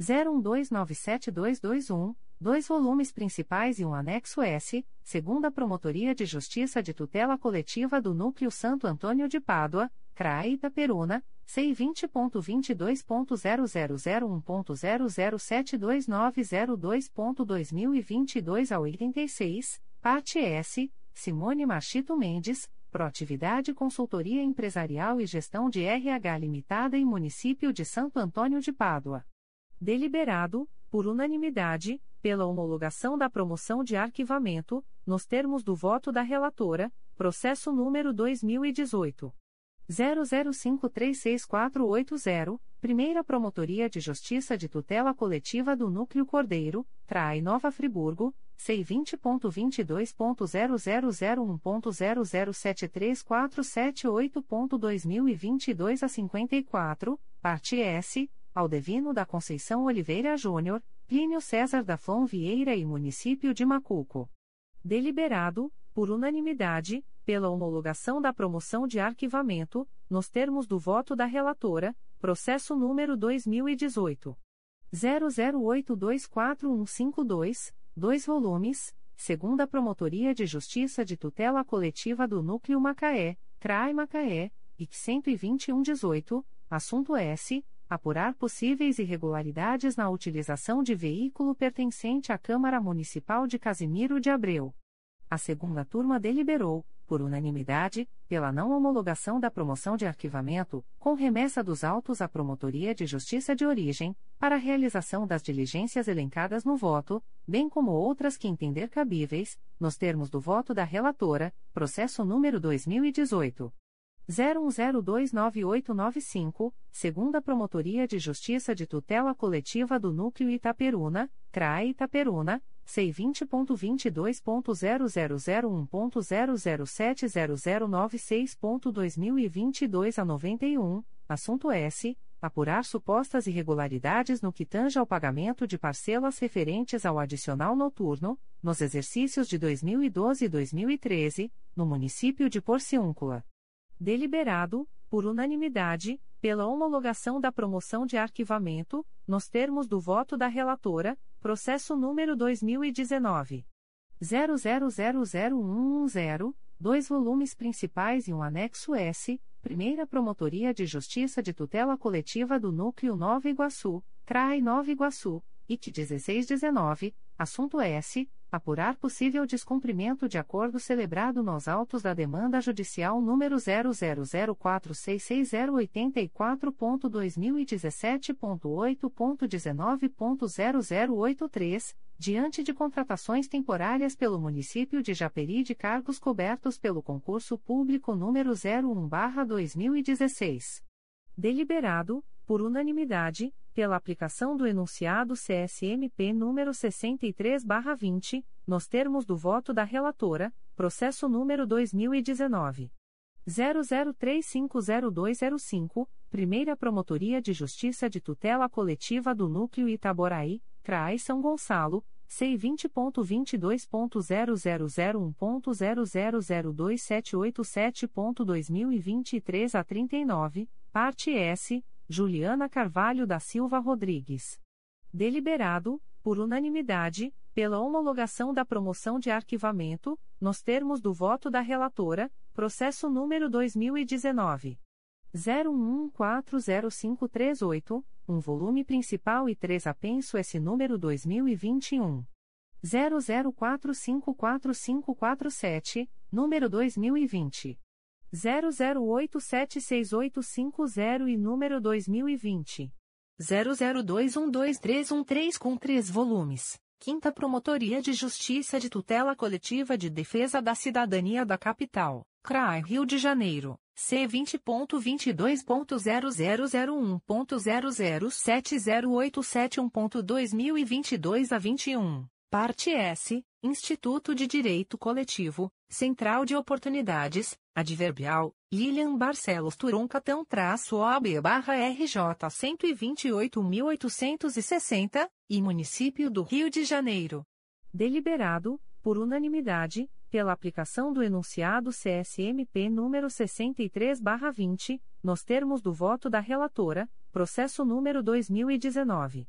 01297221, dois volumes principais e um anexo S, segunda Promotoria de Justiça de Tutela Coletiva do Núcleo Santo Antônio de Pádua, CRAE Itaperuna, C20.22.0001.0072902.2022 a 86, parte S, Simone Machito Mendes, Proatividade Consultoria Empresarial e Gestão de RH Limitada e Município de Santo Antônio de Pádua. Deliberado, por unanimidade, pela homologação da promoção de arquivamento, nos termos do voto da relatora, processo número 2018 00536480, Primeira Promotoria de Justiça de Tutela Coletiva do Núcleo Cordeiro, Trai Nova Friburgo, C20.22.0001.0073478.2022 a 54, parte S, Aldevino da Conceição Oliveira Júnior, Plínio César da Flon Vieira e Município de Macuco. Deliberado, por unanimidade, pela homologação da promoção de arquivamento, nos termos do voto da relatora, processo número 2018 00824152, dois volumes, segunda Promotoria de Justiça de Tutela Coletiva do Núcleo Macaé, CRAI Macaé, IC 12118, assunto S. Apurar possíveis irregularidades na utilização de veículo pertencente à Câmara Municipal de Casimiro de Abreu. A segunda turma deliberou, por unanimidade, pela não homologação da promoção de arquivamento, com remessa dos autos à Promotoria de Justiça de Origem, para realização das diligências elencadas no voto, bem como outras que entender cabíveis, nos termos do voto da relatora, processo número 2018. 01029895, segunda Promotoria de Justiça de Tutela Coletiva do Núcleo Itaperuna, CRAE Itaperuna, C20.22.0001.0070096.2022 a 91, assunto S. Apurar supostas irregularidades no que tange ao pagamento de parcelas referentes ao adicional noturno, nos exercícios de 2012 e 2013, no município de Porciúncula. Deliberado, por unanimidade, pela homologação da promoção de arquivamento, nos termos do voto da relatora, processo número 2019. 00001110, dois volumes principais e um anexo S, Primeira Promotoria de Justiça de Tutela Coletiva do Núcleo Nova Iguaçu, CRAI Nova Iguaçu, IT 1619, assunto S apurar possível descumprimento de acordo celebrado nos autos da demanda judicial número 000466084.2017.8.19.0083, diante de contratações temporárias pelo município de Japeri de cargos cobertos pelo concurso público número 01/2016. Deliberado, por unanimidade, pela aplicação do enunciado CSMP número 63/20, nos termos do voto da relatora, processo número 2019 00350205, Primeira Promotoria de Justiça de Tutela Coletiva do Núcleo Itaboraí, CRAI São Gonçalo, C20.22.0001.0002787.2023 a 39, parte S Juliana Carvalho da Silva Rodrigues. Deliberado, por unanimidade, pela homologação da promoção de arquivamento, nos termos do voto da relatora, processo número 2019. 01140538, um volume principal e três apenso S número 2021. 00454547, número 2020. 00876850 e número 2020. 00212313 com três volumes. Quinta Promotoria de Justiça de Tutela Coletiva de Defesa da Cidadania da Capital, CRAI Rio de Janeiro, C20.22.0001.0070871.2022 a 21. Parte S. Instituto de Direito Coletivo, Central de Oportunidades, Adverbial, Lilian Barcelos Turuncatão traço OAB barra RJ 128.860, e Município do Rio de Janeiro. Deliberado, por unanimidade, pela aplicação do enunciado CSMP número 63 barra 20, nos termos do voto da relatora, processo número 2019.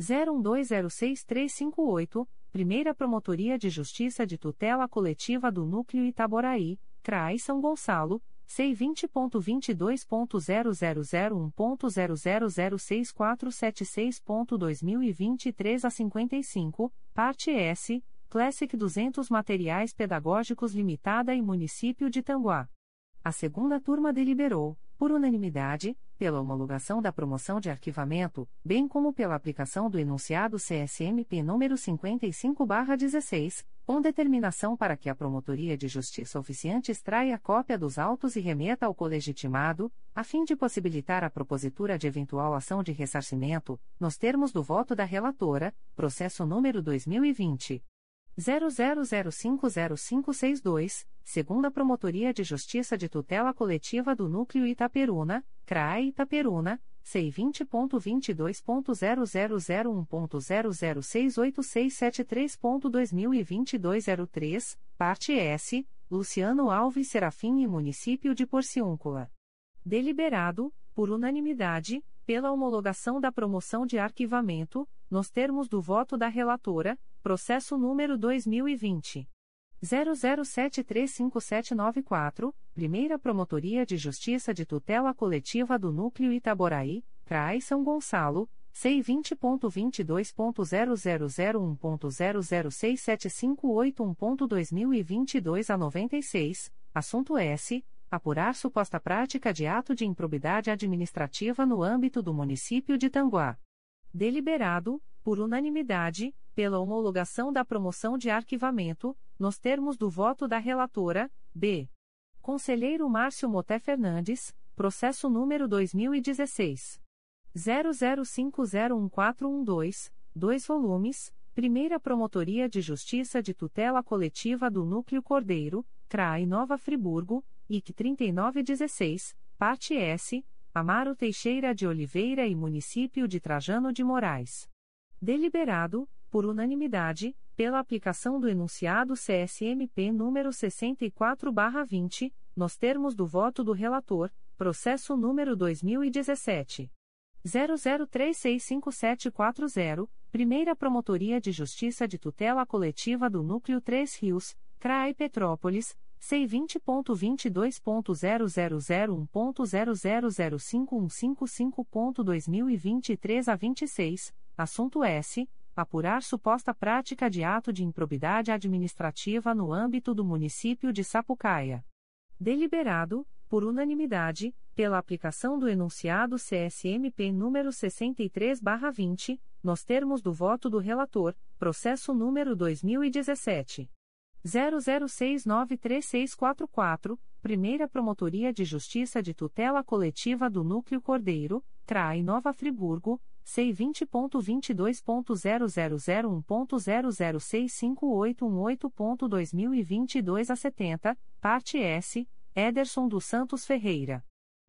01206358, Primeira Promotoria de Justiça de Tutela Coletiva do Núcleo Itaboraí, CRAI São Gonçalo, C20.22.0001.0006476.2023 a 55, parte S, Classic 200 Materiais Pedagógicos Limitada e Município de Tanguá. A segunda turma deliberou, por unanimidade, pela homologação da promoção de arquivamento, bem como pela aplicação do enunciado CSMP número 55/16, com determinação para que a Promotoria de Justiça oficiante extraia cópia dos autos e remeta ao colegitimado, a fim de possibilitar a propositura de eventual ação de ressarcimento, nos termos do voto da relatora, processo número 2020 00050562, segunda Promotoria de Justiça de Tutela Coletiva do Núcleo Itaperuna, CRAE Itaperuna, C20.22.0001.0068673.2022 03, parte S, Luciano Alves Serafim e Município de Porciúncula. Deliberado, por unanimidade, pela homologação da promoção de arquivamento, nos termos do voto da relatora, Processo número 2020. 00735794, Primeira Promotoria de Justiça de Tutela Coletiva do Núcleo Itaboraí, CRAI São Gonçalo, C20.22.0001.0067581.2022 a 96, assunto S. Apurar suposta prática de ato de improbidade administrativa no âmbito do município de Tanguá. Deliberado, por unanimidade, pela homologação da promoção de arquivamento, nos termos do voto da relatora, B. Conselheiro Márcio Moté Fernandes, processo número 2016. 00501412, 2 volumes, Primeira Promotoria de Justiça de Tutela Coletiva do Núcleo Cordeiro, CRAI Nova Friburgo, IC 3916, parte S, Amaro Teixeira de Oliveira e Município de Trajano de Moraes. Deliberado, por unanimidade, pela aplicação do enunciado CSMP número 64/20, nos termos do voto do relator, processo número 2017 00365740, Primeira Promotoria de Justiça de Tutela Coletiva do Núcleo 3 Rios, CRAI Petrópolis C20.22.0001.0005155.2023 a 26, assunto S. Apurar suposta prática de ato de improbidade administrativa no âmbito do município de Sapucaia. Deliberado, por unanimidade, pela aplicação do enunciado CSMP número 63/20, nos termos do voto do relator, processo número 2017 00693644, Primeira Promotoria de Justiça de Tutela Coletiva do Núcleo Cordeiro, CRAI Nova Friburgo, C20.22.0001.0065818.2022 a 70, parte S, Ederson dos Santos Ferreira.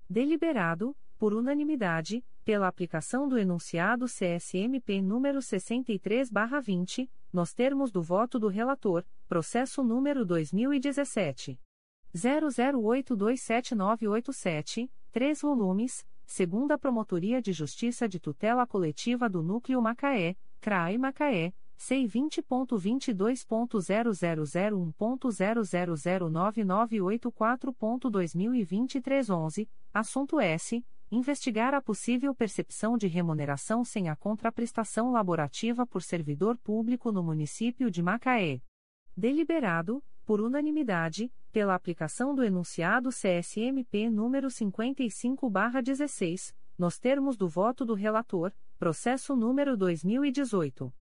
Deliberado, por unanimidade, pela aplicação do enunciado CSMP número 63/20, nos termos do voto do relator, processo número 2017 00827987, 3 volumes, segunda Promotoria de Justiça de Tutela Coletiva do Núcleo Macaé, CRAI Macaé. C20.22.0001.0009984.2023 11, assunto S investigar a possível percepção de remuneração sem a contraprestação laborativa por servidor público no município de Macaé. Deliberado, por unanimidade, pela aplicação do enunciado CSMP número 55/16, nos termos do voto do relator, processo número 2018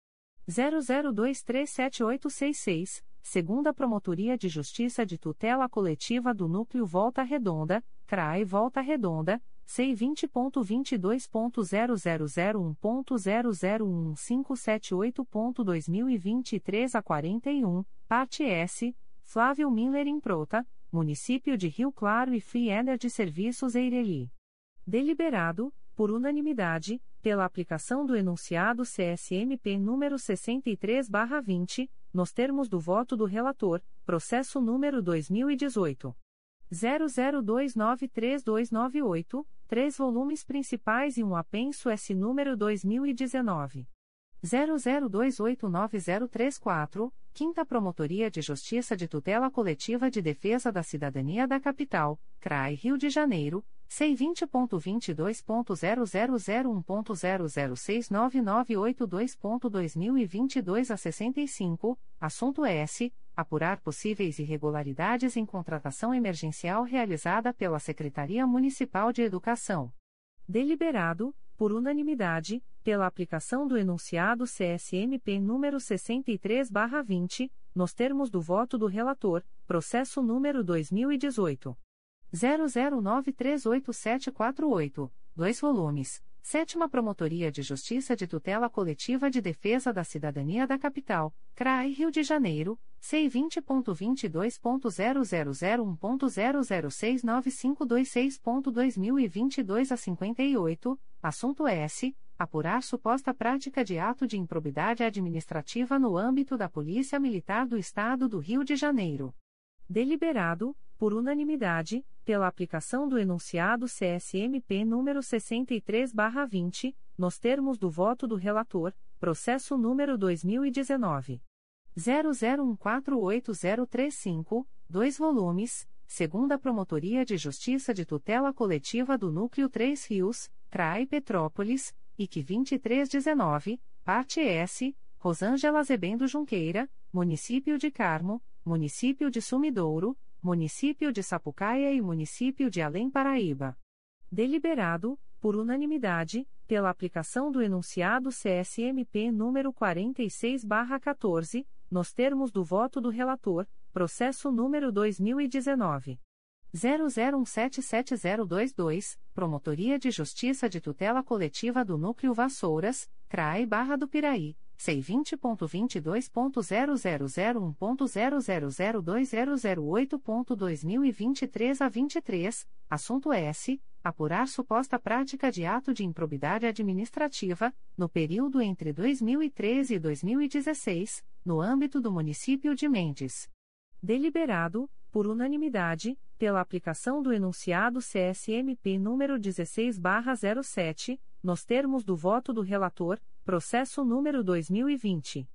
00237866, segunda Promotoria de Justiça de Tutela Coletiva do Núcleo Volta Redonda, CRAE Volta Redonda C20.22.0001.0011578.2023 a 41, parte S, Flávio Miller Improta, Município de Rio Claro e Free Energy Serviços Eireli. Deliberado, por unanimidade, pela aplicação do enunciado CSMP número 63/20, nos termos do voto do relator, processo número 2018 00293298, três volumes principais e um apenso S número 2019 00289034, Quinta Promotoria de Justiça de Tutela Coletiva de Defesa da Cidadania da Capital, CRAI Rio de Janeiro, C20.22.0001.0069982.2022 a 65, assunto S. Apurar possíveis irregularidades em contratação emergencial realizada pela Secretaria Municipal de Educação. Deliberado, por unanimidade, pela aplicação do enunciado CSMP número 63/20, nos termos do voto do relator, processo número 2018 00938748, 2 volumes. Sétima Promotoria de Justiça de Tutela Coletiva de Defesa da Cidadania da Capital, CRAI Rio de Janeiro, C20.22.0001.0069526.2022 a 58, assunto S. Apurar suposta prática de ato de improbidade administrativa no âmbito da Polícia Militar do Estado do Rio de Janeiro. Deliberado, por unanimidade, pela aplicação do enunciado CSMP número 63/20, nos termos do voto do relator, processo número 2019 00148035, 2 volumes, segunda Promotoria de Justiça de Tutela Coletiva do Núcleo 3 Rios, CRAI Petrópolis IC 2319, parte S, Rosângela Zebendo Junqueira, Município de Carmo, Município de Sumidouro, Município de Sapucaia e Município de Além Paraíba. Deliberado, por unanimidade, pela aplicação do enunciado CSMP número 46/14, nos termos do voto do relator, processo número 2019 00177022, Promotoria de Justiça de Tutela Coletiva do Núcleo Vassouras, CRAE Barra do Piraí. C20.22.0001.0002008.2023 a 23, assunto S. Apurar suposta prática de ato de improbidade administrativa, no período entre 2013 e 2016, no âmbito do município de Mendes. Deliberado, por unanimidade, pela aplicação do enunciado CSMP número 16/07, nos termos do voto do relator, processo número 2020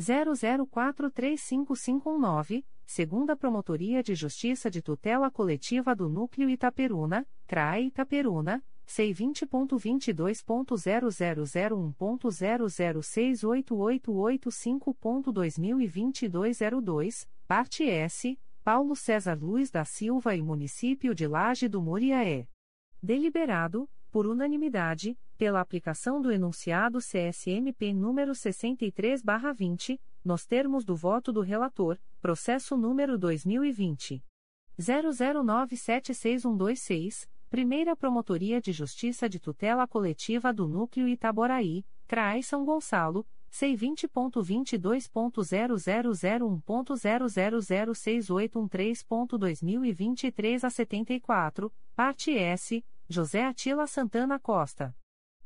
00435519, segunda Promotoria de Justiça de Tutela Coletiva do Núcleo Itaperuna, CRAE Itaperuna. C20.22.0001.0068885.2022 02, parte S, Paulo César Luiz da Silva e Município de Laje do Muriaé. Deliberado, por unanimidade, pela aplicação do enunciado CSMP número 63/20, nos termos do voto do relator, processo número 2020 00976126, Primeira Promotoria de Justiça de Tutela Coletiva do Núcleo Itaboraí, CRAI São Gonçalo C20.22.0001.0006813.2023 a 74, parte S, José Atila Santana Costa.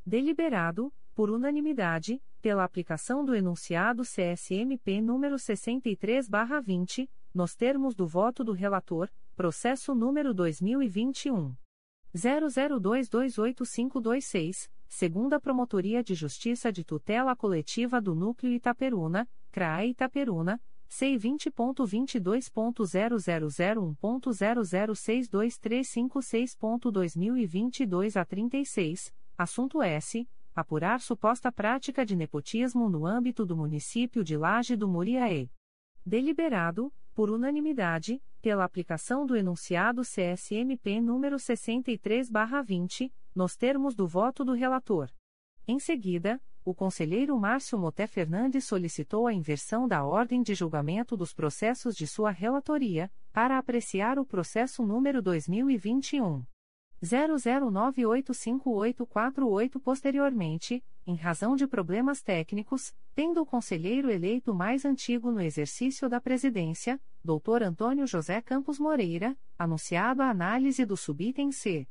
Deliberado, por unanimidade, pela aplicação do enunciado CSMP número 63/20, nos termos do voto do relator, processo número 2021 00228526 segunda Promotoria de Justiça de Tutela Coletiva do Núcleo Itaperuna, CRAE Itaperuna, C20.22.0001.0062356.2022 a 36, assunto S. Apurar suposta prática de nepotismo no âmbito do município de Laje do Muriaé. Deliberado, por unanimidade, pela aplicação do enunciado CSMP número 63/20, nos termos do voto do relator. Em seguida, o conselheiro Márcio Moté Fernandes solicitou a inversão da ordem de julgamento dos processos de sua relatoria, para apreciar o processo número 2021 00985848 posteriormente, em razão de problemas técnicos, tendo o conselheiro eleito mais antigo no exercício da presidência, Dr. Antônio José Campos Moreira, anunciado a análise do subitem C.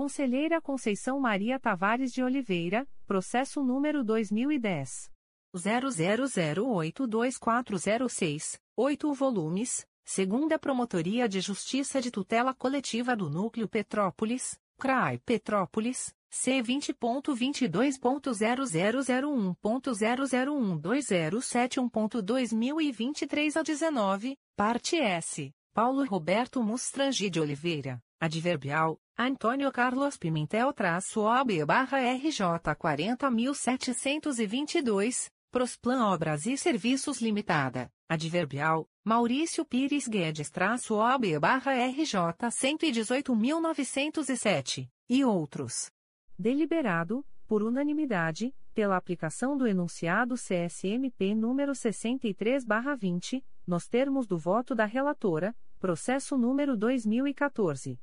Conselheira Conceição Maria Tavares de Oliveira, processo número 2010 00082406, 8 volumes segunda Promotoria de Justiça de Tutela Coletiva do Núcleo Petrópolis, CRAI Petrópolis, C20.22.0001.0012071.2023 a 19, parte S, Paulo Roberto Mustrangi de Oliveira, adverbial, Antônio Carlos Pimentel-OB barra RJ 40.722, Prosplan Obras e Serviços Limitada, adverbial, Maurício Pires Guedes-OB barra RJ 118.907, e outros. Deliberado, por unanimidade, pela aplicação do enunciado CSMP número 63/20, nos termos do voto da relatora, processo número 2014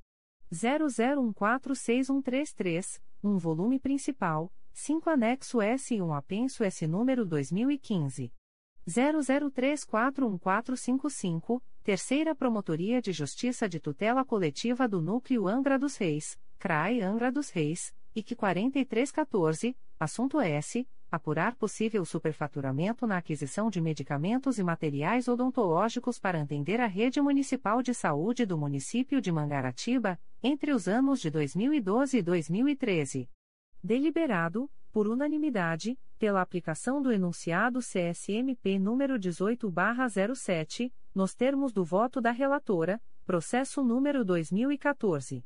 00146133, um volume principal, 5 anexo S e um apenso S número 2015 00341455, Terceira Promotoria de Justiça de Tutela Coletiva do Núcleo Angra dos Reis, CRAI Angra dos Reis, IC 4314, assunto S. Apurar possível superfaturamento na aquisição de medicamentos e materiais odontológicos para atender a rede municipal de saúde do município de Mangaratiba, entre os anos de 2012 e 2013. Deliberado, por unanimidade, pela aplicação do enunciado CSMP número 18/07, nos termos do voto da relatora, processo número 2014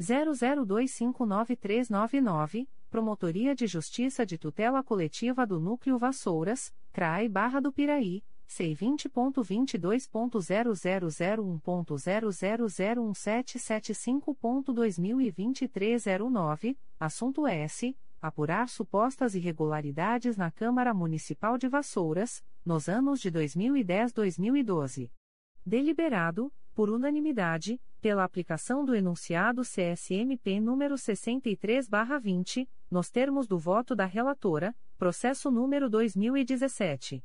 00259399, Promotoria de Justiça de Tutela Coletiva do Núcleo Vassouras, CRAI Barra do Piraí, C20.22.0001.0001775.2023 a 09, assunto S. Apurar supostas irregularidades na Câmara Municipal de Vassouras, nos anos de 2010-2012. Deliberado, por unanimidade, pela aplicação do enunciado CSMP número 63/20, nos termos do voto da relatora, processo número 2017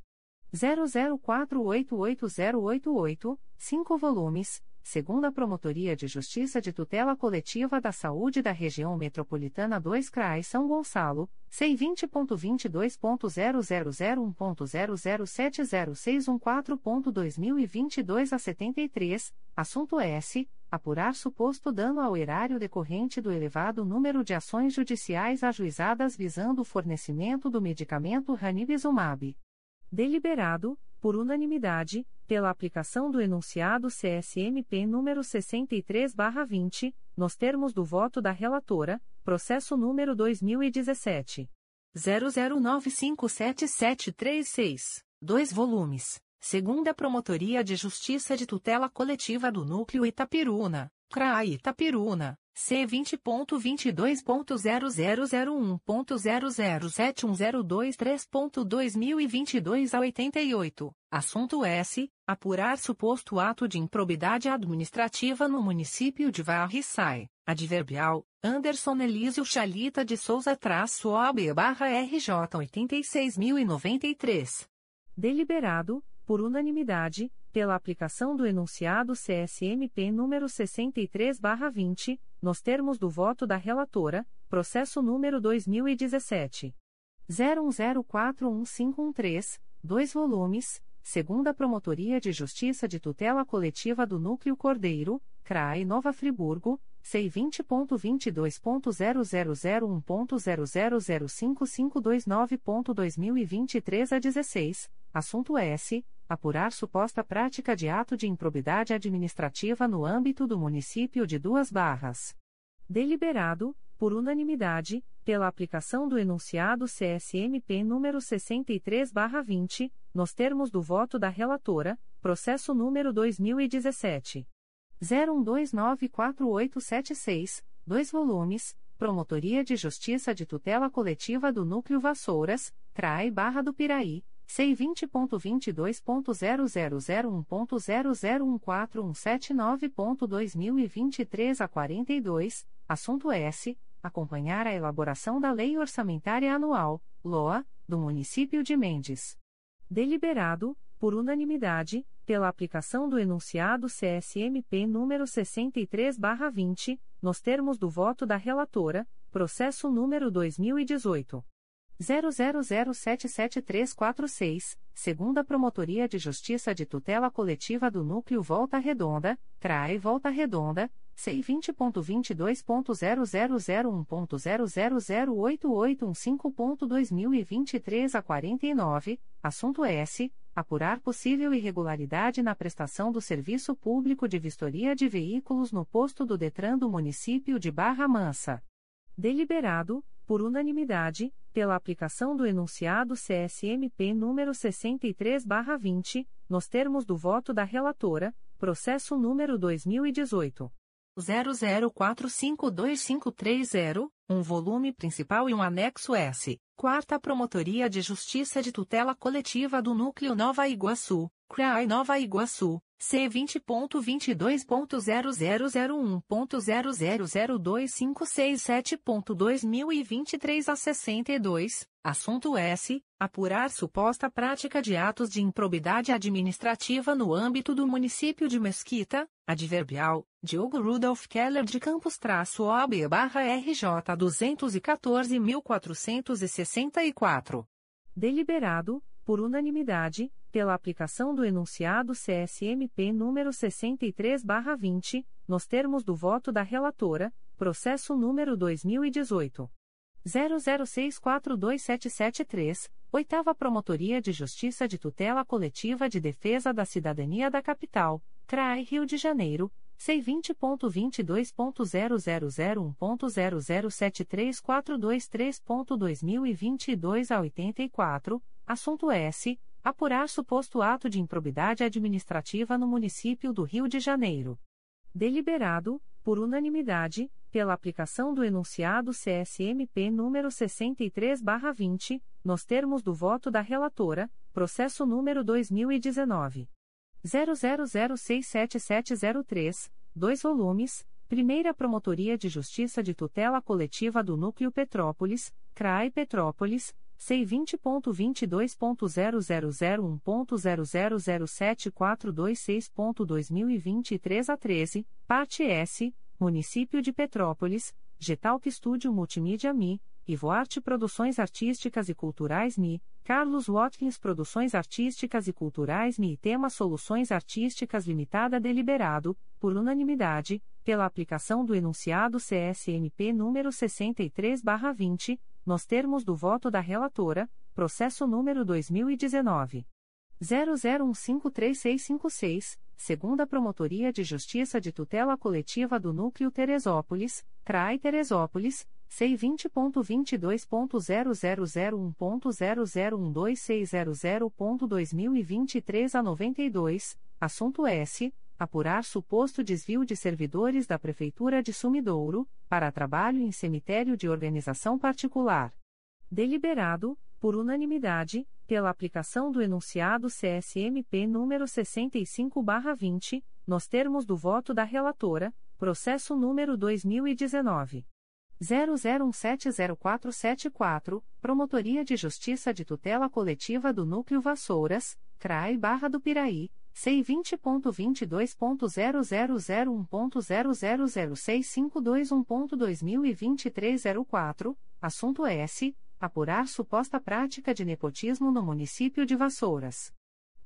00488088, 5 volumes segunda Promotoria de Justiça de Tutela Coletiva da Saúde da Região Metropolitana 2 CRAI São Gonçalo, C20.22.0001.0070614.2022 a 73, assunto S. Apurar suposto dano ao erário decorrente do elevado número de ações judiciais ajuizadas visando o fornecimento do medicamento Ranibizumab. Deliberado, por unanimidade, pela aplicação do enunciado CSMP número 63/20, nos termos do voto da relatora, processo número 2017 00957736, dois volumes. Segunda Promotoria de Justiça de Tutela Coletiva do Núcleo Itapiruna, CRAI Itapiruna, C20.22.0001.0071023.2022 a 88, assunto S. Apurar suposto ato de improbidade administrativa no município de Varriçai, adverbial, Anderson Elísio Chalita de Souza traço barra RJ 86.093. Deliberado, por unanimidade, pela aplicação do enunciado CSMP número 63/20, nos termos do voto da relatora, processo número 2017 01041513, dois volumes, segunda Promotoria de Justiça de Tutela Coletiva do Núcleo Cordeiro, CRAI Nova Friburgo, C20.22.0001.0005529.2023 a 16, assunto S apurar suposta prática de ato de improbidade administrativa no âmbito do município de Duas Barras. Deliberado, por unanimidade, pela aplicação do enunciado CSMP número 63/20, nos termos do voto da relatora, processo número 2017 01294876, dois volumes. Promotoria de Justiça de Tutela Coletiva do Núcleo Vassouras, CRAI Barra do Piraí, C20.22.0001.0014179.2023 a 42, assunto S. Acompanhar a elaboração da Lei Orçamentária Anual, LOA, do Município de Mendes. Deliberado, por unanimidade, pela aplicação do enunciado CSMP número 63/20, nos termos do voto da relatora, processo número 2018 00077346, segunda Promotoria de Justiça de Tutela Coletiva do Núcleo Volta Redonda, CRAE Volta Redonda, C20.22.0001.0008815.2023 a 49, assunto S. Apurar possível irregularidade na prestação do serviço público de vistoria de veículos no posto do Detran do município de Barra Mansa. Deliberado, por unanimidade, pela aplicação do enunciado CSMP número 63/20, nos termos do voto da relatora, processo número 2018 00452530, um volume principal e um anexo S, Quarta Promotoria de Justiça de Tutela Coletiva do Núcleo Nova Iguaçu, CRAI Nova Iguaçu. C20.22.0001.0002567.2023 a 62, assunto S. Apurar suposta prática de atos de improbidade administrativa no âmbito do município de Mesquita, adverbial, Diogo Rudolf Keller de Campos-OB barra RJ 214.464. Deliberado, por unanimidade, pela aplicação do enunciado CSMP número 63/20, nos termos do voto da relatora, processo número 2018 00642773, Oitava Promotoria de Justiça de Tutela Coletiva de Defesa da Cidadania da Capital, CRAI Rio de Janeiro C20.22.0001.0073423.2022 a 84, assunto S. Apurar suposto ato de improbidade administrativa no município do Rio de Janeiro. Deliberado, por unanimidade, pela aplicação do enunciado CSMP número 63/20, nos termos do voto da relatora, processo número 2019 00067703, dois volumes. Primeira Promotoria de Justiça de Tutela Coletiva do Núcleo Petrópolis, CRAI Petrópolis, C20.22.0001.0007426.2023 a 13, parte S, Município de Petrópolis, Getalc Estúdio Multimídia Mi, Ivoarte Produções Artísticas e Culturais Mi, Carlos Watkins Produções Artísticas e Culturais Mi e Tema Soluções Artísticas Limitada deliberado, por unanimidade, pela aplicação do enunciado CSMP número 63/20, nos termos do voto da relatora, processo número 2019 00153656, segunda Promotoria de Justiça de Tutela Coletiva do Núcleo Teresópolis, CRAI Teresópolis, C20.22.0001.0012600.2023 a 92, assunto S. Apurar suposto desvio de servidores da Prefeitura de Sumidouro, para trabalho em cemitério de organização particular. Deliberado, por unanimidade, pela aplicação do enunciado CSMP número 65/20, nos termos do voto da relatora, processo número 2019 00170474, Promotoria de Justiça de Tutela Coletiva do Núcleo Vassouras, CRAI Barra do Piraí. C20.22.0001.0006521.2023 04, assunto S apurar suposta prática de nepotismo no município de Vassouras.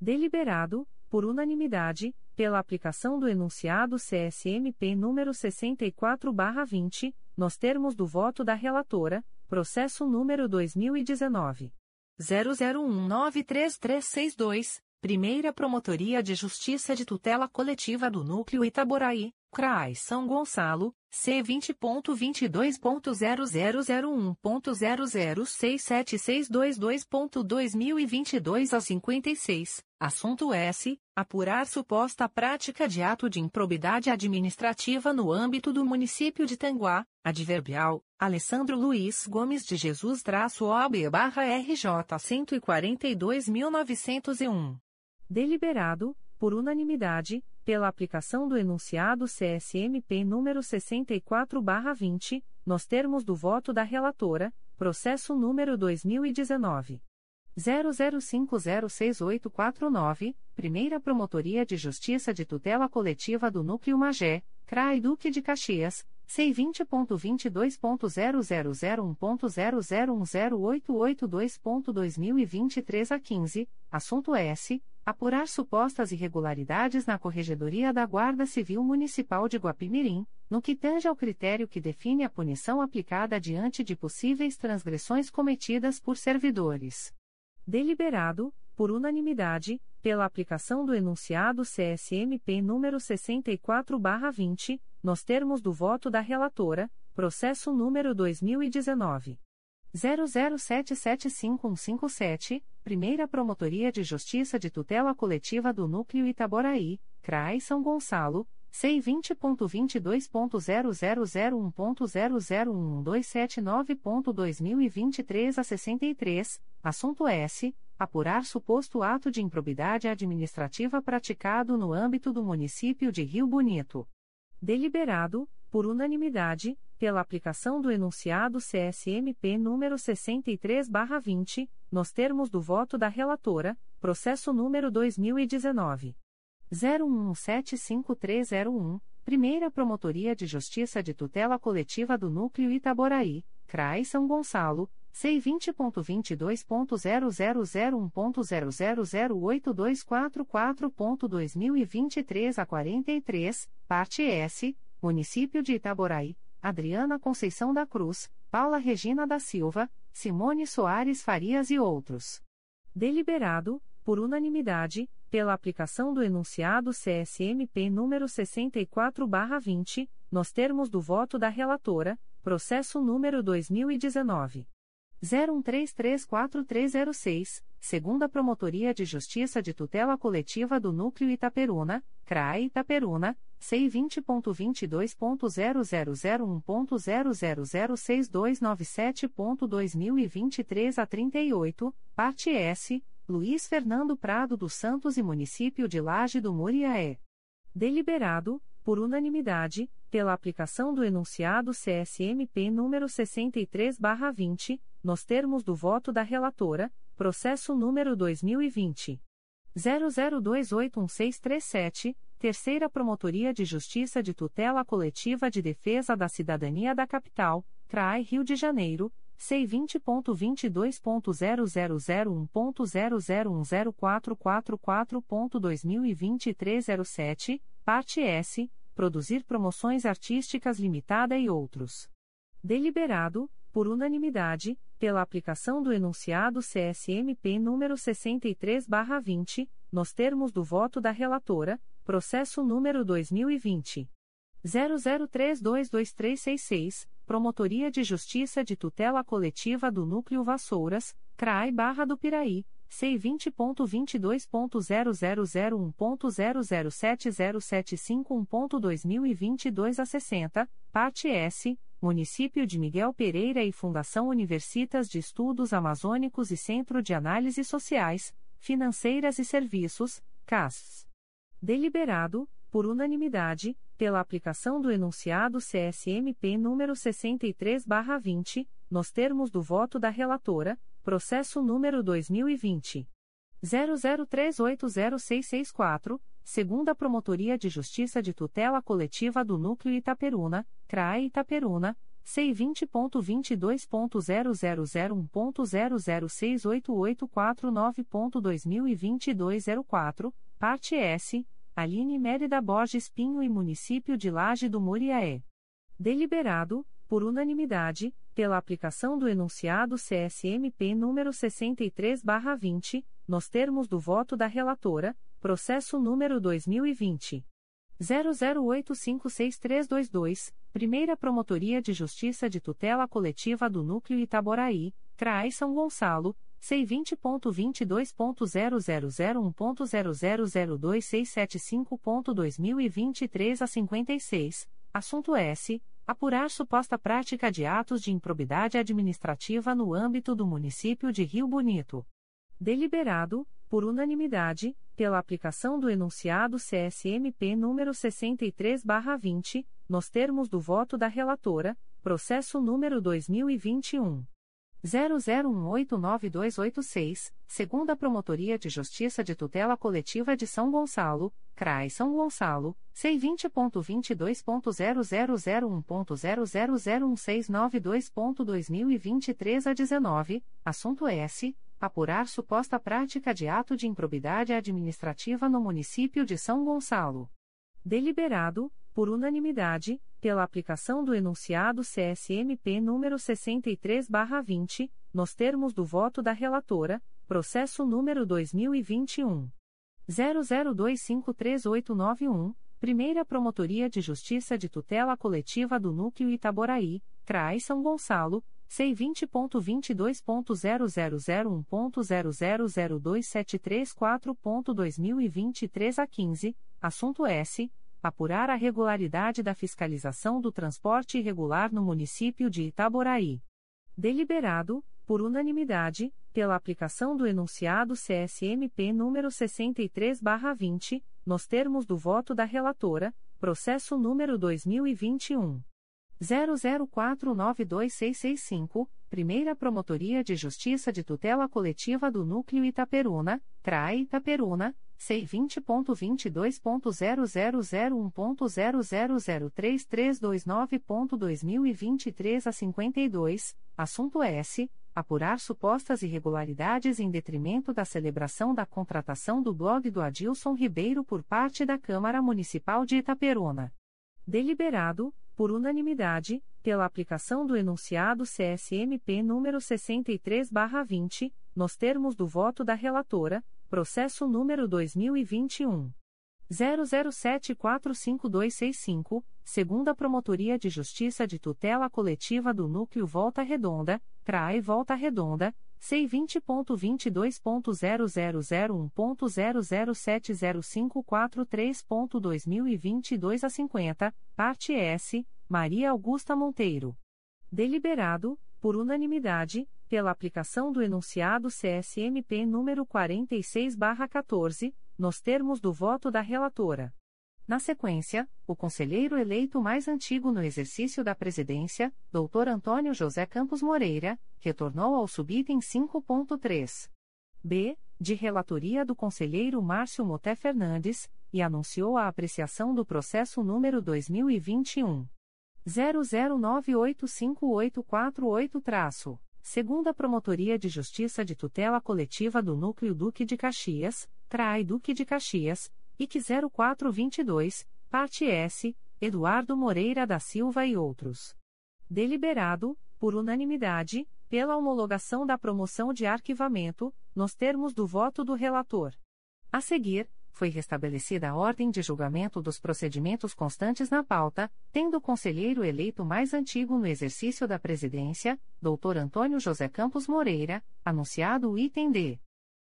Deliberado, por unanimidade, pela aplicação do enunciado CSMP número 64/20, nos termos do voto da relatora, processo número 2019 00193362, Primeira Promotoria de Justiça de Tutela Coletiva do Núcleo Itaboraí, CRAI São Gonçalo, C20.22.0001.0067762.2022 a 56, assunto S. Apurar suposta prática de ato de improbidade administrativa no âmbito do município de Tanguá, adverbial, Alessandro Luiz Gomes de Jesus-OB-RJ 142.901. Deliberado, por unanimidade, pela aplicação do enunciado CSMP número 64/20, nos termos do voto da relatora, processo número 2019 00506849, Primeira Promotoria de Justiça de Tutela Coletiva do Núcleo Magé, CRAI Duque de Caxias, C20.22.0001.0010882.2023 a 15, assunto S apurar supostas irregularidades na Corregedoria da Guarda Civil Municipal de Guapimirim, no que tange ao critério que define a punição aplicada diante de possíveis transgressões cometidas por servidores. Deliberado, por unanimidade, pela aplicação do enunciado CSMP número 64/20, nos termos do voto da relatora, processo número 2019 00775157, Primeira Promotoria de Justiça de Tutela Coletiva do Núcleo Itaboraí, CRAI São Gonçalo, C20.22.0001.0011279.2023 a 63, assunto S. Apurar suposto ato de improbidade administrativa praticado no âmbito do município de Rio Bonito. Deliberado, por unanimidade, pela aplicação do enunciado CSMP número 63/20, nos termos do voto da relatora, processo número 2019 01175301, Primeira Promotoria de Justiça de Tutela Coletiva do Núcleo Itaboraí, CRAI São Gonçalo. C20.22.0001.0008244.2023 a 43, parte S, Município de Itaboraí, Adriana Conceição da Cruz, Paula Regina da Silva, Simone Soares Farias e outros. Deliberado, por unanimidade, pela aplicação do enunciado CSMP número 64/20, nos termos do voto da relatora, processo número 2019 01334306, segunda Promotoria de Justiça de Tutela Coletiva do Núcleo Itaperuna, CRAE Itaperuna, C20.22.0001.0006297.2023 a 38, parte S, Luiz Fernando Prado dos Santos e Município de Laje do Muriaé. Deliberado, por unanimidade, pela aplicação do enunciado CSMP número 63/20, nos termos do voto da relatora, processo número 2020 00281637, Terceira Promotoria de Justiça de Tutela Coletiva de Defesa da Cidadania da Capital, CRAI Rio de Janeiro C20.22.0001.0010444.2023 07, parte S, Produzir Promoções Artísticas Limitada e outros. Deliberado, por unanimidade, pela aplicação do enunciado CSMP número 63/20, nos termos do voto da relatora, processo número 2020 00322366 Promotoria de Justiça de Tutela Coletiva do Núcleo Vassouras, CRAI Barra do Piraí, C20.22.0001.0070751.2022 a 60, parte S, Município de Miguel Pereira e Fundação Universitas de Estudos Amazônicos e Centro de Análise Sociais, Financeiras e Serviços, CAS. Deliberado, por unanimidade, pela aplicação do enunciado CSMP número 63/20, nos termos do voto da relatora, processo número 2020 00380664, segunda Promotoria de Justiça de Tutela Coletiva do Núcleo Itaperuna, CRAE Itaperuna. C20.22.0001.0068849.2022 04, parte S, Aline Mérida Borges Pinho e Município de Laje do Muriaé. Deliberado, por unanimidade, pela aplicação do enunciado CSMP número 63/20, nos termos do voto da relatora, processo número 2020 00856322, Primeira Promotoria de Justiça de Tutela Coletiva do Núcleo Itaboraí, CRAI São Gonçalo C20.22.0001.0002675.2023 a 56, assunto S. Apurar suposta prática de atos de improbidade administrativa no âmbito do município de Rio Bonito. Deliberado, por unanimidade, pela aplicação do enunciado CSMP número 63/20, nos termos do voto da relatora, processo número 2021 00189286, segunda Promotoria de Justiça de Tutela Coletiva de São Gonçalo, CRAI São Gonçalo, C20.22.0001.0001692.2023 a 19, assunto S. Apurar suposta prática de ato de improbidade administrativa no município de São Gonçalo. Deliberado, por unanimidade, pela aplicação do enunciado CSMP número 63/20, nos termos do voto da relatora, processo número 2021 00253891, Primeira Promotoria de Justiça de Tutela Coletiva do Núcleo Itaboraí, CRAI São Gonçalo, C20.22.0001.0002734.2023 a 15, assunto S apurar a regularidade da fiscalização do transporte irregular no município de Itaboraí. Deliberado, por unanimidade, pela aplicação do enunciado CSMP número 63/20, nos termos do voto da relatora, processo número 2021 00492665, Primeira Promotoria de Justiça de Tutela Coletiva do Núcleo Itaperuna, CRAE Itaperuna C20.22.0001.0003329.2023 a 52, assunto S. Apurar supostas irregularidades em detrimento da celebração da contratação do blog do Adilson Ribeiro por parte da Câmara Municipal de Itaperuna. Deliberado, por unanimidade, pela aplicação do enunciado CSMP número 63/20, nos termos do voto da relatora, processo número 2021 00745265, segunda Promotoria de Justiça de Tutela Coletiva do Núcleo Volta Redonda, CRAE Volta Redonda, C20.22.0001.0070543.2022 a 50, parte S, Maria Augusta Monteiro. Deliberado, por unanimidade, pela aplicação do enunciado CSMP número 46/14, nos termos do voto da relatora. Na sequência, o conselheiro eleito mais antigo no exercício da presidência, Dr. Antônio José Campos Moreira, retornou ao subitem 5.3. B, de relatoria do conselheiro Márcio Moté Fernandes, e anunciou a apreciação do processo número 2021 00985848- segunda Promotoria de Justiça de Tutela Coletiva do Núcleo Duque de Caxias, CRAI Duque de Caxias, IC 0422, parte S, Eduardo Moreira da Silva e outros. Deliberado, por unanimidade, pela homologação da promoção de arquivamento, nos termos do voto do relator. A seguir, foi restabelecida a ordem de julgamento dos procedimentos constantes na pauta, tendo o conselheiro eleito mais antigo no exercício da presidência, Dr. Antônio José Campos Moreira, anunciado o item D.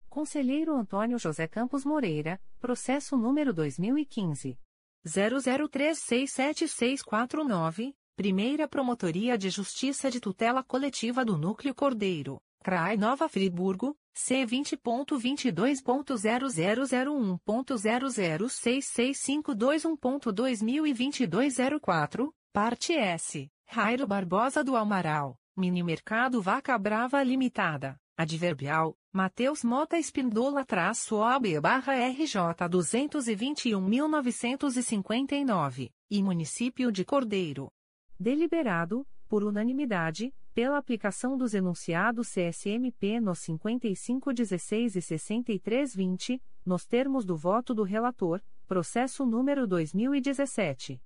Conselheiro Antônio José Campos Moreira, processo número 2015. 00367649, Primeira Promotoria de Justiça de Tutela Coletiva do Núcleo Cordeiro, CRAI Nova Friburgo, C20.22.0001.0066521.2022 04, parte S, Rairo Barbosa do Amaral, Mini Mercado Vaca Brava Limitada. Adverbial, Mateus Mota Espindola traço OB barra RJ 221.959, e Município de Cordeiro. Deliberado, por unanimidade, pela aplicação dos enunciados CSMP nos 5516 e 6320, nos termos do voto do relator, processo número 2017.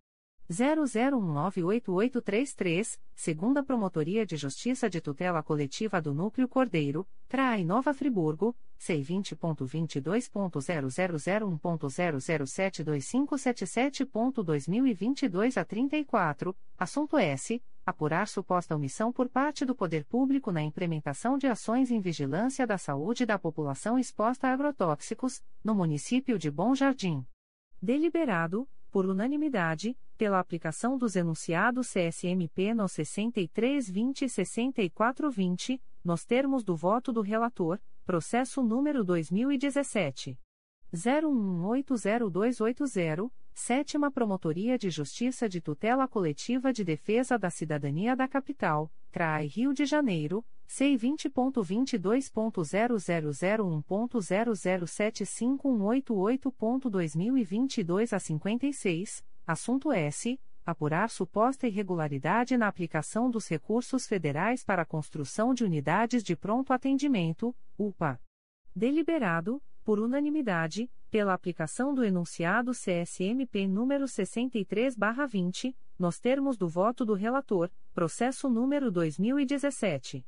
00198833, segunda Promotoria de Justiça de Tutela Coletiva do Núcleo Cordeiro, CRAI Nova Friburgo, C20.22.0001.0072577.2022 a 34, assunto S. Apurar suposta omissão por parte do Poder Público na implementação de ações em vigilância da saúde da população exposta a agrotóxicos, no município de Bom Jardim. Deliberado, por unanimidade, pela aplicação dos enunciados CSMP no 6320 e 6420, nos termos do voto do relator, processo número 2017 01180280, Sétima Promotoria de Justiça de Tutela Coletiva de Defesa da Cidadania da Capital, CRAI Rio de Janeiro, C20.22.0001.0075188.2022 a 56, assunto S. Apurar suposta irregularidade na aplicação dos recursos federais para a construção de unidades de pronto atendimento, UPA. Deliberado, por unanimidade, pela aplicação do enunciado CSMP número 63/20, nos termos do voto do relator, processo número 2017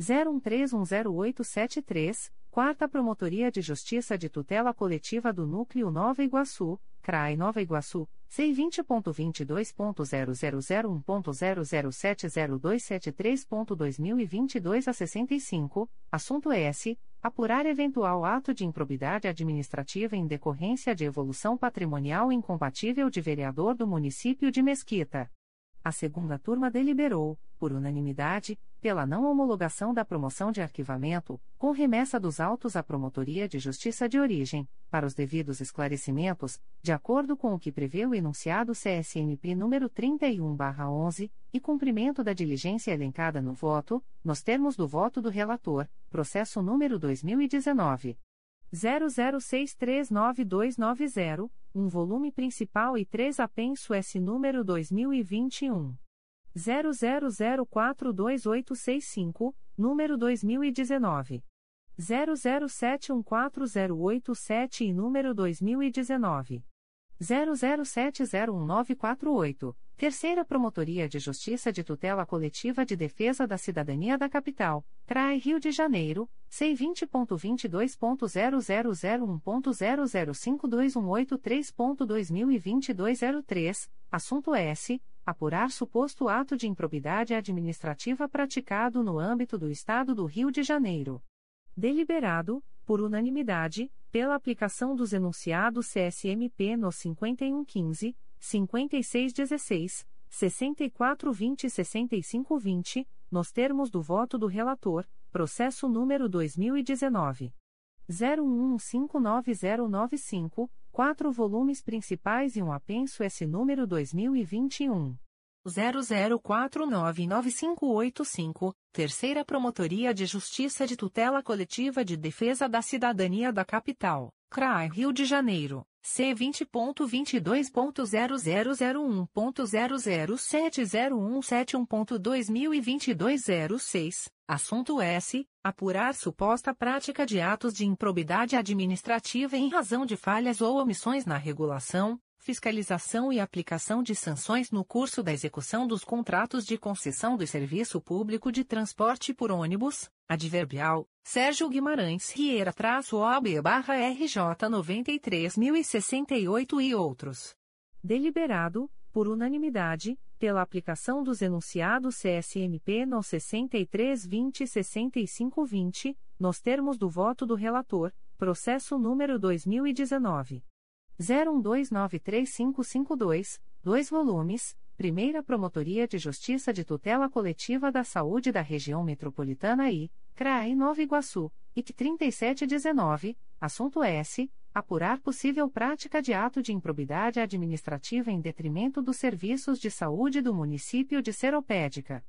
01310873, Quarta Promotoria de Justiça de Tutela Coletiva do Núcleo Nova Iguaçu, CRAI Nova Iguaçu, C20.22.0001.0070273.2022 a 65, assunto S. Apurar eventual ato de improbidade administrativa em decorrência de evolução patrimonial incompatível de vereador do município de Mesquita. A segunda turma deliberou, por unanimidade, pela não homologação da promoção de arquivamento, com remessa dos autos à Promotoria de Justiça de Origem, para os devidos esclarecimentos, de acordo com o que prevê o enunciado CSMP número 31/11, e cumprimento da diligência elencada no voto, nos termos do voto do relator, processo número 2019 00639290 um volume principal e três apenso S número 2021 00042865, número 2019 00714087 e número 2019 00701948, Terceira Promotoria de Justiça de Tutela Coletiva de Defesa da Cidadania da Capital, CRAI Rio de Janeiro, C20.22.0001.0052183.2022 03, assunto S. Apurar suposto ato de improbidade administrativa praticado no âmbito do Estado do Rio de Janeiro. Deliberado, por unanimidade, pela aplicação dos enunciados CSMP no 5115, 5616, 6420 e 6520, nos termos do voto do relator, processo número 2019 01159095, quatro volumes principais e um apenso S número 2021 00499585, Terceira Promotoria de Justiça de Tutela Coletiva de Defesa da Cidadania da Capital, CRAI Rio de Janeiro, C20.22.0001.0070171.2022 06, assunto S. Apurar suposta prática de atos de improbidade administrativa em razão de falhas ou omissões na regulação, fiscalização e aplicação de sanções no curso da execução dos contratos de concessão do serviço público de transporte por ônibus, adverbial, Sérgio Guimarães Rieira-OB-RJ 93.068 e outros. Deliberado, por unanimidade, pela aplicação dos enunciados CSMP no 6320 e 6520, nos termos do voto do relator, processo número 2019 01293552, dois volumes, Primeira Promotoria de Justiça de Tutela Coletiva da Saúde da Região Metropolitana I, CRAI Nova Iguaçu, IC 3719, assunto S. Apurar possível prática de ato de improbidade administrativa em detrimento dos serviços de saúde do município de Seropédica.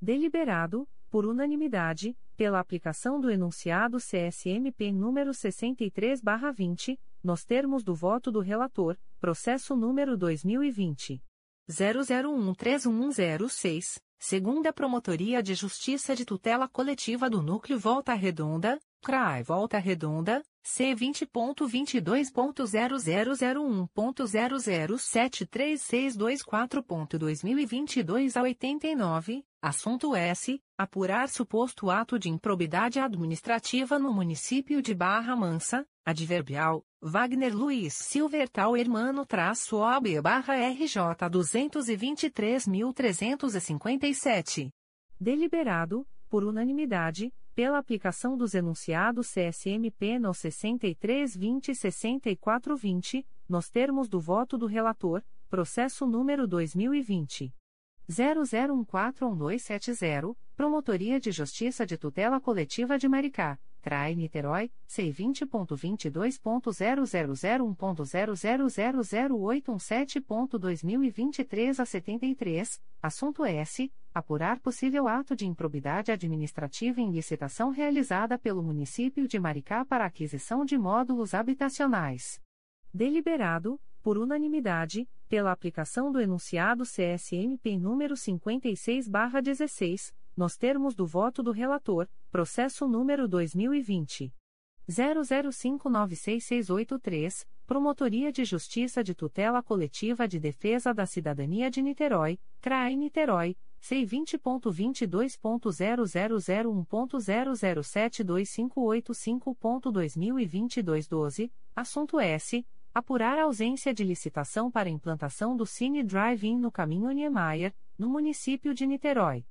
Deliberado, por unanimidade, pela aplicação do enunciado CSMP número 63/20, nos termos do voto do relator, processo número 2020 00131106, segunda Promotoria de Justiça de Tutela Coletiva do Núcleo Volta Redonda, CRAI Volta Redonda, C20.22.0001.0073624.2022 a 89, assunto S. Apurar suposto ato de improbidade administrativa no município de Barra Mansa, adverbial, Wagner Luiz Silvertal Hermano traço OB barra RJ 223.357. Deliberado, por unanimidade, pela aplicação dos enunciados CSMP no 6320 e 6420, nos termos do voto do relator, processo número 2020. 00141270, Promotoria de Justiça de Tutela Coletiva de Maricá. CRAI Niterói, C20.22.0001.0000817.2023 a 73, assunto S. Apurar possível ato de improbidade administrativa em licitação realizada pelo município de Maricá para aquisição de módulos habitacionais. Deliberado, por unanimidade, pela aplicação do enunciado CSMP número 56/16 nos termos do voto do relator, processo número 2020 00596683, Promotoria de Justiça de Tutela Coletiva de Defesa da Cidadania de Niterói, CRAI Niterói, C20.22.0001.0072585.2022 12, assunto S. Apurar a ausência de licitação para implantação do Cine Drive-In no caminho Niemeyer, no município de Niterói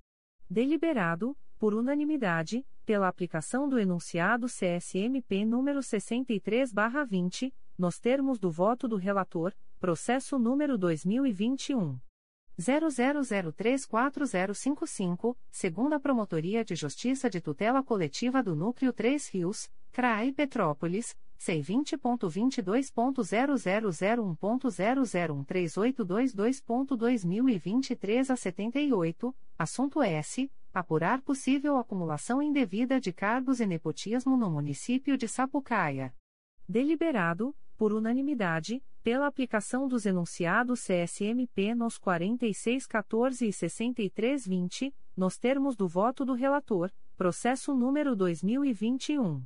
deliberado, por unanimidade, pela aplicação do enunciado CSMP número 63/20, nos termos do voto do relator, processo número 2021 00034055, segunda Promotoria de Justiça de Tutela Coletiva do Núcleo 3 Rios, CRAI Petrópolis, C20.22.0001.0013822.2023 a 78, assunto S. Apurar possível acumulação indevida de cargos e nepotismo no município de Sapucaia. Deliberado, por unanimidade, pela aplicação dos enunciados CSMP nos 4614 e 6320, nos termos do voto do relator, processo número 2021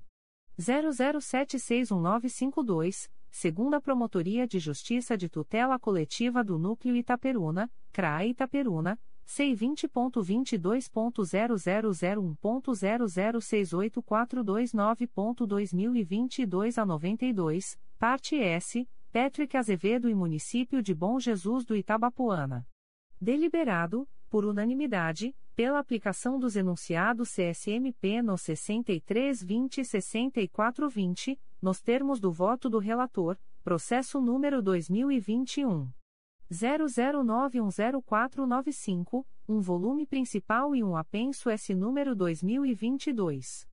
00761952, segunda Promotoria de Justiça de Tutela Coletiva do Núcleo Itaperuna, CRA Itaperuna, C20.22.0001.0068429.2022 a 92, parte S, Patrick Azevedo e Município de Bom Jesus do Itabapuana. Deliberado, por unanimidade, pela aplicação dos enunciados CSMP no 6320 e 6420, nos termos do voto do relator, processo número 2021 00910495, um. volume principal e um apenso S número 2022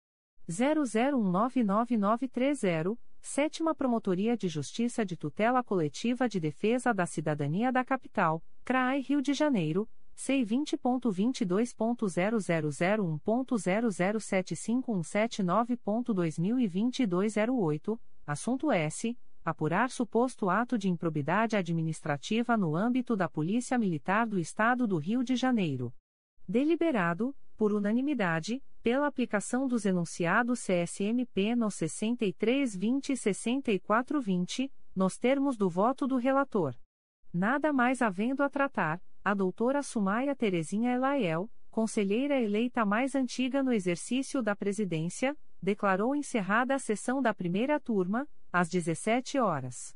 00199930, Sétima Promotoria de Justiça de Tutela Coletiva de Defesa da Cidadania da Capital, CRAI Rio de Janeiro C20.22.0001.0075179.2022 08, assunto S. Apurar suposto ato de improbidade administrativa no âmbito da Polícia Militar do Estado do Rio de Janeiro. Deliberado, por unanimidade, pela aplicação dos enunciados CSMP no 6320 e 6420, nos termos do voto do relator. Nada mais havendo a tratar, a doutora Sumaia Terezinha Elaiel, conselheira eleita mais antiga no exercício da presidência, declarou encerrada a sessão da primeira turma, às 17 horas.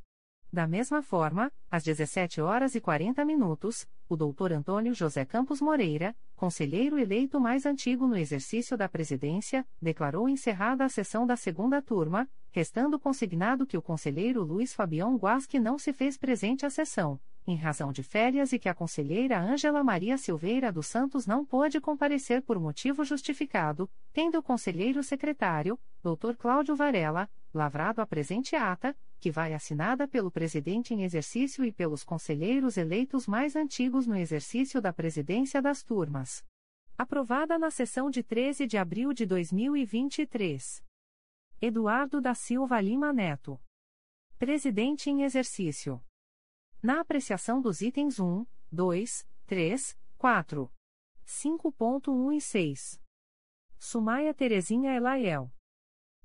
Da mesma forma, às 17 horas e 40 minutos, o doutor Antônio José Campos Moreira, conselheiro eleito mais antigo no exercício da presidência, declarou encerrada a sessão da segunda turma, restando consignado que o conselheiro Luiz Fabião Guasque não se fez presente à sessão em razão de férias e que a conselheira Ângela Maria Silveira dos Santos não pôde comparecer por motivo justificado, tendo o conselheiro secretário, Dr. Cláudio Varela, lavrado a presente ata, que vai assinada pelo presidente em exercício e pelos conselheiros eleitos mais antigos no exercício da presidência das turmas. Aprovada na sessão de 13 de abril de 2023. Eduardo da Silva Lima Neto. Presidente em exercício na apreciação dos itens 1, 2, 3, 4, 5.1 e 6. Sumaia Terezinha Elaiel.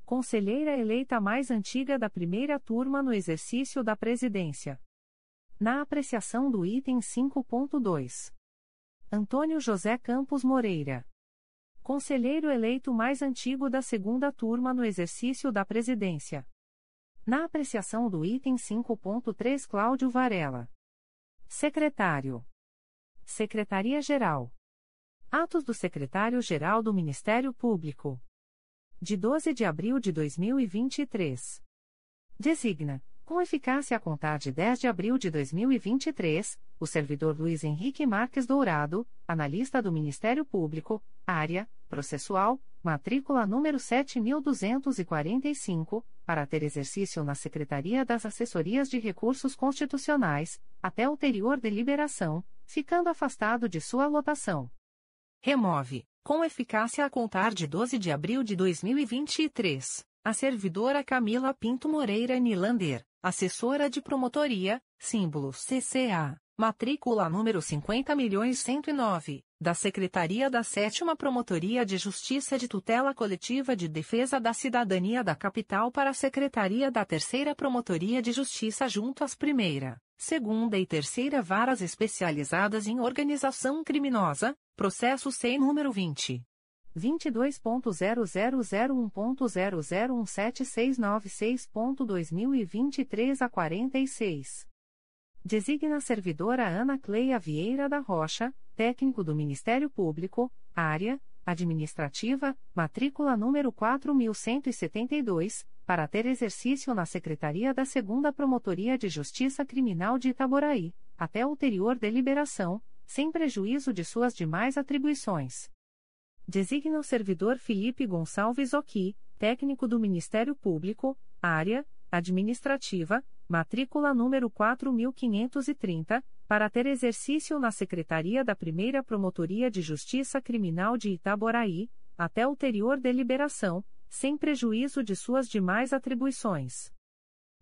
Conselheira eleita mais antiga da primeira turma no exercício da presidência. Na apreciação do item 5.2. Antônio José Campos Moreira. Conselheiro eleito mais antigo da segunda turma no exercício da presidência. Na apreciação do item 5.3 Cláudio Varela. Secretário. Secretaria-Geral. Atos do Secretário-Geral do Ministério Público. De 12 de abril de 2023. Designa, com eficácia a contar de 10 de abril de 2023, o servidor Luiz Henrique Marques Dourado, analista do Ministério Público, área, processual, matrícula número 7245, para ter exercício na Secretaria das Assessorias de Recursos Constitucionais, até ulterior deliberação, ficando afastado de sua lotação. Remove, com eficácia a contar de 12 de abril de 2023, a servidora Camila Pinto Moreira Nilander, assessora de promotoria, símbolo CCA, matrícula número 50.109 da Secretaria da Sétima Promotoria de Justiça de Tutela Coletiva de Defesa da Cidadania da Capital para a Secretaria da Terceira Promotoria de Justiça junto às primeira, segunda e terceira varas especializadas em organização criminosa, processo sem número 20. 22.0001.0017696.2023 a 46. Designa a servidora Ana Cleia Vieira da Rocha, técnico do Ministério Público, área administrativa, matrícula número 4172, para ter exercício na Secretaria da Segunda Promotoria de Justiça Criminal de Itaboraí, até ulterior deliberação, sem prejuízo de suas demais atribuições. Designa o servidor Felipe Gonçalves Oqui, técnico do Ministério Público, área administrativa, matrícula número 4530, para ter exercício na Secretaria da Primeira Promotoria de Justiça Criminal de Itaboraí, até ulterior deliberação, sem prejuízo de suas demais atribuições.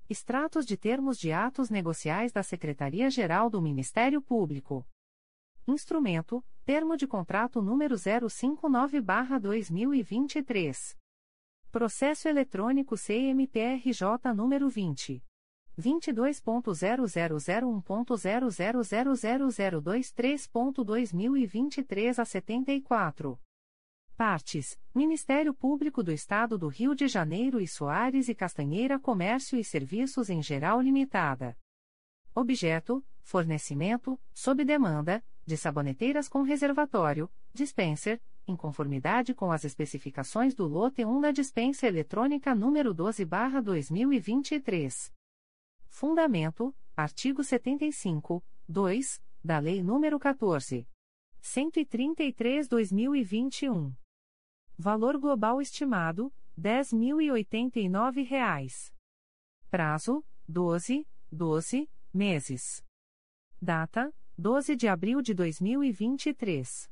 Extratos de termos de atos negociais da Secretaria-Geral do Ministério Público. Instrumento: Termo de contrato número 059/2023. Processo eletrônico CMPRJ número 20 22.0001.0000023.2023 a 74. Partes: Ministério Público do Estado do Rio de Janeiro e Soares e Castanheira Comércio e Serviços em Geral Limitada. Objeto: Fornecimento, sob demanda, de saboneteiras com reservatório, dispenser, em conformidade com as especificações do lote 1 da dispensa eletrônica número 12/2023. Fundamento: artigo 75, 2, da Lei nº 14. 133/2021. Valor global estimado: R$ 10.089. Prazo: 12, 12 meses. Data: 12 de abril de 2023.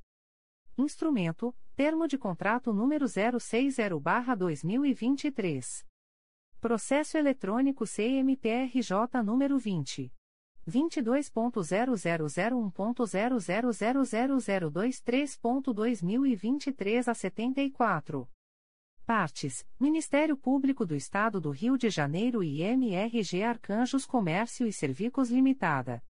Instrumento: Termo de contrato número 060/2023. Processo eletrônico CMPRJ número 20 22.0001.0000023.2023 a 74. Partes: Ministério Público do Estado do Rio de Janeiro e MRG Arcanjos Comércio e Serviços Limitada.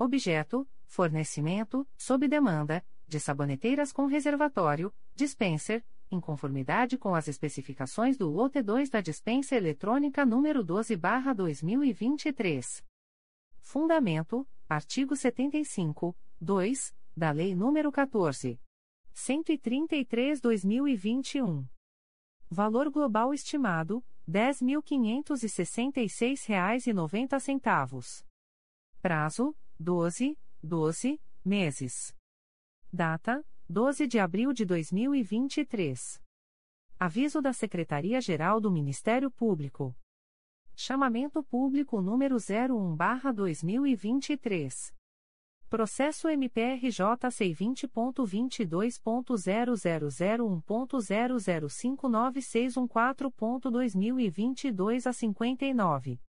Objeto: Fornecimento, sob demanda, de saboneteiras com reservatório, dispenser, em conformidade com as especificações do lote 2 da dispensa eletrônica número 12/2023. Fundamento: artigo 75, 2, da Lei nº 14. 133/2021. Valor global estimado: R$ 10.566,90. Prazo: 12, 12 meses. Data: 12 de abril de 2023. Aviso da Secretaria-Geral do Ministério Público. Chamamento Público número 01/2023. Processo MPRJ C vinte a cinquenta e nove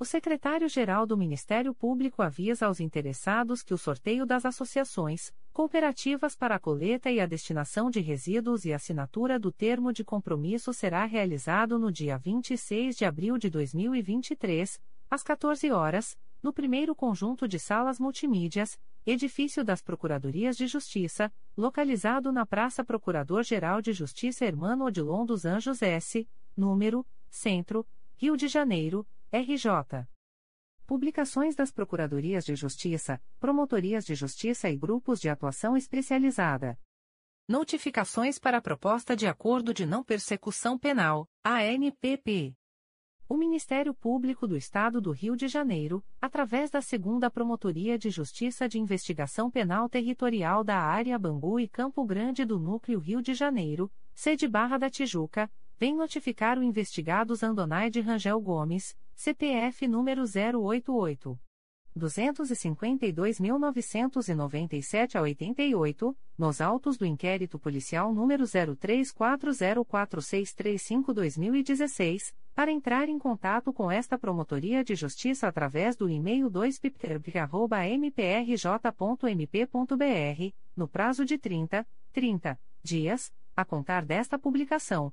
o secretário-geral do Ministério Público avisa aos interessados que o sorteio das associações, cooperativas para a coleta e a destinação de resíduos e assinatura do termo de compromisso será realizado no dia 26 de abril de 2023, às 14 horas, no primeiro conjunto de salas multimídias, edifício das Procuradorias de Justiça, localizado na Praça Procurador-Geral de Justiça Hermano Odilon dos Anjos S, número, Centro, Rio de Janeiro, RJ. Publicações das Procuradorias de Justiça, Promotorias de Justiça e Grupos de Atuação Especializada. Notificações para a Proposta de Acordo de Não Persecução Penal, ANPP. O Ministério Público do Estado do Rio de Janeiro, através da Segunda Promotoria de Justiça de Investigação Penal Territorial da Área Bangu e Campo Grande do Núcleo Rio de Janeiro, sede Barra da Tijuca, vem notificar o investigado Zandonaide Rangel Gomes, CPF número 088. 252.997 a 88, nos autos do inquérito policial número 03404635-2016, para entrar em contato com esta Promotoria de Justiça através do e-mail 2pipterb.mprj.mp.br, no prazo de 30, 30 dias, a contar desta publicação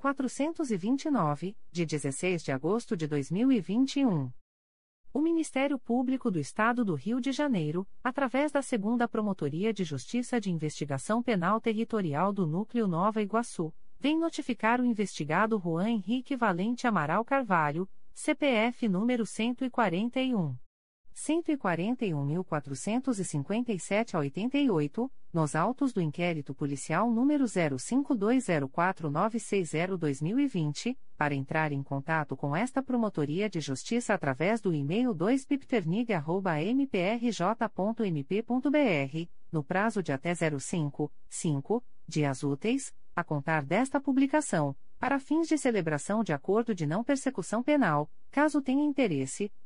429, de 16 de agosto de 2021. O Ministério Público do Estado do Rio de Janeiro, através da Segunda Promotoria de Justiça de Investigação Penal Territorial do Núcleo Nova Iguaçu, vem notificar o investigado Juan Henrique Valente Amaral Carvalho, CPF número 141. 141.457 a 88, nos autos do inquérito policial número 05204960-2020, para entrar em contato com esta Promotoria de Justiça através do e-mail 2pipternig.mprj.mp.br, no prazo de até 05, 5, dias úteis, a contar desta publicação, para fins de celebração de acordo de não persecução penal, caso tenha interesse,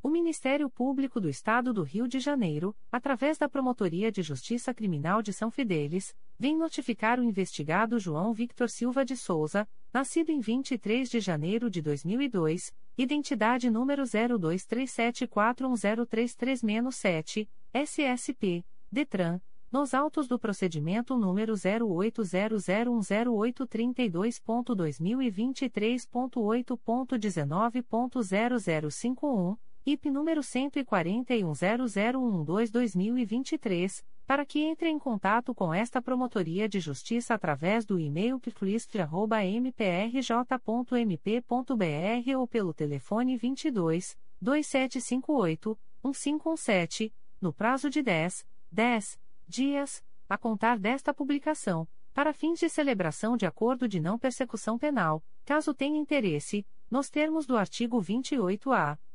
O Ministério Público do Estado do Rio de Janeiro, através da Promotoria de Justiça Criminal de São Fidélis, vem notificar o investigado João Victor Silva de Souza, nascido em 23 de janeiro de 2002, identidade número 0237410333-7, SSP, DETRAN, nos autos do procedimento número 080010832.2023.8.19.0051, IP número 14100112-2023, para que entre em contato com esta Promotoria de Justiça através do e-mail piclist.mprj.mp.br ou pelo telefone 22 2758 1517, no prazo de 10, 10 dias, a contar desta publicação, para fins de celebração de acordo de não persecução penal, caso tenha interesse, nos termos do artigo 28-A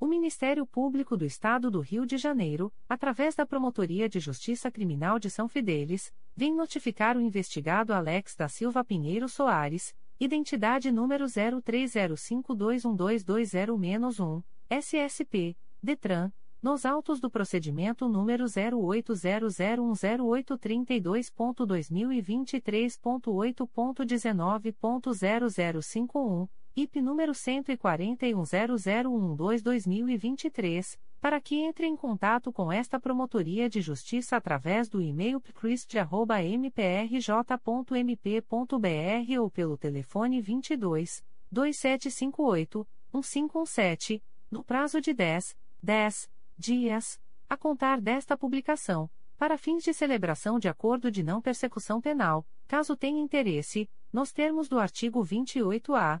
O Ministério Público do Estado do Rio de Janeiro, através da Promotoria de Justiça Criminal de São Fidélis, vem notificar o investigado Alex da Silva Pinheiro Soares, identidade número 0305212220-1, SSP, DETRAN, nos autos do procedimento número 080010832.2023.8.19.0051, IP número 14100112-2023, para que entre em contato com esta Promotoria de Justiça através do e-mail pcrist.mprj.mp.br ou pelo telefone 22 2758 1517, no prazo de 10, 10 dias, a contar desta publicação, para fins de celebração de acordo de não persecução penal, caso tenha interesse, nos termos do artigo 28-A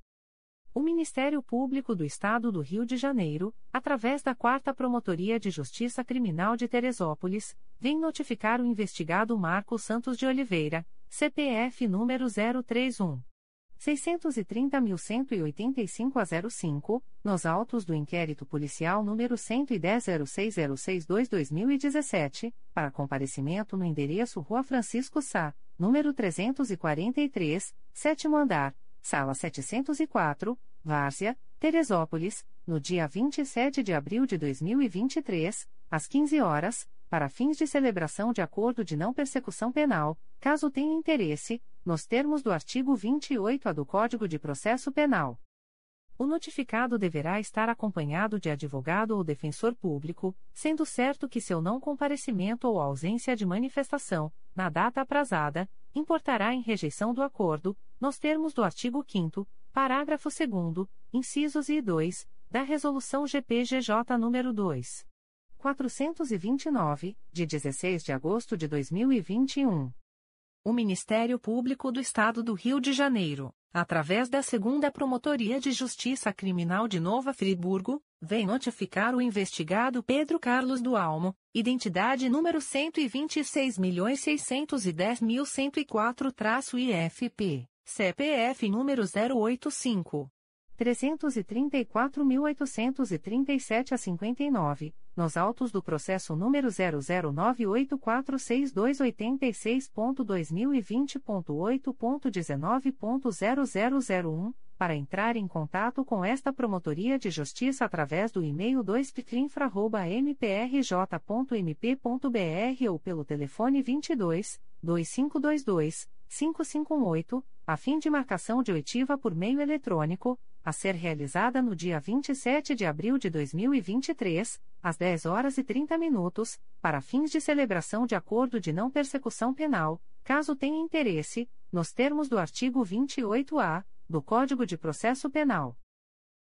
O Ministério Público do Estado do Rio de Janeiro, através da 4 Promotoria de Justiça Criminal de Teresópolis, vem notificar o investigado Marcos Santos de Oliveira, CPF número 031. 630.185 a 05, nos autos do inquérito policial número 110.0606-2017, para comparecimento no endereço Rua Francisco Sá, número 343, sétimo andar, Sala 704, Várzea, Teresópolis, no dia 27 de abril de 2023, às 15 horas, para fins de celebração de acordo de não persecução penal, caso tenha interesse, nos termos do artigo 28-A do Código de Processo Penal. O notificado deverá estar acompanhado de advogado ou defensor público, sendo certo que seu não comparecimento ou ausência de manifestação, na data aprazada, importará em rejeição do acordo, nos termos do artigo 5 parágrafo 2 incisos e 2, da Resolução GPGJ nº 2. 429, de 16 de agosto de 2021. O Ministério Público do Estado do Rio de Janeiro, através da Segunda Promotoria de Justiça Criminal de Nova Friburgo, vem notificar o investigado Pedro Carlos do Almo, identidade número 126.610.104-IFP, CPF número 085. 334.837 a 59, nos autos do processo número 009846286.2020.8.19.0001, para entrar em contato com esta Promotoria de Justiça através do e-mail 2ptrinfra.mprj.mp.br ou pelo telefone 22 2522 5518, a fim de marcação de oitiva por meio eletrônico, a ser realizada no dia 27 de abril de 2023, às 10 horas e 30 minutos, para fins de celebração de acordo de não persecução penal, caso tenha interesse, nos termos do artigo 28-A do Código de Processo Penal.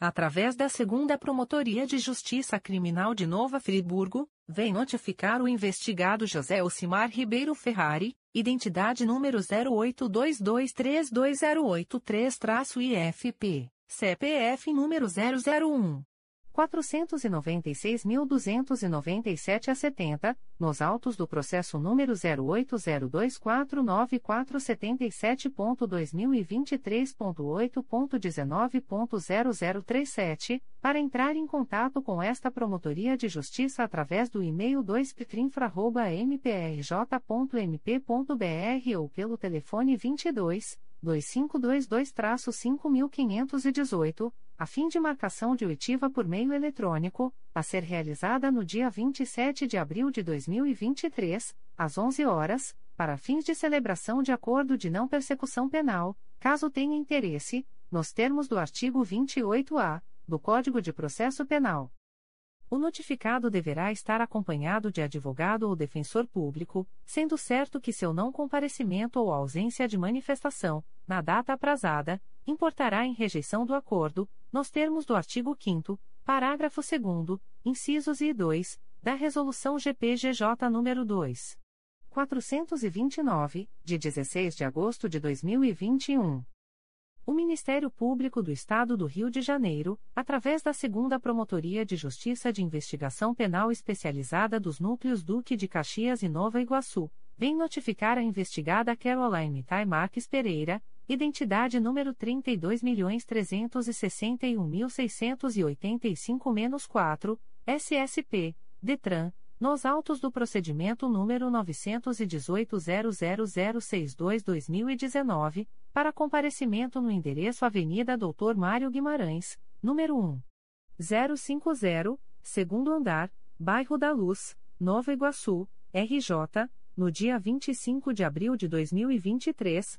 através da Segunda Promotoria de Justiça Criminal de Nova Friburgo, vem notificar o investigado José Ocimar Ribeiro Ferrari, identidade número 0822320883-IFP, CPF número 001. 496.297 a 70, nos autos do processo número 080249477.2023.8.19.0037, para entrar em contato com esta Promotoria de Justiça através do e-mail 2ptrinfra.mprj.mp.br ou pelo telefone 22 2522-5518, a fim de marcação de oitiva por meio eletrônico, a ser realizada no dia 27 de abril de 2023, às 11 horas, para fins de celebração de acordo de não persecução penal, caso tenha interesse, nos termos do artigo 28-A do Código de Processo Penal. O notificado deverá estar acompanhado de advogado ou defensor público, sendo certo que seu não comparecimento ou ausência de manifestação, na data aprazada, importará em rejeição do acordo, nos termos do artigo 5 parágrafo 2 incisos e 2, da Resolução GPGJ nº 2. 429, de 16 de agosto de 2021. O Ministério Público do Estado do Rio de Janeiro, através da Segunda Promotoria de Justiça de Investigação Penal Especializada dos Núcleos Duque de Caxias e Nova Iguaçu, vem notificar a investigada Caroline Tai Marques Pereira, identidade número 32.361.685-4, SSP, DETRAN, nos autos do procedimento número 918.00062-2019, para comparecimento no endereço Avenida Doutor Mário Guimarães, número 1. 050, segundo andar, Bairro da Luz, Nova Iguaçu, RJ, no dia 25 de abril de 2023,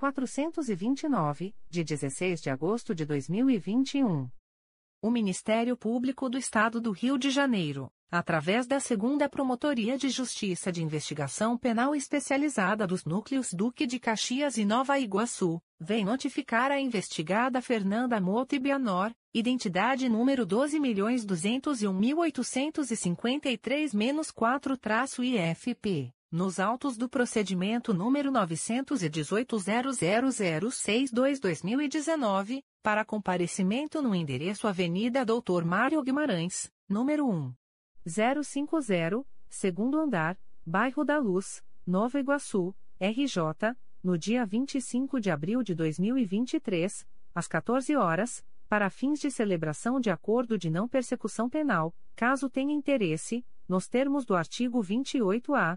429, de 16 de agosto de 2021. O Ministério Público do Estado do Rio de Janeiro, através da Segunda Promotoria de Justiça de Investigação Penal Especializada dos Núcleos Duque de Caxias e Nova Iguaçu, vem notificar a investigada Fernanda Motibianor, identidade número 12.201.853-4-IFP nos autos do procedimento número 918.00062-2019, para comparecimento no endereço Avenida Doutor Mário Guimarães, número 1. 050, segundo andar, Bairro da Luz, Nova Iguaçu, RJ, no dia 25 de abril de 2023, às 14 horas, para fins de celebração de acordo de não persecução penal, caso tenha interesse, nos termos do artigo 28-A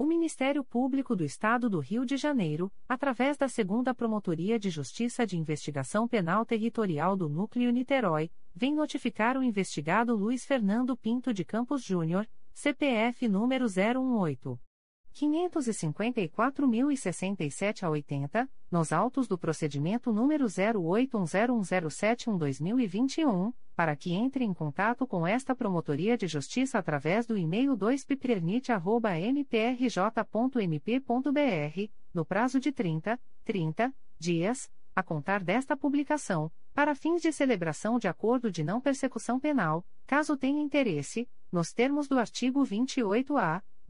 O Ministério Público do Estado do Rio de Janeiro, através da Segunda Promotoria de Justiça de Investigação Penal Territorial do Núcleo Niterói, vem notificar o investigado Luiz Fernando Pinto de Campos Júnior, CPF número 018 554.067 a 80, nos autos do procedimento número 08101071-2021, para que entre em contato com esta Promotoria de Justiça através do e-mail 2pipernit.mprj.mp.br, no prazo de 30, 30 dias, a contar desta publicação, para fins de celebração de acordo de não persecução penal, caso tenha interesse, nos termos do artigo 28-A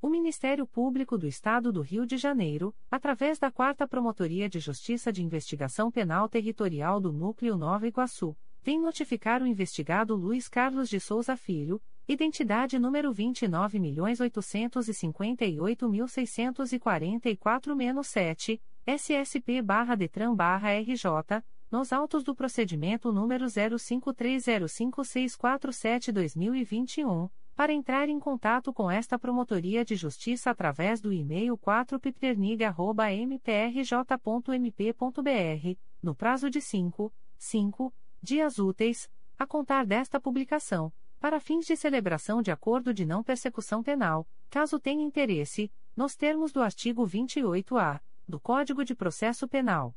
O Ministério Público do Estado do Rio de Janeiro, através da Quarta Promotoria de Justiça de Investigação Penal Territorial do Núcleo Nova Iguaçu, vem notificar o investigado Luiz Carlos de Souza Filho, identidade número 29.858.644-7, SSP-DETRAN-RJ, nos autos do procedimento número 05305647-2021 para entrar em contato com esta Promotoria de Justiça através do e-mail 4pipternig.mprj.mp.br, no prazo de 5, 5 dias úteis, a contar desta publicação, para fins de celebração de acordo de não persecução penal, caso tenha interesse, nos termos do artigo 28-A do Código de Processo Penal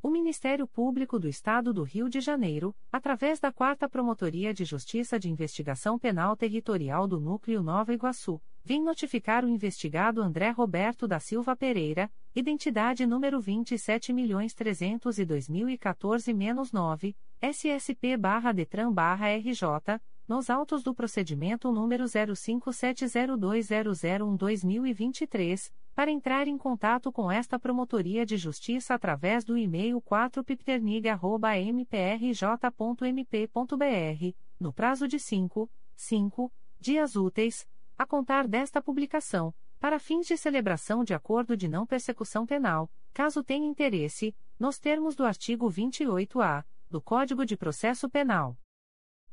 O Ministério Público do Estado do Rio de Janeiro, através da Quarta Promotoria de Justiça de Investigação Penal Territorial do Núcleo Nova Iguaçu, vem notificar o investigado André Roberto da Silva Pereira, identidade número 27.302.014-9, SSP-DETRAN-RJ, nos autos do procedimento número 05702001-2023 para entrar em contato com esta Promotoria de Justiça através do e-mail 4pipternig.mprj.mp.br, no prazo de 5, 5 dias úteis, a contar desta publicação, para fins de celebração de acordo de não persecução penal, caso tenha interesse, nos termos do artigo 28-A do Código de Processo Penal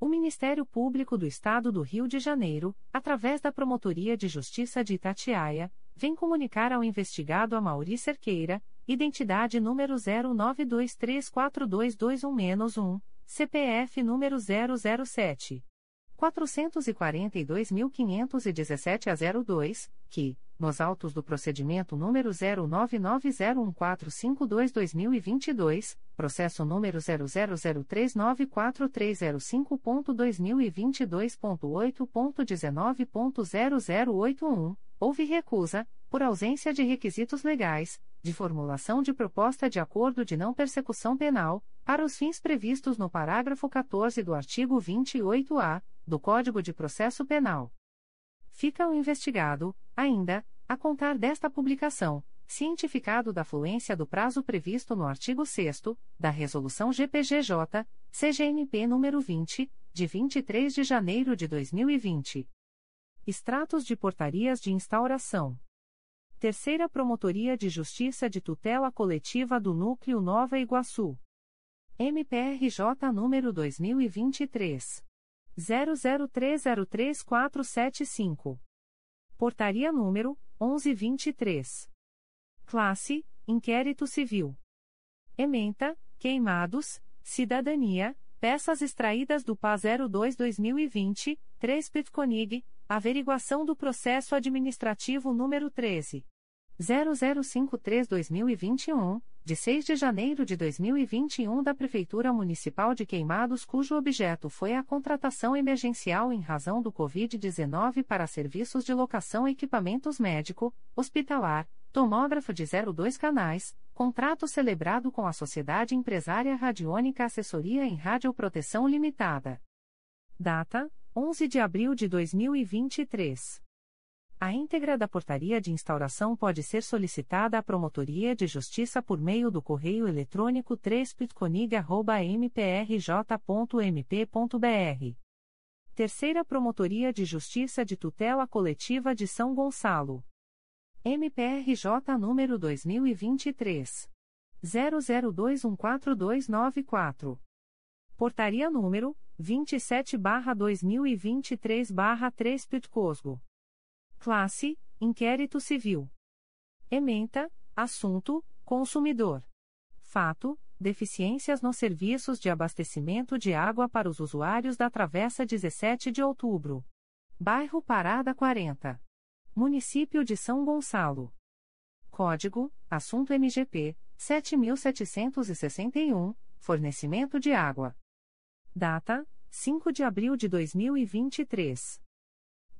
O Ministério Público do Estado do Rio de Janeiro, através da Promotoria de Justiça de Itatiaia, vem comunicar ao investigado Amaury Cerqueira, identidade número 09234221-1, CPF número 007. 442.517 a 02, que, nos autos do procedimento número 09901452-2022, processo número 0003943005.2022.8.19.0081, houve recusa, por ausência de requisitos legais, de formulação de proposta de acordo de não persecução penal, para os fins previstos no parágrafo 14 do artigo 28-A do Código de Processo Penal. Fica o investigado, ainda, A contar desta publicação, cientificado da fluência do prazo previsto no artigo 6 da Resolução GPGJ, CGNP nº 20, de 23 de janeiro de 2020. Extratos de portarias de instauração. Terceira Promotoria de Justiça de Tutela Coletiva do Núcleo Nova Iguaçu. MPRJ número 2023 00303475. Portaria número 1123. Classe: Inquérito Civil. Ementa: Queimados, Cidadania, peças extraídas do PA 02-2020, 3 Pitconig, averiguação do processo administrativo número 13. 0053-2021, de 6 de janeiro de 2021 da Prefeitura Municipal de Queimados cujo objeto foi a contratação emergencial em razão do Covid-19 para serviços de locação equipamentos médico, hospitalar, tomógrafo de 02 canais, contrato celebrado com a Sociedade Empresária Radiônica Assessoria em Radioproteção Limitada. Data: 11 de abril de 2023. A íntegra da portaria de instauração pode ser solicitada à Promotoria de Justiça por meio do correio eletrônico 3pitconig.mprj.mp.br. Terceira Promotoria de Justiça de Tutela Coletiva de São Gonçalo. MPRJ número 2023. 00214294. Portaria número 27-2023-3 Pitcosgo. Classe: Inquérito Civil. Ementa: Assunto: Consumidor. Fato: Deficiências nos serviços de abastecimento de água para os usuários da Travessa 17 de Outubro. Bairro Parada 40. Município de São Gonçalo. Código: Assunto MGP 7761. Fornecimento de água. Data: 5 de abril de 2023.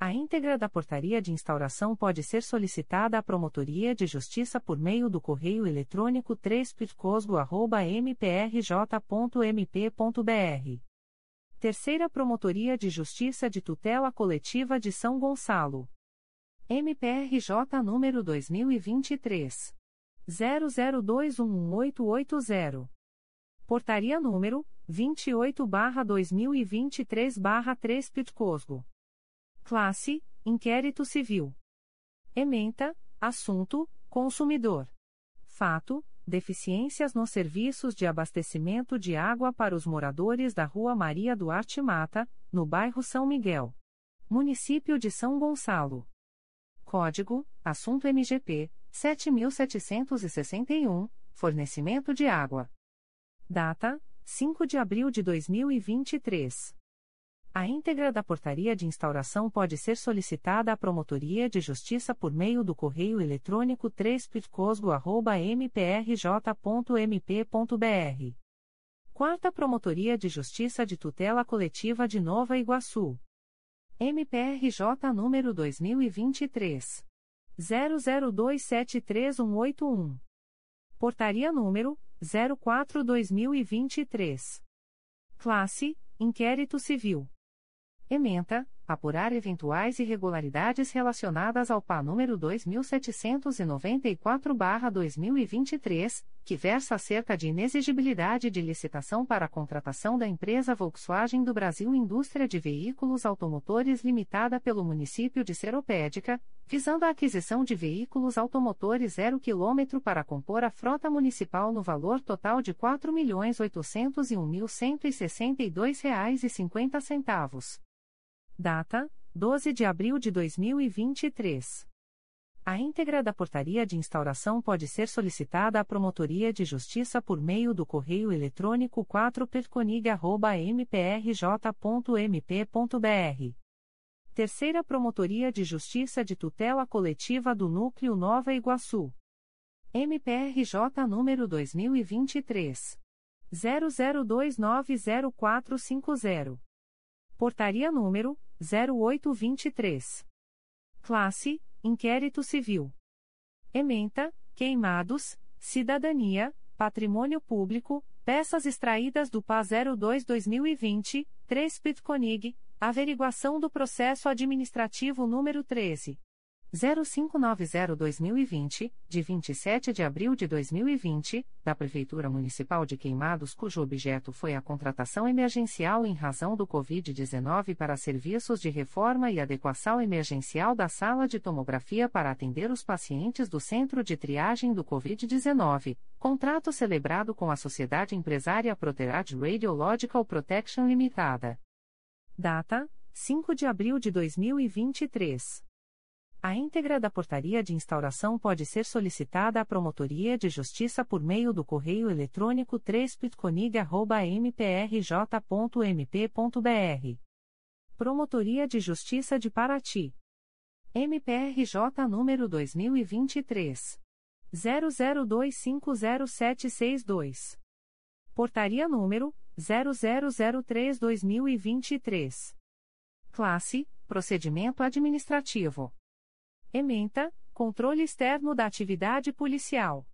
A íntegra da portaria de instauração pode ser solicitada à Promotoria de Justiça por meio do correio eletrônico 3pitcosgo.mprj.mp.br. Terceira Promotoria de Justiça de Tutela Coletiva de São Gonçalo. MPRJ número 2023. 00211880. Portaria número 28-2023-3 Pitcosgo. Classe: Inquérito Civil. Ementa: Assunto: Consumidor. Fato: Deficiências nos serviços de abastecimento de água para os moradores da Rua Maria Duarte Mata, no bairro São Miguel. Município de São Gonçalo. Código: Assunto MGP 7761, Fornecimento de água. Data: 5 de abril de 2023. A íntegra da portaria de instauração pode ser solicitada à Promotoria de Justiça por meio do correio eletrônico 3 Quarta Promotoria de Justiça de Tutela Coletiva de Nova Iguaçu. MPRJ número 2023 00273181. Portaria número 04/2023. Classe: Inquérito Civil. Ementa, apurar eventuais irregularidades relacionadas ao PA número 2794-2023, que versa acerca de inexigibilidade de licitação para a contratação da empresa Volkswagen do Brasil Indústria de Veículos Automotores Limitada pelo município de Seropédica, visando a aquisição de veículos automotores zero quilômetro para compor a frota municipal no valor total de R$ 4.801.162,50. Data: 12 de abril de 2023. A íntegra da portaria de instauração pode ser solicitada à Promotoria de Justiça por meio do correio eletrônico 4perconig.mprj.mp.br. Terceira Promotoria de Justiça de Tutela Coletiva do Núcleo Nova Iguaçu. MPRJ número 2023. 00290450. Portaria número 0823. Classe: Inquérito Civil. Ementa: Queimados, Cidadania, Patrimônio Público, peças extraídas do PA 02-2020, 3 Pitconig, averiguação do processo administrativo número 13. 0590-2020, de 27 de abril de 2020, da Prefeitura Municipal de Queimados, cujo objeto foi a contratação emergencial em razão do Covid-19 para serviços de reforma e adequação emergencial da sala de tomografia para atender os pacientes do Centro de Triagem do Covid-19, contrato celebrado com a Sociedade Empresária Proterad Radiological Protection Limitada. Data: 5 de abril de 2023. A íntegra da portaria de instauração pode ser solicitada à Promotoria de Justiça por meio do correio eletrônico 3 mprj.mp.br. Promotoria de Justiça de Paraty. MPRJ número 2023. 00250762. Portaria número 0003-2023. Classe: Procedimento Administrativo. Ementa, controle externo da atividade policial.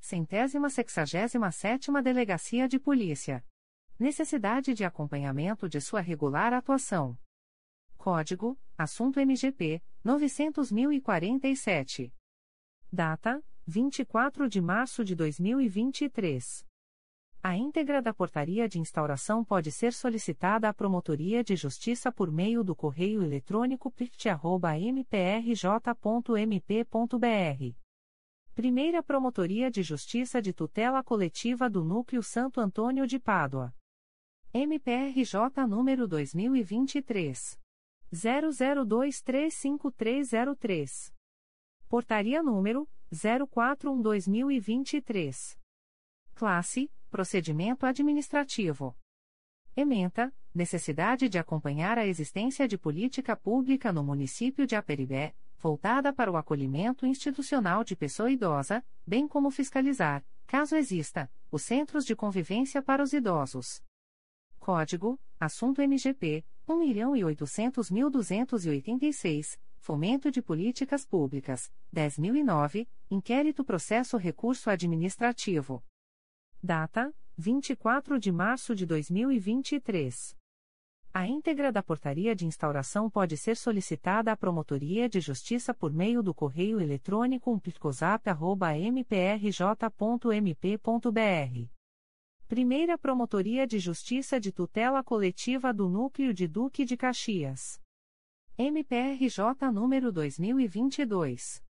Centésima sexagésima sétima Delegacia de Polícia. Necessidade de acompanhamento de sua regular atuação. Código, Assunto MGP, 900.047. Data, 24 de março de 2023. A íntegra da portaria de instauração pode ser solicitada à Promotoria de Justiça por meio do correio eletrônico pict.mprj.mp.br. Primeira Promotoria de Justiça de Tutela Coletiva do Núcleo Santo Antônio de Pádua. MPRJ número 2023. 00235303. Portaria número 041-2023. Classe Procedimento Administrativo. Ementa, necessidade de acompanhar a existência de política pública no município de Aperibé, voltada para o acolhimento institucional de pessoa idosa, bem como fiscalizar, caso exista, os centros de convivência para os idosos. Código: Assunto MGP 1.800.286, Fomento de Políticas Públicas, 10.009, Inquérito Processo Recurso Administrativo. Data: 24 de março de 2023. A íntegra da portaria de instauração pode ser solicitada à Promotoria de Justiça por meio do correio eletrônico umplicosap.mprj.mp.br. Primeira Promotoria de Justiça de Tutela Coletiva do Núcleo de Duque de Caxias. MPRJ número 2022.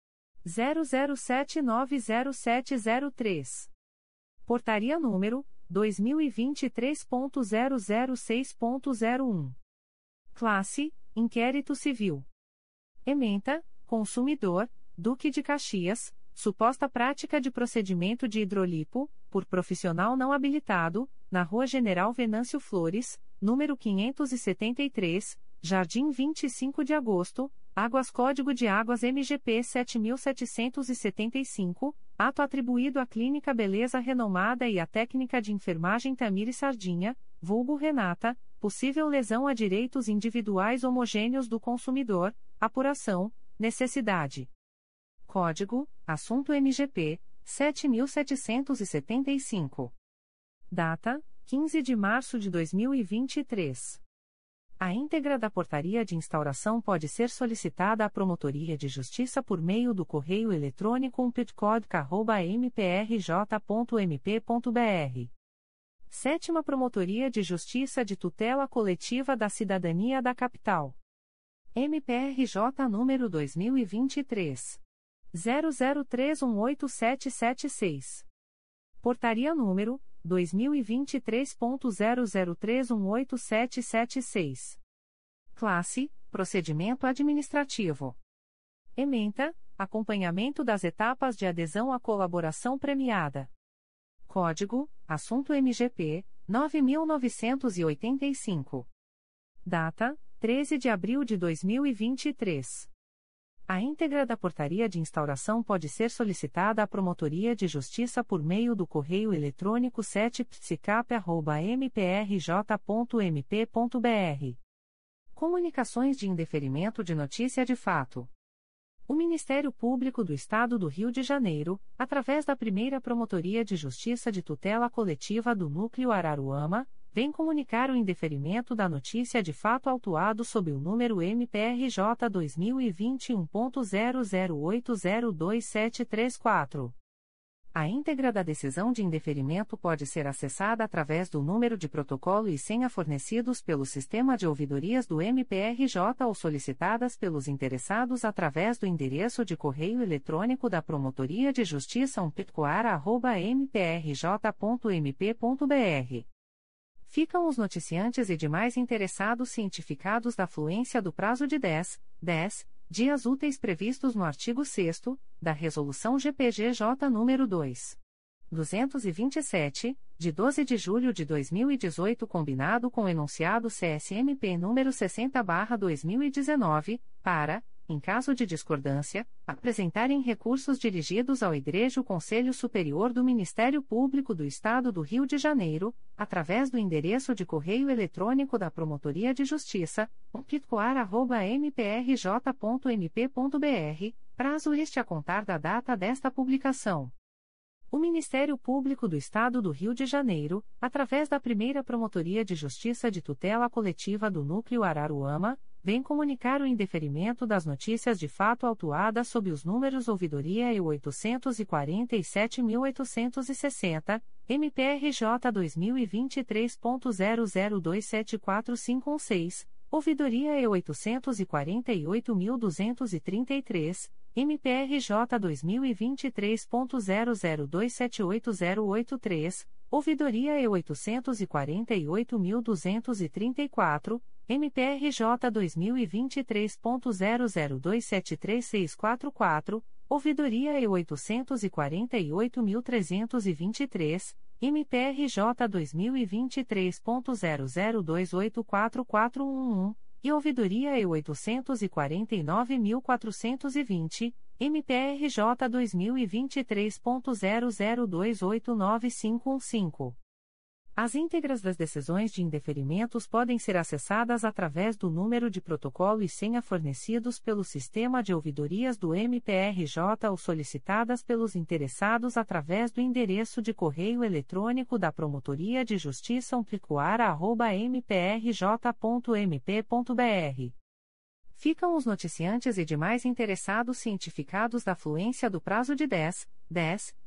00790703. Portaria número 2023.006.01. Classe: Inquérito Civil. Ementa: Consumidor, Duque de Caxias, suposta prática de procedimento de hidrolipo, por profissional não habilitado, na Rua General Venâncio Flores, número 573, Jardim 25 de Agosto, Águas Código de Águas MGP 7775, ato atribuído à Clínica Beleza Renomada e à Técnica de Enfermagem Tamiri Sardinha, vulgo Renata, possível lesão a direitos individuais homogêneos do consumidor, apuração, necessidade. Código, Assunto MGP 7775. Data: 15 de março de 2023. A íntegra da portaria de instauração pode ser solicitada à Promotoria de Justiça por meio do correio eletrônico umpetcod.mprj.mp.br. Sétima Promotoria de Justiça de Tutela Coletiva da Cidadania da Capital. MPRJ número 2023. 00318776. Portaria número 2023.00318776. Classe: Procedimento Administrativo. Ementa: Acompanhamento das etapas de adesão à colaboração premiada. Código: Assunto MGP 9985. Data: 13 de abril de 2023. A íntegra da portaria de instauração pode ser solicitada à Promotoria de Justiça por meio do correio eletrônico 7psicap.mprj.mp.br. Comunicações de indeferimento de notícia de fato. O Ministério Público do Estado do Rio de Janeiro, através da primeira Promotoria de Justiça de Tutela Coletiva do Núcleo Araruama, vem comunicar o indeferimento da notícia de fato autuado sob o número MPRJ 2021.00802734. A íntegra da decisão de indeferimento pode ser acessada através do número de protocolo e senha fornecidos pelo sistema de ouvidorias do MPRJ ou solicitadas pelos interessados através do endereço de correio eletrônico da Promotoria de Justiça umpitcoara.mprj.mp.br. Ficam os noticiantes e demais interessados cientificados da fluência do prazo de 10, 10 dias úteis previstos no artigo 6 da Resolução GPGJ nº 2. 227, de 12 de julho de 2018, combinado com o enunciado CSMP número 60/2019, para em caso de discordância, apresentarem recursos dirigidos ao Igreja Conselho Superior do Ministério Público do Estado do Rio de Janeiro, através do endereço de correio eletrônico da Promotoria de Justiça, pitcoar.mprj.mp.br, prazo este a contar da data desta publicação. O Ministério Público do Estado do Rio de Janeiro, através da primeira Promotoria de Justiça de Tutela Coletiva do Núcleo Araruama, vem comunicar o indeferimento das notícias de fato autuadas sob os números ouvidoria e 847.860, MPRJ 2023.00274516, ouvidoria e 848.233, MPRJ 2023.00278083, ouvidoria e 848.234, MPRJ 2023.00273644, ouvidoria E 848.323, MPRJ 2023.00284411, e ouvidoria E 849.420, MPRJ 2023.00289515. As íntegras das decisões de indeferimentos podem ser acessadas através do número de protocolo e senha fornecidos pelo sistema de ouvidorias do MPRJ ou solicitadas pelos interessados através do endereço de correio eletrônico da Promotoria de Justiça umplicoara.mprj.mp.br. Ficam os noticiantes e demais interessados cientificados da fluência do prazo de 10, 10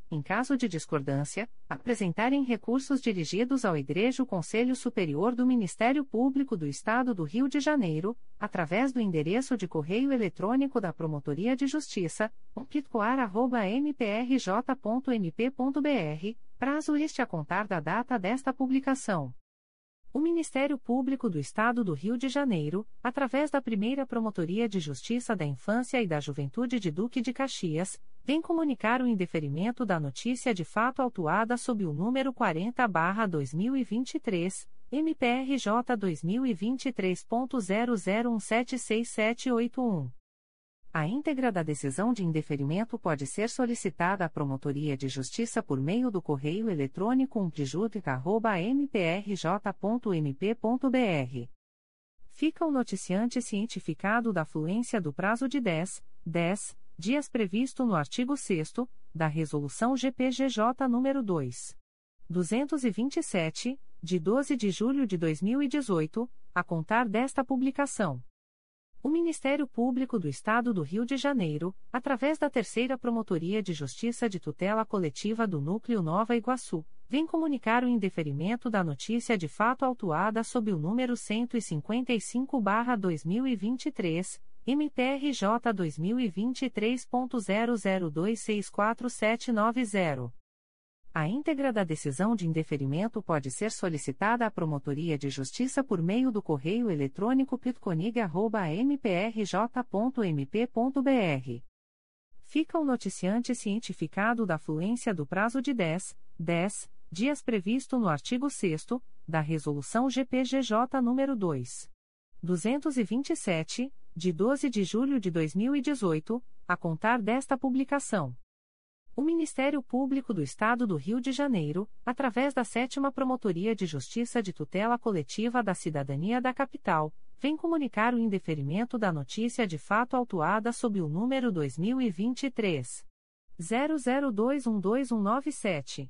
em caso de discordância, apresentarem recursos dirigidos ao Igreja Conselho Superior do Ministério Público do Estado do Rio de Janeiro, através do endereço de correio eletrônico da Promotoria de Justiça, pitcoar.mprj.mp.br, prazo este a contar da data desta publicação. O Ministério Público do Estado do Rio de Janeiro, através da primeira Promotoria de Justiça da Infância e da Juventude de Duque de Caxias, vem comunicar o indeferimento da notícia de fato autuada sob o número 40-2023, MPRJ 2023.00176781. A íntegra da decisão de indeferimento pode ser solicitada à Promotoria de Justiça por meio do correio eletrônico umplijudica.mprj.mp.br. Fica o noticiante cientificado da fluência do prazo de 10, 10 dias previsto no artigo 6 da Resolução GPGJ nº 2. 227, de 12 de julho de 2018, a contar desta publicação. O Ministério Público do Estado do Rio de Janeiro, através da Terceira Promotoria de Justiça de Tutela Coletiva do Núcleo Nova Iguaçu, vem comunicar o indeferimento da notícia de fato autuada sob o número 155-2023, MPRJ 2023.00264790. A íntegra da decisão de indeferimento pode ser solicitada à Promotoria de Justiça por meio do correio eletrônico pitconig.mprj.mp.br. Fica o noticiante cientificado da fluência do prazo de 10, 10 dias previsto no artigo 6 da Resolução GPGJ nº 2. 227, de 12 de julho de 2018, a contar desta publicação. O Ministério Público do Estado do Rio de Janeiro, através da Sétima Promotoria de Justiça de Tutela Coletiva da Cidadania da Capital, vem comunicar o indeferimento da notícia de fato autuada sob o número 2023 00212197.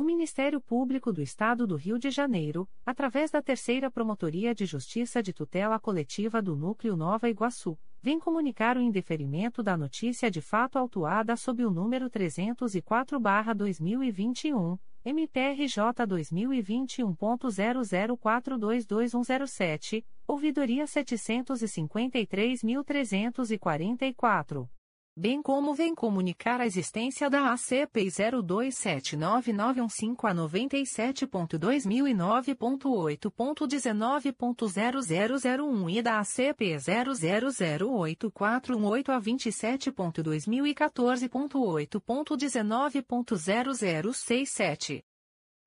O Ministério Público do Estado do Rio de Janeiro, através da Terceira Promotoria de Justiça de Tutela Coletiva do Núcleo Nova Iguaçu, vem comunicar o indeferimento da notícia de fato autuada sob o número 304-2021, MPRJ 2021.00422107, ouvidoria 753.344 bem como vem comunicar a existência da ACP 02799115 a 97.2009.8.19.0001 e da ACP 00084118 a 27.2014.8.19.0067.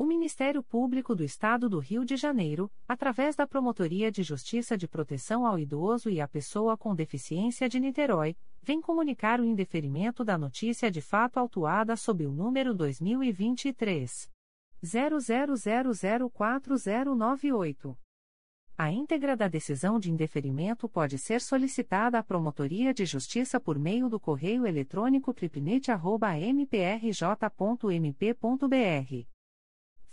O Ministério Público do Estado do Rio de Janeiro, através da Promotoria de Justiça de Proteção ao Idoso e à Pessoa com Deficiência de Niterói, vem comunicar o indeferimento da notícia de fato autuada sob o número 2023 00004098. A íntegra da decisão de indeferimento pode ser solicitada à Promotoria de Justiça por meio do correio eletrônico tripnet.mprj.mp.br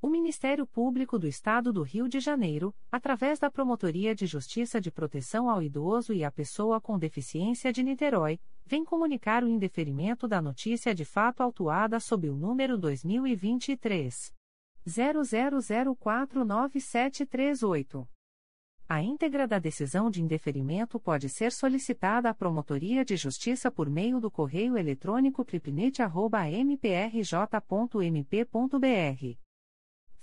O Ministério Público do Estado do Rio de Janeiro, através da Promotoria de Justiça de Proteção ao Idoso e à Pessoa com Deficiência de Niterói, vem comunicar o indeferimento da notícia de fato autuada sob o número 2023 00049738. A íntegra da decisão de indeferimento pode ser solicitada à Promotoria de Justiça por meio do correio eletrônico tripnet.mprj.mp.br.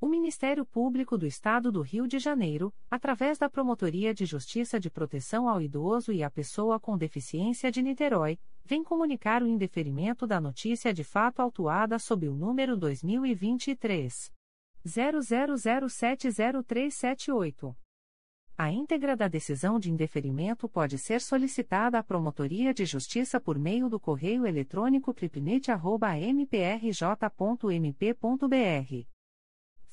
O Ministério Público do Estado do Rio de Janeiro, através da Promotoria de Justiça de Proteção ao Idoso e à Pessoa com Deficiência de Niterói, vem comunicar o indeferimento da notícia de fato autuada sob o número 2023 00070378. A íntegra da decisão de indeferimento pode ser solicitada à Promotoria de Justiça por meio do correio eletrônico tripnet.mprj.mp.br.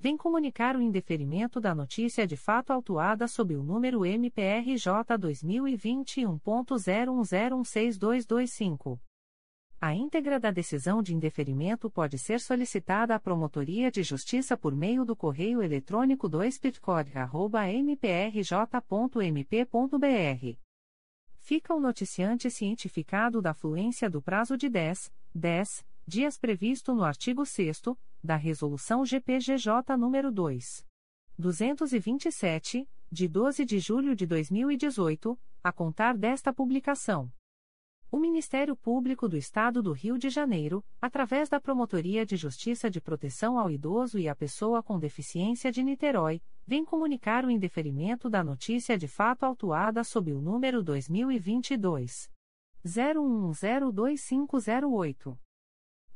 vem comunicar o indeferimento da notícia de fato autuada sob o número MPRJ 2021.01016225. A íntegra da decisão de indeferimento pode ser solicitada à Promotoria de Justiça por meio do correio eletrônico 2pitcod.mprj.mp.br fica o noticiante cientificado da fluência do prazo de 10, 10 dias previsto no artigo 6 da Resolução GPGJ nº 2. 227, de 12 de julho de 2018, a contar desta publicação. O Ministério Público do Estado do Rio de Janeiro, através da Promotoria de Justiça de Proteção ao Idoso e à Pessoa com Deficiência de Niterói, vem comunicar o indeferimento da notícia de fato autuada sob o número 2022 01102508.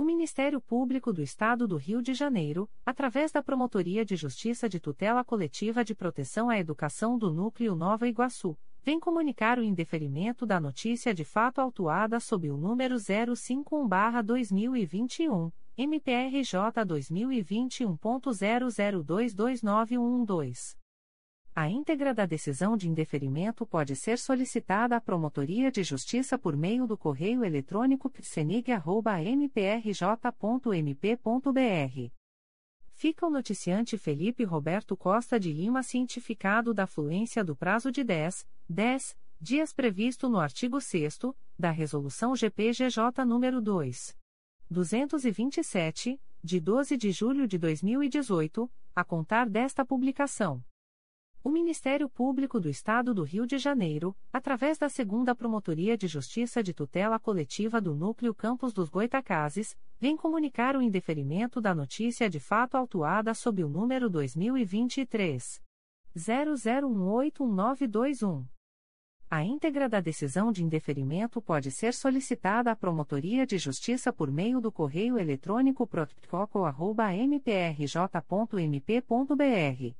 O Ministério Público do Estado do Rio de Janeiro, através da Promotoria de Justiça de Tutela Coletiva de Proteção à Educação do Núcleo Nova Iguaçu, vem comunicar o indeferimento da notícia de fato autuada sob o número 051-2021, MPRJ 2021.00229112. A íntegra da decisão de indeferimento pode ser solicitada à Promotoria de Justiça por meio do correio eletrônico psenig.mprj.mp.br. Fica o noticiante Felipe Roberto Costa de Lima cientificado da fluência do prazo de 10, 10 dias previsto no artigo 6 da Resolução GPGJ nº 2. 227, de 12 de julho de 2018, a contar desta publicação. O Ministério Público do Estado do Rio de Janeiro, através da Segunda Promotoria de Justiça de Tutela Coletiva do Núcleo Campos dos Goitacazes, vem comunicar o indeferimento da notícia de fato autuada sob o número 2023 00181921. A íntegra da decisão de indeferimento pode ser solicitada à Promotoria de Justiça por meio do correio eletrônico protocolo@mprj.mp.br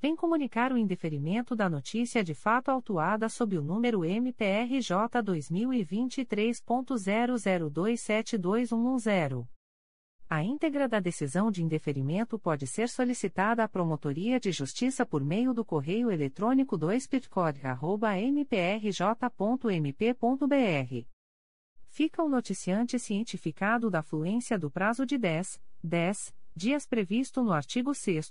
vem comunicar o indeferimento da notícia de fato autuada sob o número MPRJ 2023.00272110. A íntegra da decisão de indeferimento pode ser solicitada à Promotoria de Justiça por meio do correio eletrônico 2 mprj.mp.br. Fica o noticiante cientificado da fluência do prazo de 10, 10 dias previsto no artigo 6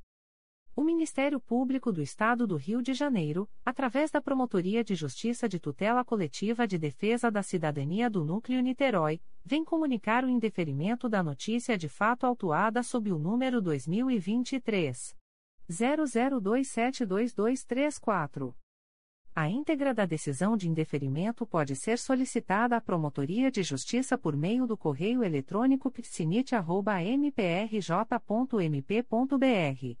O Ministério Público do Estado do Rio de Janeiro, através da Promotoria de Justiça de Tutela Coletiva de Defesa da Cidadania do Núcleo Niterói, vem comunicar o indeferimento da notícia de fato autuada sob o número 2023 00272234. A íntegra da decisão de indeferimento pode ser solicitada à Promotoria de Justiça por meio do correio eletrônico psinit.mprj.mp.br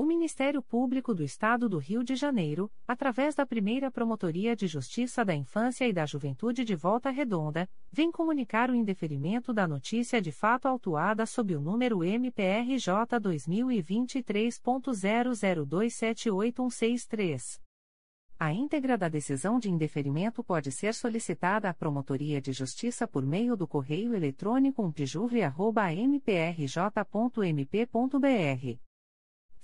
O Ministério Público do Estado do Rio de Janeiro, através da primeira Promotoria de Justiça da Infância e da Juventude de Volta Redonda, vem comunicar o indeferimento da notícia de fato autuada sob o número MPRJ 2023.00278163. A íntegra da decisão de indeferimento pode ser solicitada à Promotoria de Justiça por meio do correio eletrônico umpijuvre.mprj.mp.br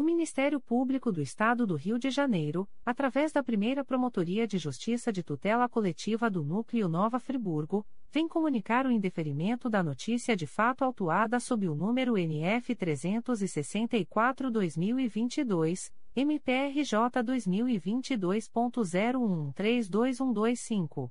O Ministério Público do Estado do Rio de Janeiro, através da primeira Promotoria de Justiça de Tutela Coletiva do Núcleo Nova Friburgo, vem comunicar o indeferimento da notícia de fato autuada sob o número NF 364-2022, MPRJ 2022.01132125.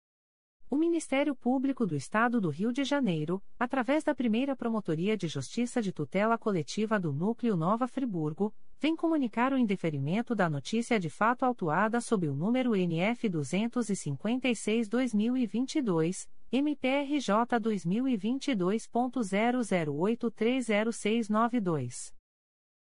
O Ministério Público do Estado do Rio de Janeiro, através da primeira Promotoria de Justiça de Tutela Coletiva do Núcleo Nova Friburgo, vem comunicar o indeferimento da notícia de fato autuada sob o número NF 256-2022 MPRJ 2022.00830692.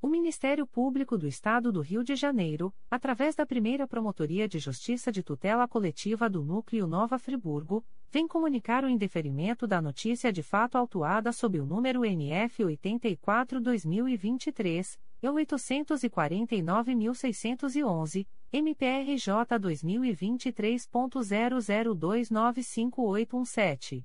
O Ministério Público do Estado do Rio de Janeiro, através da primeira Promotoria de Justiça de Tutela Coletiva do Núcleo Nova Friburgo, vem comunicar o indeferimento da notícia de fato autuada sob o número NF 84-2023, e 849.611, MPRJ 2023.00295817.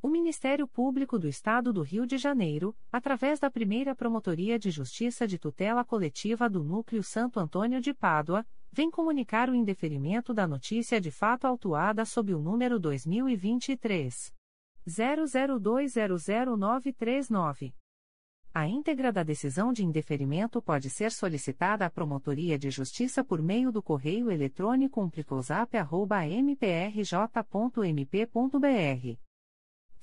O Ministério Público do Estado do Rio de Janeiro, através da primeira Promotoria de Justiça de Tutela Coletiva do Núcleo Santo Antônio de Pádua, vem comunicar o indeferimento da notícia de fato autuada sob o número 2023. 00200939. A íntegra da decisão de indeferimento pode ser solicitada à Promotoria de Justiça por meio do correio eletrônico umplicosap.mprj.mp.br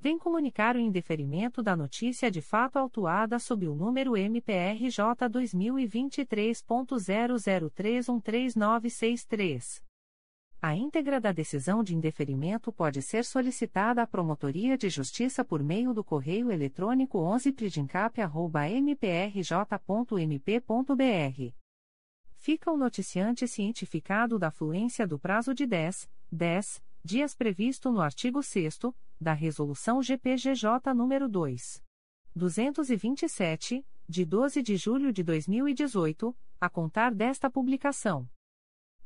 vem comunicar o indeferimento da notícia de fato autuada sob o número MPRJ 2023.00313963. A íntegra da decisão de indeferimento pode ser solicitada à Promotoria de Justiça por meio do correio eletrônico 11pridincap.mprj.mp.br. Fica o noticiante cientificado da fluência do prazo de 10, 10 dias previsto no artigo 6 da Resolução GPGJ nº 2. 227, de 12 de julho de 2018, a contar desta publicação.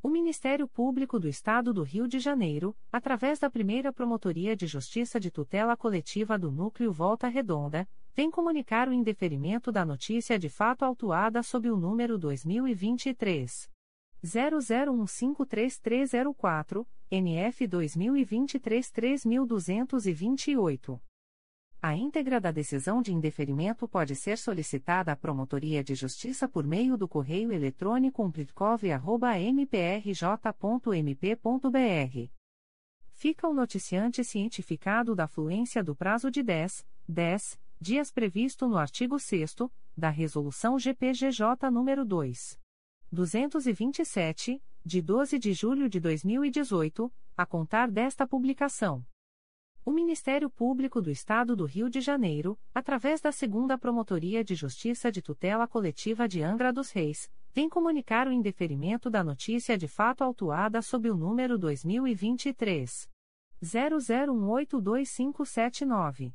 O Ministério Público do Estado do Rio de Janeiro, através da primeira Promotoria de Justiça de Tutela Coletiva do Núcleo Volta Redonda, vem comunicar o indeferimento da notícia de fato autuada sob o número 2023. 00153304, NF 2023 3228. A íntegra da decisão de indeferimento pode ser solicitada à Promotoria de Justiça por meio do correio eletrônico umplitcov.mprj.mp.br. Fica o noticiante cientificado da fluência do prazo de 10, 10 dias previsto no artigo 6 da Resolução GPGJ nº 2. 227, de 12 de julho de 2018, a contar desta publicação. O Ministério Público do Estado do Rio de Janeiro, através da Segunda Promotoria de Justiça de Tutela Coletiva de Angra dos Reis, vem comunicar o indeferimento da notícia de fato autuada sob o número 2023 00182579.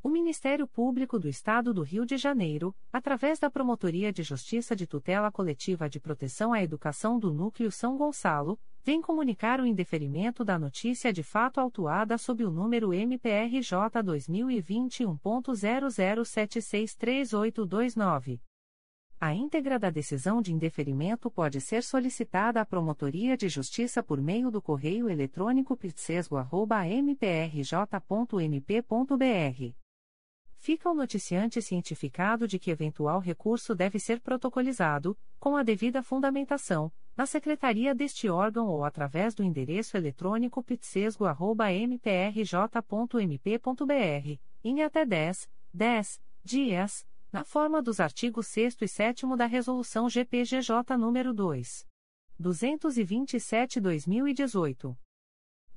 O Ministério Público do Estado do Rio de Janeiro, através da Promotoria de Justiça de Tutela Coletiva de Proteção à Educação do Núcleo São Gonçalo, vem comunicar o indeferimento da notícia de fato autuada sob o número MPRJ 2021.00763829. A íntegra da decisão de indeferimento pode ser solicitada à Promotoria de Justiça por meio do correio eletrônico pitsesgo.mprj.mp.br. Fica o noticiante cientificado de que eventual recurso deve ser protocolizado, com a devida fundamentação, na secretaria deste órgão ou através do endereço eletrônico pitsesgo.mprj.mp.br, em até 10, 10 dias, na forma dos artigos 6 e 7 da Resolução GPGJ nº 2. 227-2018.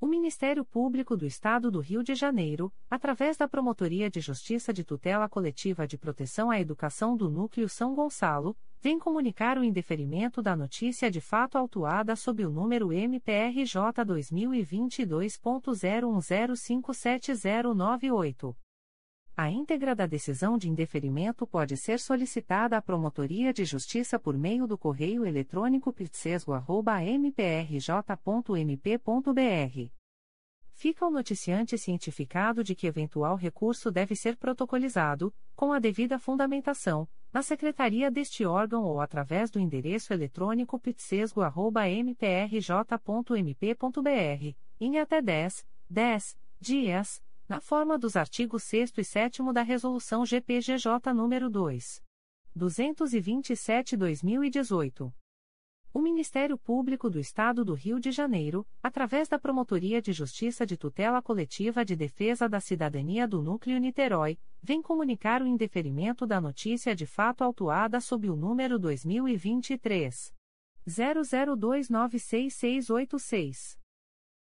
O Ministério Público do Estado do Rio de Janeiro, através da Promotoria de Justiça de Tutela Coletiva de Proteção à Educação do Núcleo São Gonçalo, vem comunicar o indeferimento da notícia de fato autuada sob o número MPRJ 2022.01057098. A íntegra da decisão de indeferimento pode ser solicitada à Promotoria de Justiça por meio do correio eletrônico pitsesgo.mprj.mp.br. Fica o noticiante cientificado de que eventual recurso deve ser protocolizado, com a devida fundamentação, na secretaria deste órgão ou através do endereço eletrônico pitsesgo.mprj.mp.br, em até 10, 10 dias, na forma dos artigos 6 e 7 da Resolução GPGJ nº 2. 227-2018. O Ministério Público do Estado do Rio de Janeiro, através da Promotoria de Justiça de Tutela Coletiva de Defesa da Cidadania do Núcleo Niterói, vem comunicar o indeferimento da notícia de fato autuada sob o número 2023 00296686.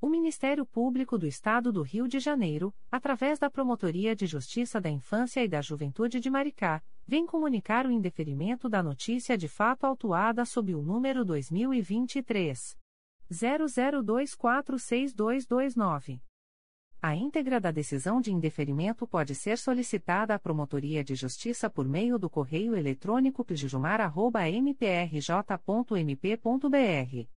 O Ministério Público do Estado do Rio de Janeiro, através da Promotoria de Justiça da Infância e da Juventude de Maricá, vem comunicar o indeferimento da notícia de fato autuada sob o número 2023 00246229. A íntegra da decisão de indeferimento pode ser solicitada à Promotoria de Justiça por meio do correio eletrônico pjumar.mprj.mp.br.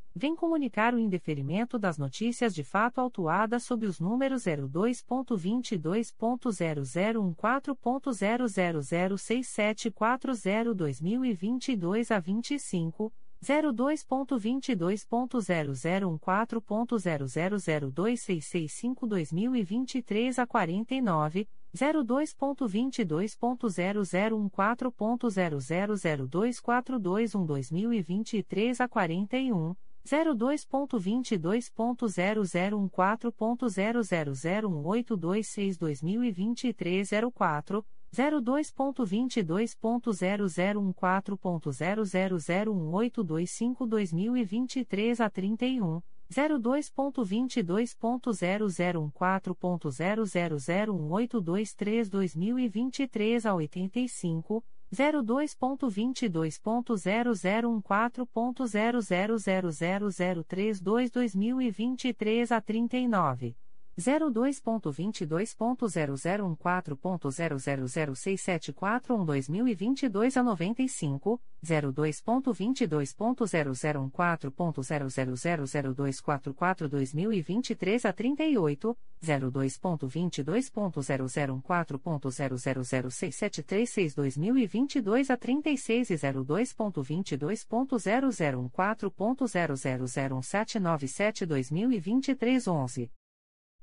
vem comunicar o indeferimento das notícias de fato autuadas sob os números 02.22.0014.0006740-2022 a 25, 02.22.0014.0002665-2023 a 49, 02.22.0014.0002421-2023 a 41, 02.22.0014.0001826-2023 04, 02.22.0014.0001825-2023 a 31, 02.22.0014.0001823 a 85, 02.22.0014.0000032 a 39. 02.22.0014.0006741-2022 a 95, 02.22.0014.0000244-2023 a 38, 02.22.0014.0006736-2022 a 36 e 02.22.0014.0001797-2023 11.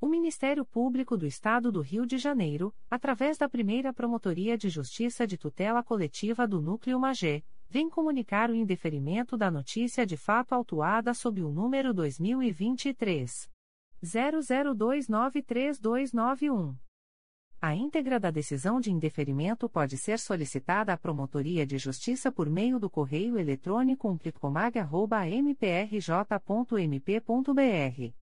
O Ministério Público do Estado do Rio de Janeiro, através da primeira Promotoria de Justiça de Tutela Coletiva do Núcleo Magé, vem comunicar o indeferimento da notícia de fato autuada sob o número 2023. 00293291. A íntegra da decisão de indeferimento pode ser solicitada à Promotoria de Justiça por meio do correio eletrônico umplitcomag.mprj.mp.br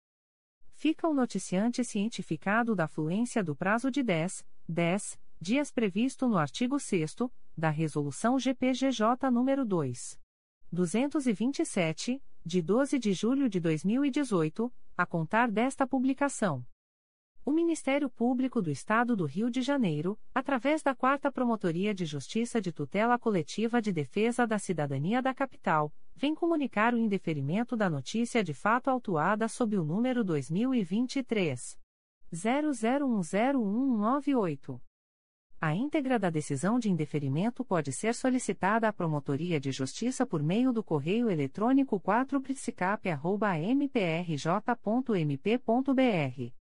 fica o noticiante cientificado da fluência do prazo de 10, 10 dias previsto no artigo 6 da Resolução GPGJ nº 2. 227, de 12 de julho de 2018, a contar desta publicação. O Ministério Público do Estado do Rio de Janeiro, através da 4 Promotoria de Justiça de Tutela Coletiva de Defesa da Cidadania da Capital, vem comunicar o indeferimento da notícia de fato autuada sob o número 2023 00101198. A íntegra da decisão de indeferimento pode ser solicitada à Promotoria de Justiça por meio do correio eletrônico 4psicap.mprj.mp.br.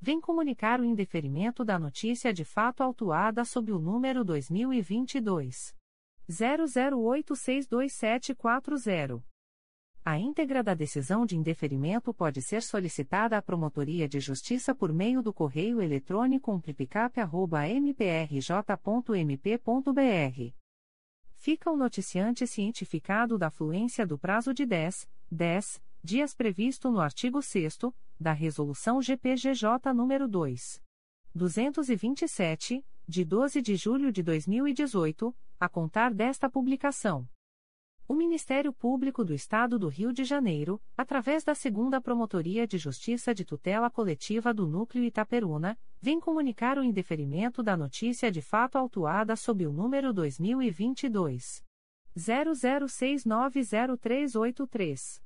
vem comunicar o indeferimento da notícia de fato autuada sob o número 2022 00862740. A íntegra da decisão de indeferimento pode ser solicitada à Promotoria de Justiça por meio do correio eletrônico umplipicap.mprj.mp.br. Fica o noticiante cientificado da fluência do prazo de 10, 10 dias previsto no artigo 6 da Resolução GPGJ nº 2. 227, de 12 de julho de 2018, a contar desta publicação. O Ministério Público do Estado do Rio de Janeiro, através da Segunda Promotoria de Justiça de Tutela Coletiva do Núcleo Itaperuna, vem comunicar o indeferimento da notícia de fato autuada sob o número 2022 00690383.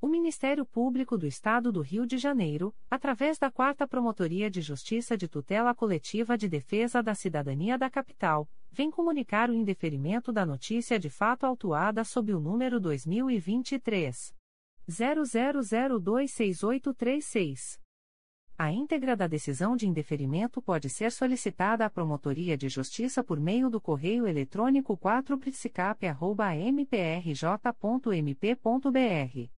O Ministério Público do Estado do Rio de Janeiro, através da 4 Promotoria de Justiça de Tutela Coletiva de Defesa da Cidadania da Capital, vem comunicar o indeferimento da notícia de fato autuada sob o número 2023 00026836. A íntegra da decisão de indeferimento pode ser solicitada à Promotoria de Justiça por meio do correio eletrônico 4psicap.mprj.mp.br.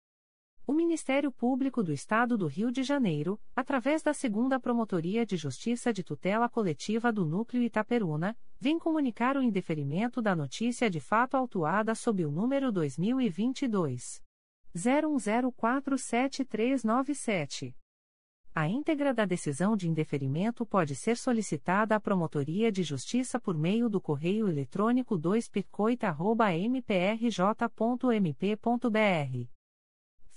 O Ministério Público do Estado do Rio de Janeiro, através da Segunda Promotoria de Justiça de Tutela Coletiva do Núcleo Itaperuna, vem comunicar o indeferimento da notícia de fato autuada sob o número 2022 01047397. A íntegra da decisão de indeferimento pode ser solicitada à Promotoria de Justiça por meio do correio eletrônico 2picoita.mprj.mp.br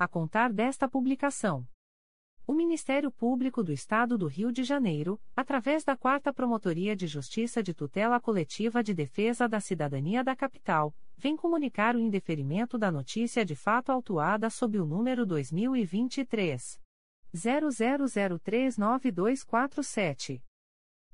a contar desta publicação. O Ministério Público do Estado do Rio de Janeiro, através da 4 Promotoria de Justiça de Tutela Coletiva de Defesa da Cidadania da Capital, vem comunicar o indeferimento da notícia de fato autuada sob o número 2023 00039247.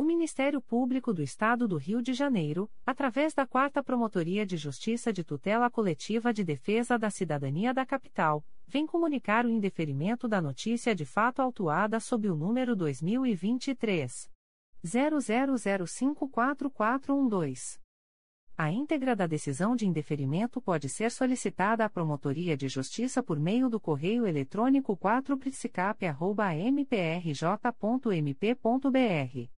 O Ministério Público do Estado do Rio de Janeiro, através da 4 Promotoria de Justiça de Tutela Coletiva de Defesa da Cidadania da Capital, vem comunicar o indeferimento da notícia de fato autuada sob o número 2023 00054412. A íntegra da decisão de indeferimento pode ser solicitada à Promotoria de Justiça por meio do correio eletrônico 4psicap.mprj.mp.br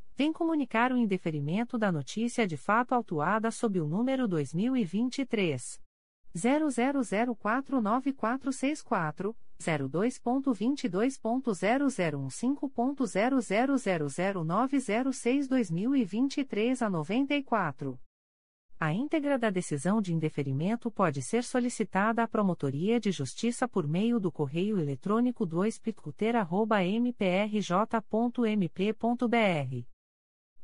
vem comunicar o indeferimento da notícia de fato autuada sob o número 2023 00049464, 02.22.0015.0000906-2023 a 94. A íntegra da decisão de indeferimento pode ser solicitada à Promotoria de Justiça por meio do correio eletrônico 2picoteira.mprj.mp.br.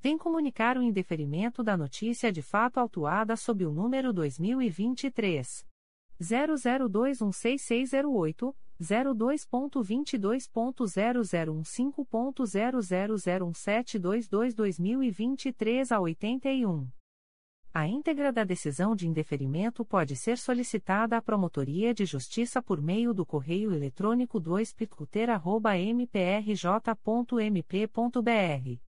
vem comunicar o indeferimento da notícia de fato autuada sob o número 2023 00216608. 02.2608.0015.0001722-2023 a 81. A íntegra da decisão de indeferimento pode ser solicitada à Promotoria de Justiça por meio do correio eletrônico 2picoteira.mprj.mp.br.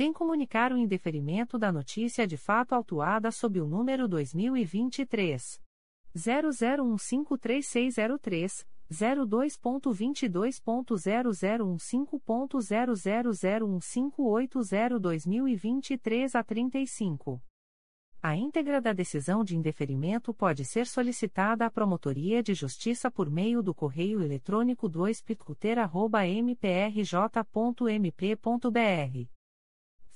vem comunicar o indeferimento da notícia de fato autuada sob o número 2023 00153603 02.22.0015.0001580-2023 a 35. A íntegra da decisão de indeferimento pode ser solicitada à Promotoria de Justiça por meio do correio eletrônico 2picoteira.mprj.mp.br.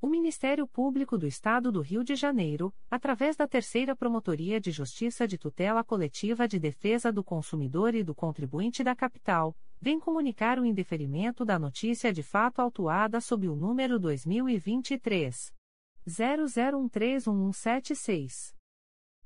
O Ministério Público do Estado do Rio de Janeiro, através da Terceira Promotoria de Justiça de Tutela Coletiva de Defesa do Consumidor e do Contribuinte da Capital, vem comunicar o indeferimento da notícia de fato autuada sob o número 2023 00131176.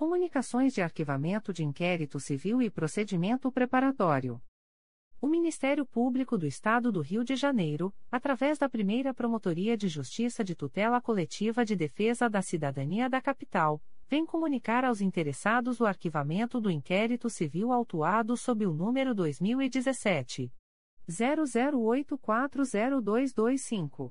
Comunicações de Arquivamento de Inquérito Civil e Procedimento Preparatório. O Ministério Público do Estado do Rio de Janeiro, através da primeira Promotoria de Justiça de Tutela Coletiva de Defesa da Cidadania da Capital, vem comunicar aos interessados o arquivamento do inquérito civil autuado sob o número 2017. 00840225.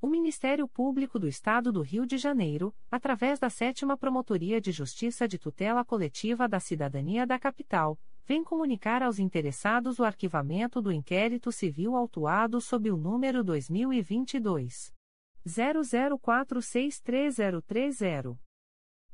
O Ministério Público do Estado do Rio de Janeiro, através da Sétima Promotoria de Justiça de Tutela Coletiva da Cidadania da Capital, vem comunicar aos interessados o arquivamento do inquérito civil autuado sob o número 2022 00463030.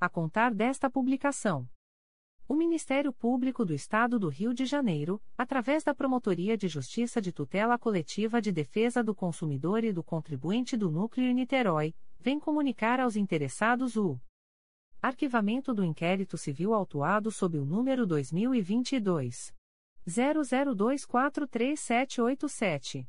a contar desta publicação. O Ministério Público do Estado do Rio de Janeiro, através da Promotoria de Justiça de Tutela Coletiva de Defesa do Consumidor e do Contribuinte do Núcleo Niterói, vem comunicar aos interessados o arquivamento do inquérito civil autuado sob o número 2022 00243787.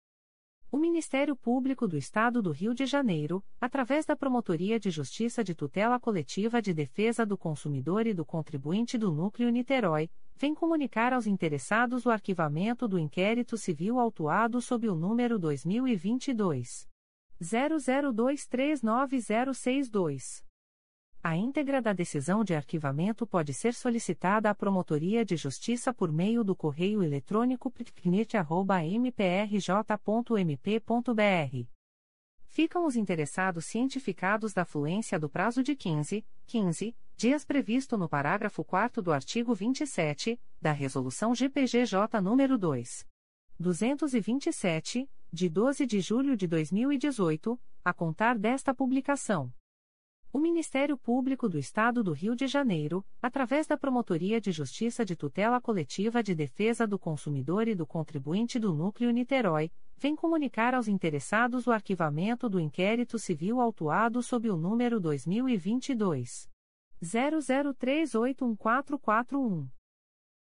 O Ministério Público do Estado do Rio de Janeiro, através da Promotoria de Justiça de Tutela Coletiva de Defesa do Consumidor e do Contribuinte do Núcleo Niterói, vem comunicar aos interessados o arquivamento do inquérito civil autuado sob o número 2022 00239062. A íntegra da decisão de arquivamento pode ser solicitada à Promotoria de Justiça por meio do correio eletrônico ptcnit.mprj.mp.br. Ficam os interessados cientificados da fluência do prazo de 15, 15 dias previsto no parágrafo 4 do artigo 27 da Resolução GPGJ nº 2. 227, de 12 de julho de 2018, a contar desta publicação. O Ministério Público do Estado do Rio de Janeiro, através da Promotoria de Justiça de Tutela Coletiva de Defesa do Consumidor e do Contribuinte do Núcleo Niterói, vem comunicar aos interessados o arquivamento do inquérito civil autuado sob o número 2022 00381441.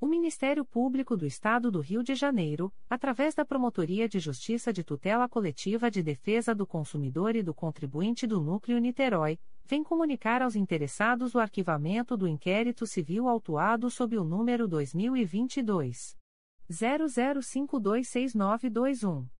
O Ministério Público do Estado do Rio de Janeiro, através da Promotoria de Justiça de Tutela Coletiva de Defesa do Consumidor e do Contribuinte do Núcleo Niterói, vem comunicar aos interessados o arquivamento do inquérito civil autuado sob o número 2022 00526921.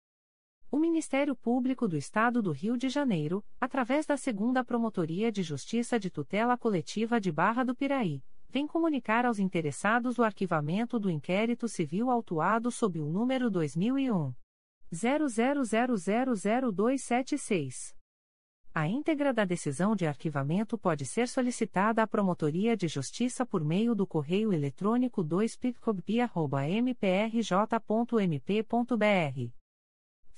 O Ministério Público do Estado do Rio de Janeiro, através da Segunda Promotoria de Justiça de Tutela Coletiva de Barra do Piraí, vem comunicar aos interessados o arquivamento do inquérito civil autuado sob o número 2001 00000276. A íntegra da decisão de arquivamento pode ser solicitada à Promotoria de Justiça por meio do correio eletrônico 2picobp.mprj.mp.br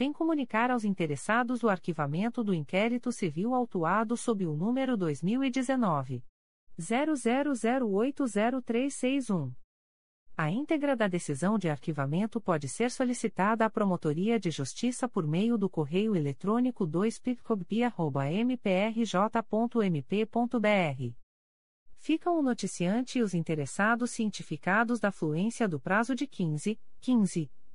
vem comunicar aos interessados o arquivamento do inquérito civil autuado sob o número 2019 00080361. A íntegra da decisão de arquivamento pode ser solicitada à Promotoria de Justiça por meio do correio eletrônico 2picobp.mprj.mp.br. Ficam o noticiante e os interessados cientificados da fluência do prazo de 15, 15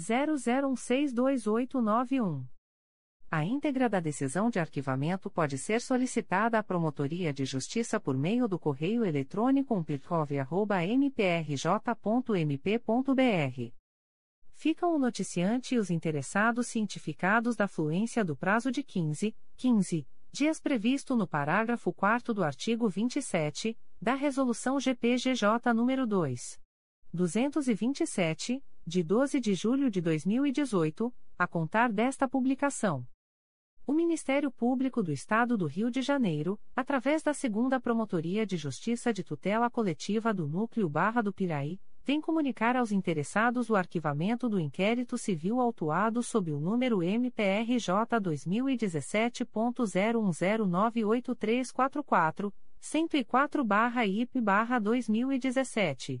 00162891. A íntegra da decisão de arquivamento pode ser solicitada à Promotoria de Justiça por meio do correio eletrônico umpircov.mprj.mp.br. Ficam o noticiante e os interessados cientificados da fluência do prazo de 15, 15 dias previsto no parágrafo 4 do artigo 27 da Resolução GPGJ nº 2. 227, de 12 de julho de 2018, a contar desta publicação. O Ministério Público do Estado do Rio de Janeiro, através da Segunda Promotoria de Justiça de Tutela Coletiva do Núcleo Barra do Piraí, vem comunicar aos interessados o arquivamento do inquérito civil autuado sob o número MPRJ 2017.01098344, 104-IP-2017.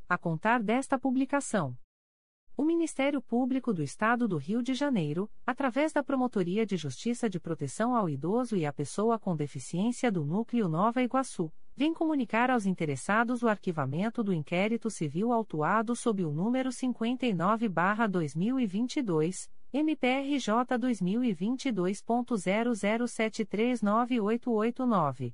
a contar desta publicação. O Ministério Público do Estado do Rio de Janeiro, através da Promotoria de Justiça de Proteção ao Idoso e à Pessoa com Deficiência do Núcleo Nova Iguaçu, vem comunicar aos interessados o arquivamento do inquérito civil autuado sob o número 59-2022, MPRJ 2022.00739889.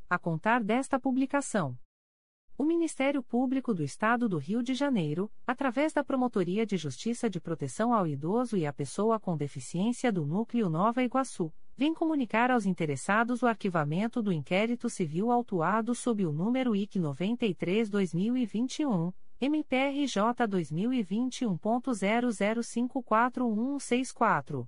a contar desta publicação. O Ministério Público do Estado do Rio de Janeiro, através da Promotoria de Justiça de Proteção ao Idoso e à Pessoa com Deficiência do Núcleo Nova Iguaçu, vem comunicar aos interessados o arquivamento do inquérito civil autuado sob o número IC 93-2021, MPRJ 2021.00541164.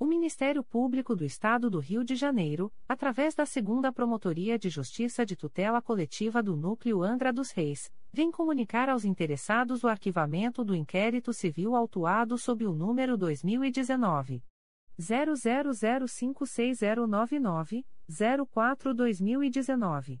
O Ministério Público do Estado do Rio de Janeiro, através da Segunda Promotoria de Justiça de Tutela Coletiva do Núcleo Angra dos Reis, vem comunicar aos interessados o arquivamento do inquérito civil autuado sob o número 2019 00056099 04/2019.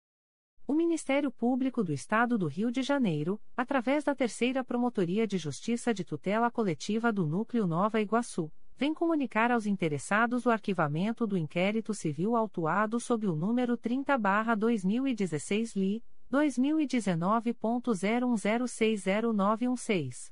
O Ministério Público do Estado do Rio de Janeiro, através da Terceira Promotoria de Justiça de Tutela Coletiva do Núcleo Nova Iguaçu, vem comunicar aos interessados o arquivamento do inquérito civil autuado sob o número 30-2016 LI 2019.01060916.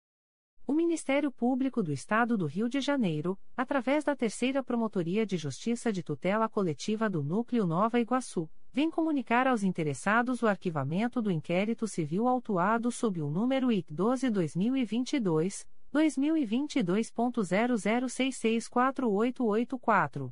O Ministério Público do Estado do Rio de Janeiro, através da Terceira Promotoria de Justiça de Tutela Coletiva do Núcleo Nova Iguaçu, vem comunicar aos interessados o arquivamento do inquérito civil autuado sob o número IT 12-2022, 2022.00664884.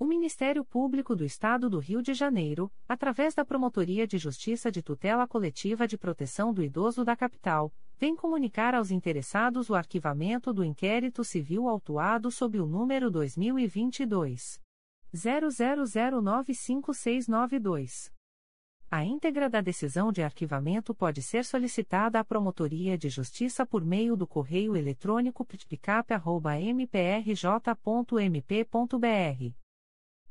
O Ministério Público do Estado do Rio de Janeiro, através da Promotoria de Justiça de Tutela Coletiva de Proteção do Idoso da Capital, vem comunicar aos interessados o arquivamento do inquérito civil autuado sob o número 2022 00095692. A íntegra da decisão de arquivamento pode ser solicitada à Promotoria de Justiça por meio do correio eletrônico ptpicap.mprj.mp.br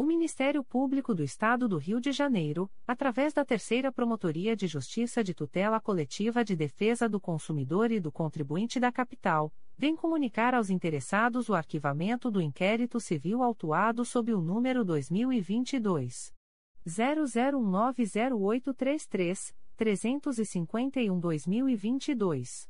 O Ministério Público do Estado do Rio de Janeiro, através da Terceira Promotoria de Justiça de Tutela Coletiva de Defesa do Consumidor e do Contribuinte da Capital, vem comunicar aos interessados o arquivamento do inquérito civil autuado sob o número 2022 00190833 351-2022.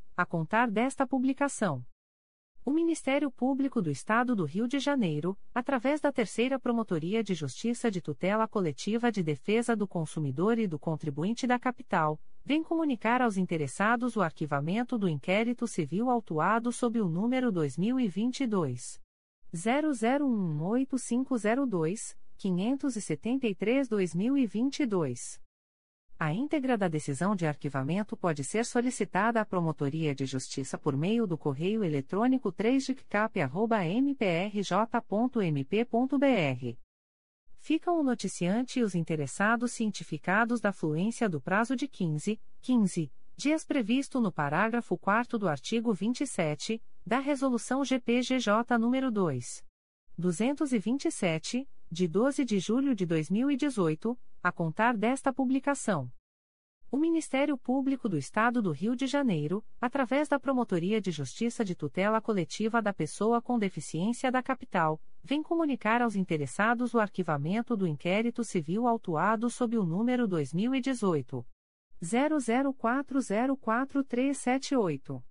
a contar desta publicação. O Ministério Público do Estado do Rio de Janeiro, através da Terceira Promotoria de Justiça de Tutela Coletiva de Defesa do Consumidor e do Contribuinte da Capital, vem comunicar aos interessados o arquivamento do inquérito civil autuado sob o número 2022 0018502573 573-2022. A íntegra da decisão de arquivamento pode ser solicitada à Promotoria de Justiça por meio do correio eletrônico 3dicap.mprj.mp.br. Ficam o noticiante e os interessados cientificados da fluência do prazo de 15, 15 dias previsto no parágrafo 4 do artigo 27 da Resolução GPGJ nº 2. 227, de 12 de julho de 2018 a contar desta publicação. O Ministério Público do Estado do Rio de Janeiro, através da Promotoria de Justiça de Tutela Coletiva da Pessoa com Deficiência da Capital, vem comunicar aos interessados o arquivamento do inquérito civil autuado sob o número 2018 00404378.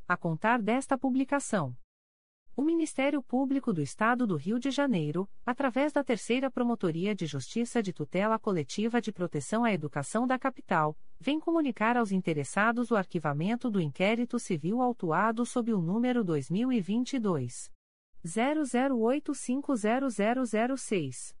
a contar desta publicação. O Ministério Público do Estado do Rio de Janeiro, através da Terceira Promotoria de Justiça de Tutela Coletiva de Proteção à Educação da Capital, vem comunicar aos interessados o arquivamento do inquérito civil autuado sob o número 2022 00850006.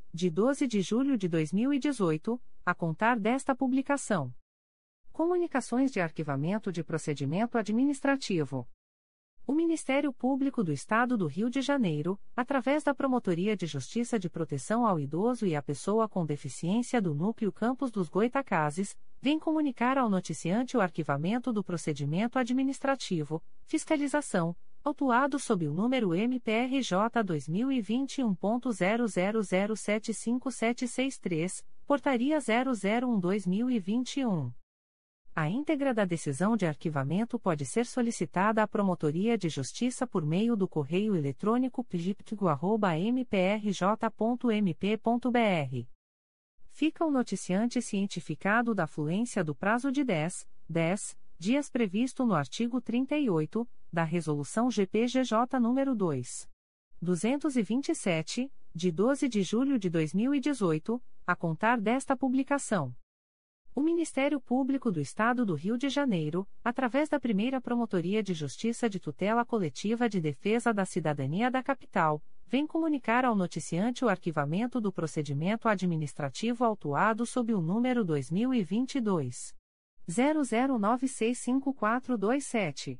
de 12 de julho de 2018, a contar desta publicação. Comunicações de arquivamento de procedimento administrativo. O Ministério Público do Estado do Rio de Janeiro, através da Promotoria de Justiça de Proteção ao Idoso e à Pessoa com Deficiência do Núcleo Campos dos Goitacazes, vem comunicar ao noticiante o arquivamento do procedimento administrativo, fiscalização, autuado sob o número MPRJ 2021.00075763, Portaria 001-2021. A íntegra da decisão de arquivamento pode ser solicitada à Promotoria de Justiça por meio do correio eletrônico pgiptico.mprj.mp.br. Fica o noticiante cientificado da fluência do prazo de 10, 10 dias previsto no artigo 38 da Resolução GPGJ nº 2. 227, de 12 de julho de 2018, a contar desta publicação. O Ministério Público do Estado do Rio de Janeiro, através da primeira Promotoria de Justiça de Tutela Coletiva de Defesa da Cidadania da Capital, vem comunicar ao noticiante o arquivamento do procedimento administrativo autuado sob o número 2022. 00965427.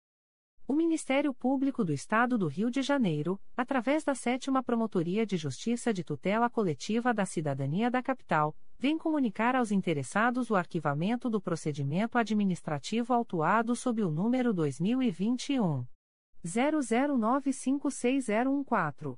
O Ministério Público do Estado do Rio de Janeiro, através da Sétima Promotoria de Justiça de Tutela Coletiva da Cidadania da Capital, vem comunicar aos interessados o arquivamento do procedimento administrativo autuado sob o número 2021 00956014.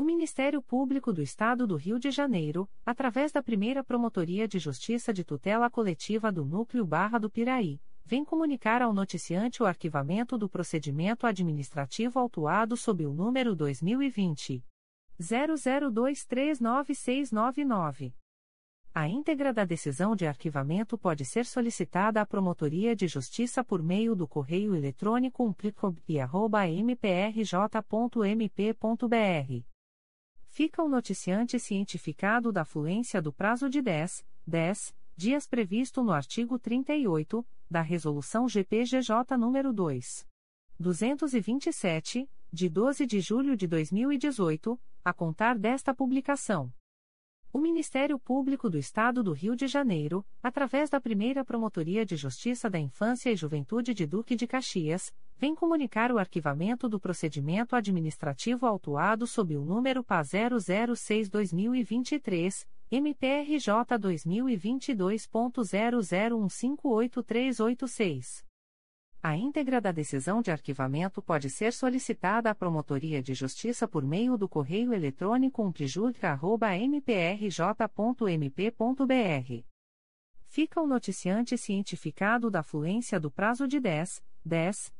O Ministério Público do Estado do Rio de Janeiro, através da primeira Promotoria de Justiça de Tutela Coletiva do Núcleo Barra do Piraí, vem comunicar ao noticiante o arquivamento do procedimento administrativo autuado sob o número 2020. 00239699. A íntegra da decisão de arquivamento pode ser solicitada à Promotoria de Justiça por meio do correio eletrônico umplicob.mprj.mp.br fica o noticiante cientificado da fluência do prazo de 10, 10 dias previsto no artigo 38 da Resolução GPGJ nº 2. 227, de 12 de julho de 2018, a contar desta publicação. O Ministério Público do Estado do Rio de Janeiro, através da primeira Promotoria de Justiça da Infância e Juventude de Duque de Caxias, vem comunicar o arquivamento do procedimento administrativo autuado sob o número PA 006-2023, MPRJ 2022.00158386. A íntegra da decisão de arquivamento pode ser solicitada à Promotoria de Justiça por meio do correio eletrônico umplijudica.mprj.mp.br. Fica o noticiante cientificado da fluência do prazo de 10, 10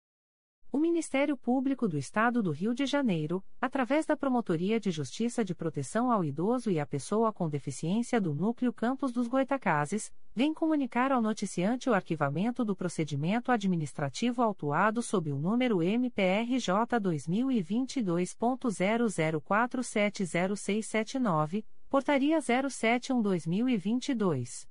O Ministério Público do Estado do Rio de Janeiro, através da Promotoria de Justiça de Proteção ao Idoso e à Pessoa com Deficiência do Núcleo Campos dos Goitacazes, vem comunicar ao noticiante o arquivamento do procedimento administrativo autuado sob o número MPRJ 2022.00470679, Portaria 071-2022.